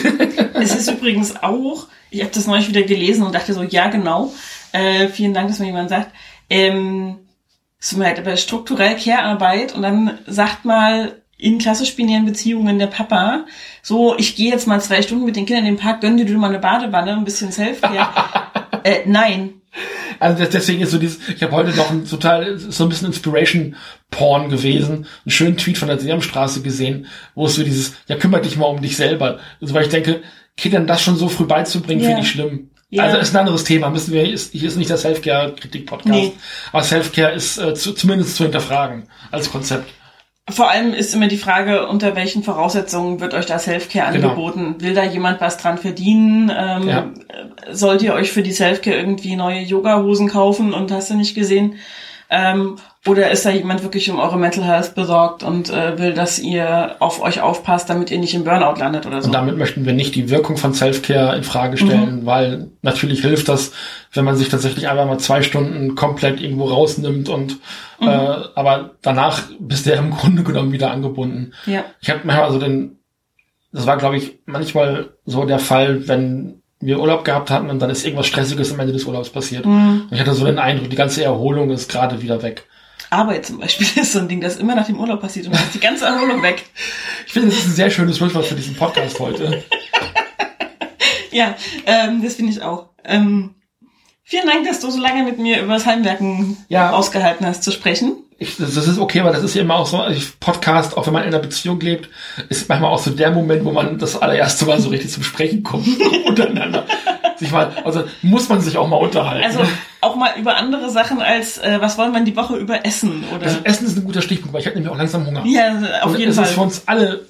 [SPEAKER 2] es ist übrigens auch, ich habe das neulich wieder gelesen und dachte so, ja genau, äh, vielen Dank, dass mir jemand sagt, ähm, es tut mir leid, aber strukturell Care-Arbeit und dann sagt mal in klassisch binären Beziehungen der Papa, so, ich gehe jetzt mal zwei Stunden mit den Kindern in den Park, gönn dir du mal eine Badewanne, ein bisschen Self-Care. äh, nein,
[SPEAKER 3] Also deswegen ist so dieses, ich habe heute noch ein total, so ein bisschen Inspiration Porn gewesen, einen schönen Tweet von der Sesamstraße gesehen, wo es so dieses, ja kümmere dich mal um dich selber. Also weil ich denke, Kindern das schon so früh beizubringen,
[SPEAKER 2] Ja.
[SPEAKER 3] finde ich schlimm.
[SPEAKER 2] Ja.
[SPEAKER 3] Also ist ein anderes Thema. Müssen wir, ist, hier ist nicht der Self-Care-Kritik-Podcast.
[SPEAKER 2] Nee.
[SPEAKER 3] Aber Self-Care ist äh, zu, zumindest zu hinterfragen als Konzept.
[SPEAKER 2] Vor allem ist immer die Frage, unter welchen Voraussetzungen wird euch das Selfcare
[SPEAKER 3] Genau.
[SPEAKER 2] angeboten? Will da jemand was dran verdienen? Ähm,
[SPEAKER 3] Ja.
[SPEAKER 2] Sollt ihr euch für die Selfcare irgendwie neue Yoga-Hosen kaufen und hast du nicht gesehen? Ähm, oder ist da jemand wirklich um eure Mental Health besorgt und äh, will, dass ihr auf euch aufpasst, damit ihr nicht im Burnout landet oder so?
[SPEAKER 3] Und damit möchten wir nicht die Wirkung von Self-Care in Frage stellen, weil natürlich hilft das, wenn man sich tatsächlich einfach mal zwei Stunden komplett irgendwo rausnimmt und äh, aber danach bist du ja im Grunde genommen wieder angebunden.
[SPEAKER 2] ja.
[SPEAKER 3] Ich habe manchmal so den, das war glaube ich manchmal so der Fall, wenn wir Urlaub gehabt hatten und dann ist irgendwas Stressiges am Ende des Urlaubs passiert. Und ich hatte so den Eindruck, die ganze Erholung ist gerade wieder weg.
[SPEAKER 2] Arbeit zum Beispiel ist so ein Ding, das immer nach dem Urlaub passiert und dann ist die ganze Erholung weg.
[SPEAKER 3] Ich finde, das ist ein sehr schönes Schlusswort für diesen Podcast heute.
[SPEAKER 2] Ja, ähm, das finde ich auch. Ähm, vielen Dank, dass du so lange mit mir über das Heimwerken
[SPEAKER 3] Ja.
[SPEAKER 2] ausgehalten hast zu sprechen.
[SPEAKER 3] ich, das, ist okay, weil das ist ja immer auch so, also ich Podcast, auch wenn man in einer Beziehung lebt, ist manchmal auch so der Moment, wo man das allererste Mal so richtig zum Sprechen kommt untereinander. Sich mal, also muss man sich auch mal unterhalten.
[SPEAKER 2] Also auch mal über andere Sachen als, äh, was wollen wir die Woche über essen oder?
[SPEAKER 3] das Essen ist ein guter Stichpunkt, weil ich habe nämlich auch langsam Hunger.
[SPEAKER 2] ja, auf
[SPEAKER 3] Und
[SPEAKER 2] jeden
[SPEAKER 3] es
[SPEAKER 2] Fall.
[SPEAKER 3] ist für uns alle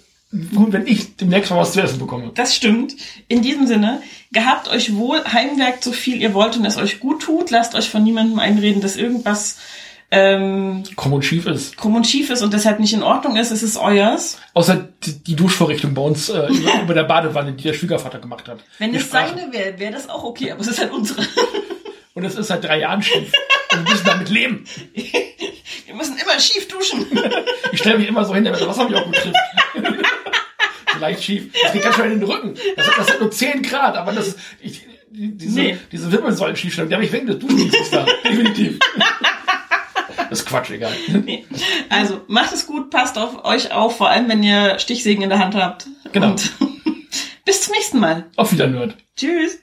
[SPEAKER 3] gut, wenn ich demnächst mal was zu essen bekomme.
[SPEAKER 2] Das stimmt. In diesem Sinne, Gehabt euch wohl, heimwerkt so viel ihr wollt und es euch gut tut. Lasst euch von niemandem einreden, dass irgendwas ähm,
[SPEAKER 3] Krumm und schief ist.
[SPEAKER 2] krumm und schief ist und deshalb nicht in Ordnung ist. Es ist euers.
[SPEAKER 3] Außer die, die Duschvorrichtung bei uns äh, über, über der Badewanne, die der Schwiegervater gemacht hat.
[SPEAKER 2] Wenn
[SPEAKER 3] Wir
[SPEAKER 2] es
[SPEAKER 3] sprachen-
[SPEAKER 2] seine wäre, wäre das auch okay, aber es ist halt unsere.
[SPEAKER 3] Und es ist seit drei Jahren schief. Und wir müssen damit leben.
[SPEAKER 2] Wir müssen immer schief duschen.
[SPEAKER 3] Ich stelle mich immer so hin, damit das Wasser mich auch gut trifft. so leicht schief. Das geht ganz schön in den Rücken. Das, hat- das hat nur 10 Grad, aber das ist, ich, die- diese,
[SPEAKER 2] Nee.
[SPEAKER 3] diese Wirbelsäulenschiefstellung, die habe ich wegen des Duschens da. Definitiv. Das ist Quatsch, egal.
[SPEAKER 2] Nee. Also, macht es gut, passt auf euch auf, vor allem wenn ihr Stichsägen in der Hand habt.
[SPEAKER 3] Genau.
[SPEAKER 2] Und bis zum nächsten Mal.
[SPEAKER 3] Auf wieder Nerd.
[SPEAKER 2] Tschüss.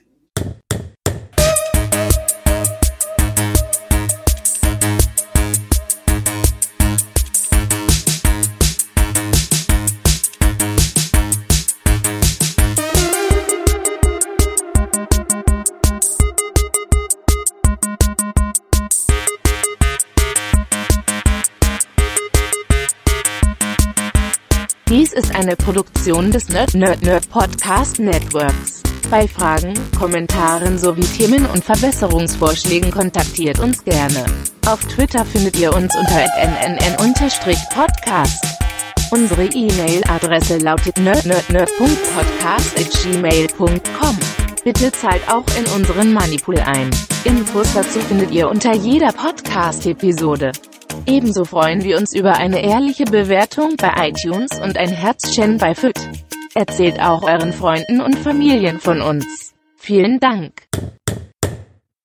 [SPEAKER 1] Ist eine Produktion des Nerd Nerd Nerd Podcast Networks. Bei Fragen, Kommentaren sowie Themen- und Verbesserungsvorschlägen kontaktiert uns gerne. Auf Twitter findet ihr uns unter nnn-podcast. Unsere E-Mail-Adresse lautet nerdnerdnerd.podcast@gmail.com. Bitte zahlt auch in unseren Moneypool ein. Infos dazu findet ihr unter jeder Podcast-Episode. Ebenso freuen wir uns über eine ehrliche Bewertung bei iTunes und ein Herzchen bei FIT. Erzählt auch euren Freunden und Familien von uns. Vielen Dank.